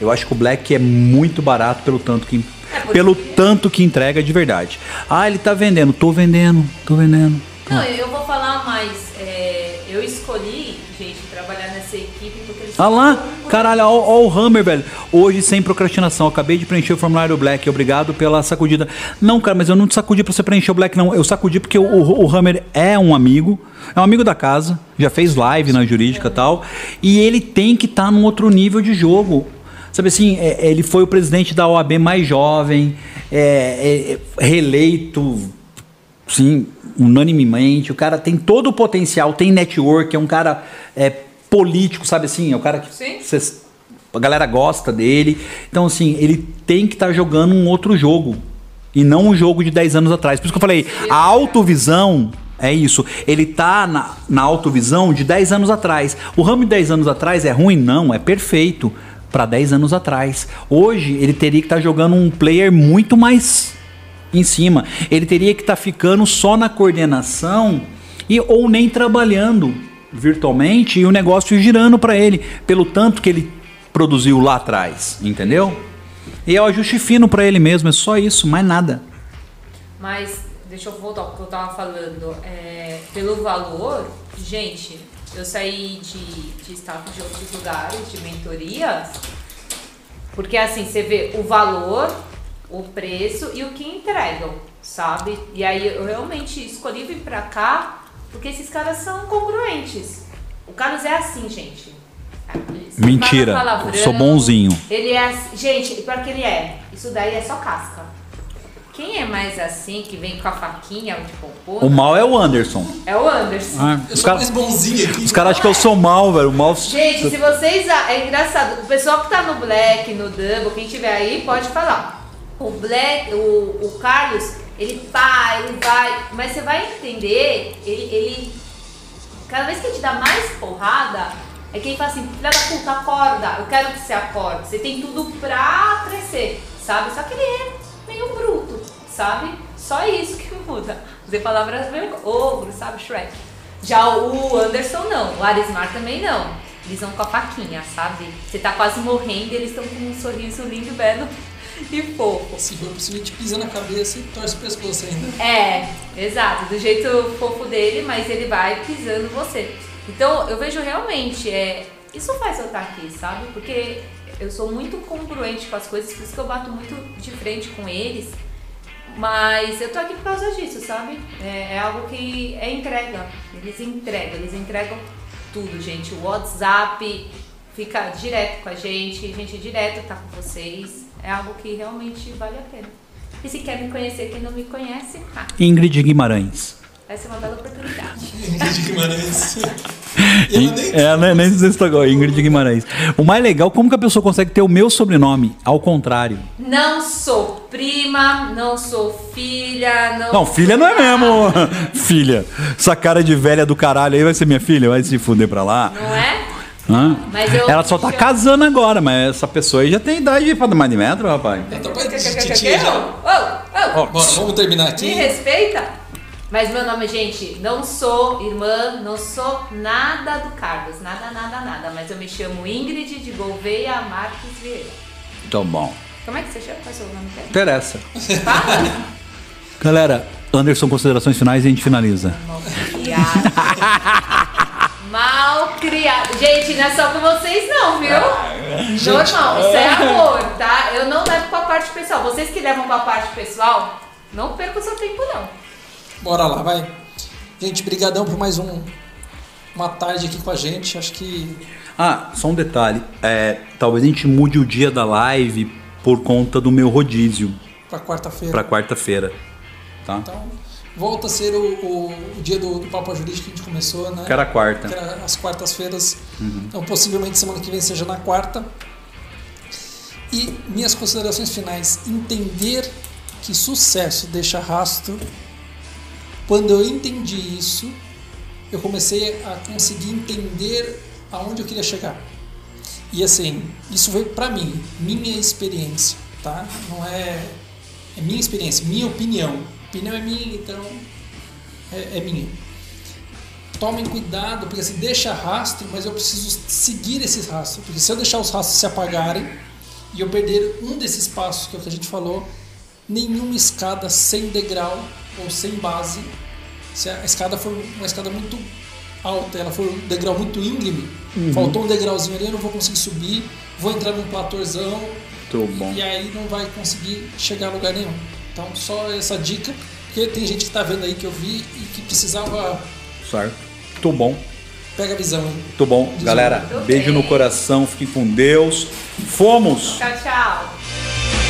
Eu acho que o Black é muito barato pelo tanto que, porque- pelo tanto que entrega de verdade. Ah, ele tá vendendo. Tô vendendo, tô vendendo. Não, eu vou falar mais. é, eu escolhi, gente, trabalhar nessa equipe porque eles Ah lá, caralho, ó, ó o Hammer, velho. Hoje sem procrastinação. Acabei de preencher o formulário Black. Obrigado pela sacudida. Não, cara, mas eu não te sacudi pra você preencher o Black, não. Eu sacudi porque o, o, o Hammer é um amigo. É um amigo da casa. Já fez live na jurídica e tal. E ele tem que estar num outro nível de jogo. Sabe assim, é- ele foi o presidente da OAB mais jovem, é- é- é reeleito sim, unanimemente. O cara tem todo o potencial, tem network, é um cara é, político, sabe assim? É o cara que cês- a galera gosta dele. Então, assim, ele tem que estar jogando um outro jogo. E não um jogo de 10 anos atrás. Por isso que eu falei, a autovisão é isso. Ele tá na, na autovisão de 10 anos atrás. O ramo de 10 anos atrás é ruim? Não, é perfeito. Para 10 anos atrás. Hoje, ele teria que estar jogando um player muito mais em cima. Ele teria que estar ficando só na coordenação e ou nem trabalhando virtualmente e o negócio girando para ele pelo tanto que ele produziu lá atrás, entendeu? E é o ajuste fino para ele mesmo, é só isso, mais nada. Mas, deixa eu voltar ao que eu tava falando. É, pelo valor, gente, eu saí de, de de outros lugares, de mentorias, porque assim, você vê o valor, o preço e o que entregam, sabe? E aí eu realmente escolhi vir pra cá porque esses caras são congruentes. O Carlos é assim, gente. Você Mentira, palavrão, sou bonzinho. Ele é assim, gente, pior que ele é. Isso daí é só casca. Quem é mais assim, que vem com a faquinha de popô, O mal é o Anderson. é o Anderson. Ah, Eu os sou caras mais bonzinho aqui. os caras acham que eu sou mal, velho. O mal. Gente, se vocês. É engraçado. O pessoal que tá no Black, no Double, quem tiver aí, pode falar. O Black, o, o Carlos, ele pá, ele vai. Mas você vai entender, ele, ele. Cada vez que ele te dá mais porrada, é que ele fala assim: filha da puta, acorda. Eu quero que você acorde. Você tem tudo pra crescer, sabe? Só que ele é meio bruto, sabe? Só isso que muda. Usei palavras meio ogro, sabe? Shrek. Já o Anderson não, o Arismar também não. Eles vão com a faquinha, sabe? Você tá quase morrendo e eles estão com um sorriso lindo, belo e fofo. Se for possível, a gente pisa na cabeça e torce o pescoço ainda. É, exato, do jeito fofo dele, mas ele vai pisando você. Então eu vejo realmente, é, isso faz eu estar aqui, sabe? Porque eu sou muito congruente com as coisas, por isso que eu bato muito de frente com eles. Mas eu tô aqui por causa disso, sabe? É, é algo que é entrega. Eles entregam, eles entregam tudo, gente. O WhatsApp fica direto com a gente, a gente direto tá com vocês. É algo que realmente vale a pena. E se quer me conhecer, quem não me conhece, ah, Ingrid Guimarães. essa é uma bela oportunidade. Ingrid Guimarães. E ela nem É, né, nem se estragou, Ingrid Guimarães. O mais legal, como que a pessoa consegue ter o meu sobrenome? Ao contrário. Não sou prima, não sou filha, não. Não, filha não é mesmo. filha. Essa cara de velha do caralho aí vai ser minha filha? Vai se fuder pra lá. Não é? Hã? Mas eu- Ela só tá eu- casando agora, mas essa pessoa aí já tem idade pra dar mais de metro, rapaz. Que- que- titia já. Ô, ô, Bora, vamos terminar Me aqui. respeita? Mas meu nome, gente, não sou irmã, não sou nada do Carlos, nada, nada, nada. Mas eu me chamo Ingrid de Gouveia Marques Vieira. Então bom. Como é que você chama? Qual é o seu nome? Interessa. Fala. Galera, Anderson, considerações finais e a gente finaliza. Criado. Mal criado. Gente, não é só com vocês não, viu? Normal, isso é amor, tá? Eu não levo pra parte pessoal. Vocês que levam pra parte pessoal, não percam seu tempo não. Bora lá, vai. Gente, brigadão por mais um uma tarde aqui com a gente. Acho que Ah, só um detalhe. É, talvez a gente mude o dia da live por conta do meu rodízio pra quarta-feira. pra quarta-feira. Tá? Então, volta a ser o, o- o dia do, do Papo Jurídico que a gente começou, né? Que era quarta. Que era as quartas-feiras. Então, possivelmente semana que vem seja na quarta. E minhas considerações finais: entender que sucesso deixa rastro. Quando eu entendi isso, eu comecei a conseguir entender aonde eu queria chegar. E assim, isso veio pra mim, minha experiência, tá? Não é é minha experiência, minha opinião. Opinião é minha, então é, é minha. Tomem cuidado, porque assim, deixa rastro, mas eu preciso seguir esses rastros. Porque se eu deixar os rastros se apagarem e eu perder um desses passos, que é o que a gente falou, nenhuma escada sem degrau ou sem base, se a escada for uma escada muito alta, ela for um degrau muito íngreme, faltou um degrauzinho ali, eu não vou conseguir subir, vou entrar num platôzão, e aí não vai conseguir chegar a lugar nenhum. Então, só essa dica, porque tem gente que está vendo aí que eu vi e que precisava. Certo. Muito bom. Pega a visão aí. Muito bom. Galera, Muito beijo bem. no coração. Fiquem com Deus. Fomos! Tchau, tchau.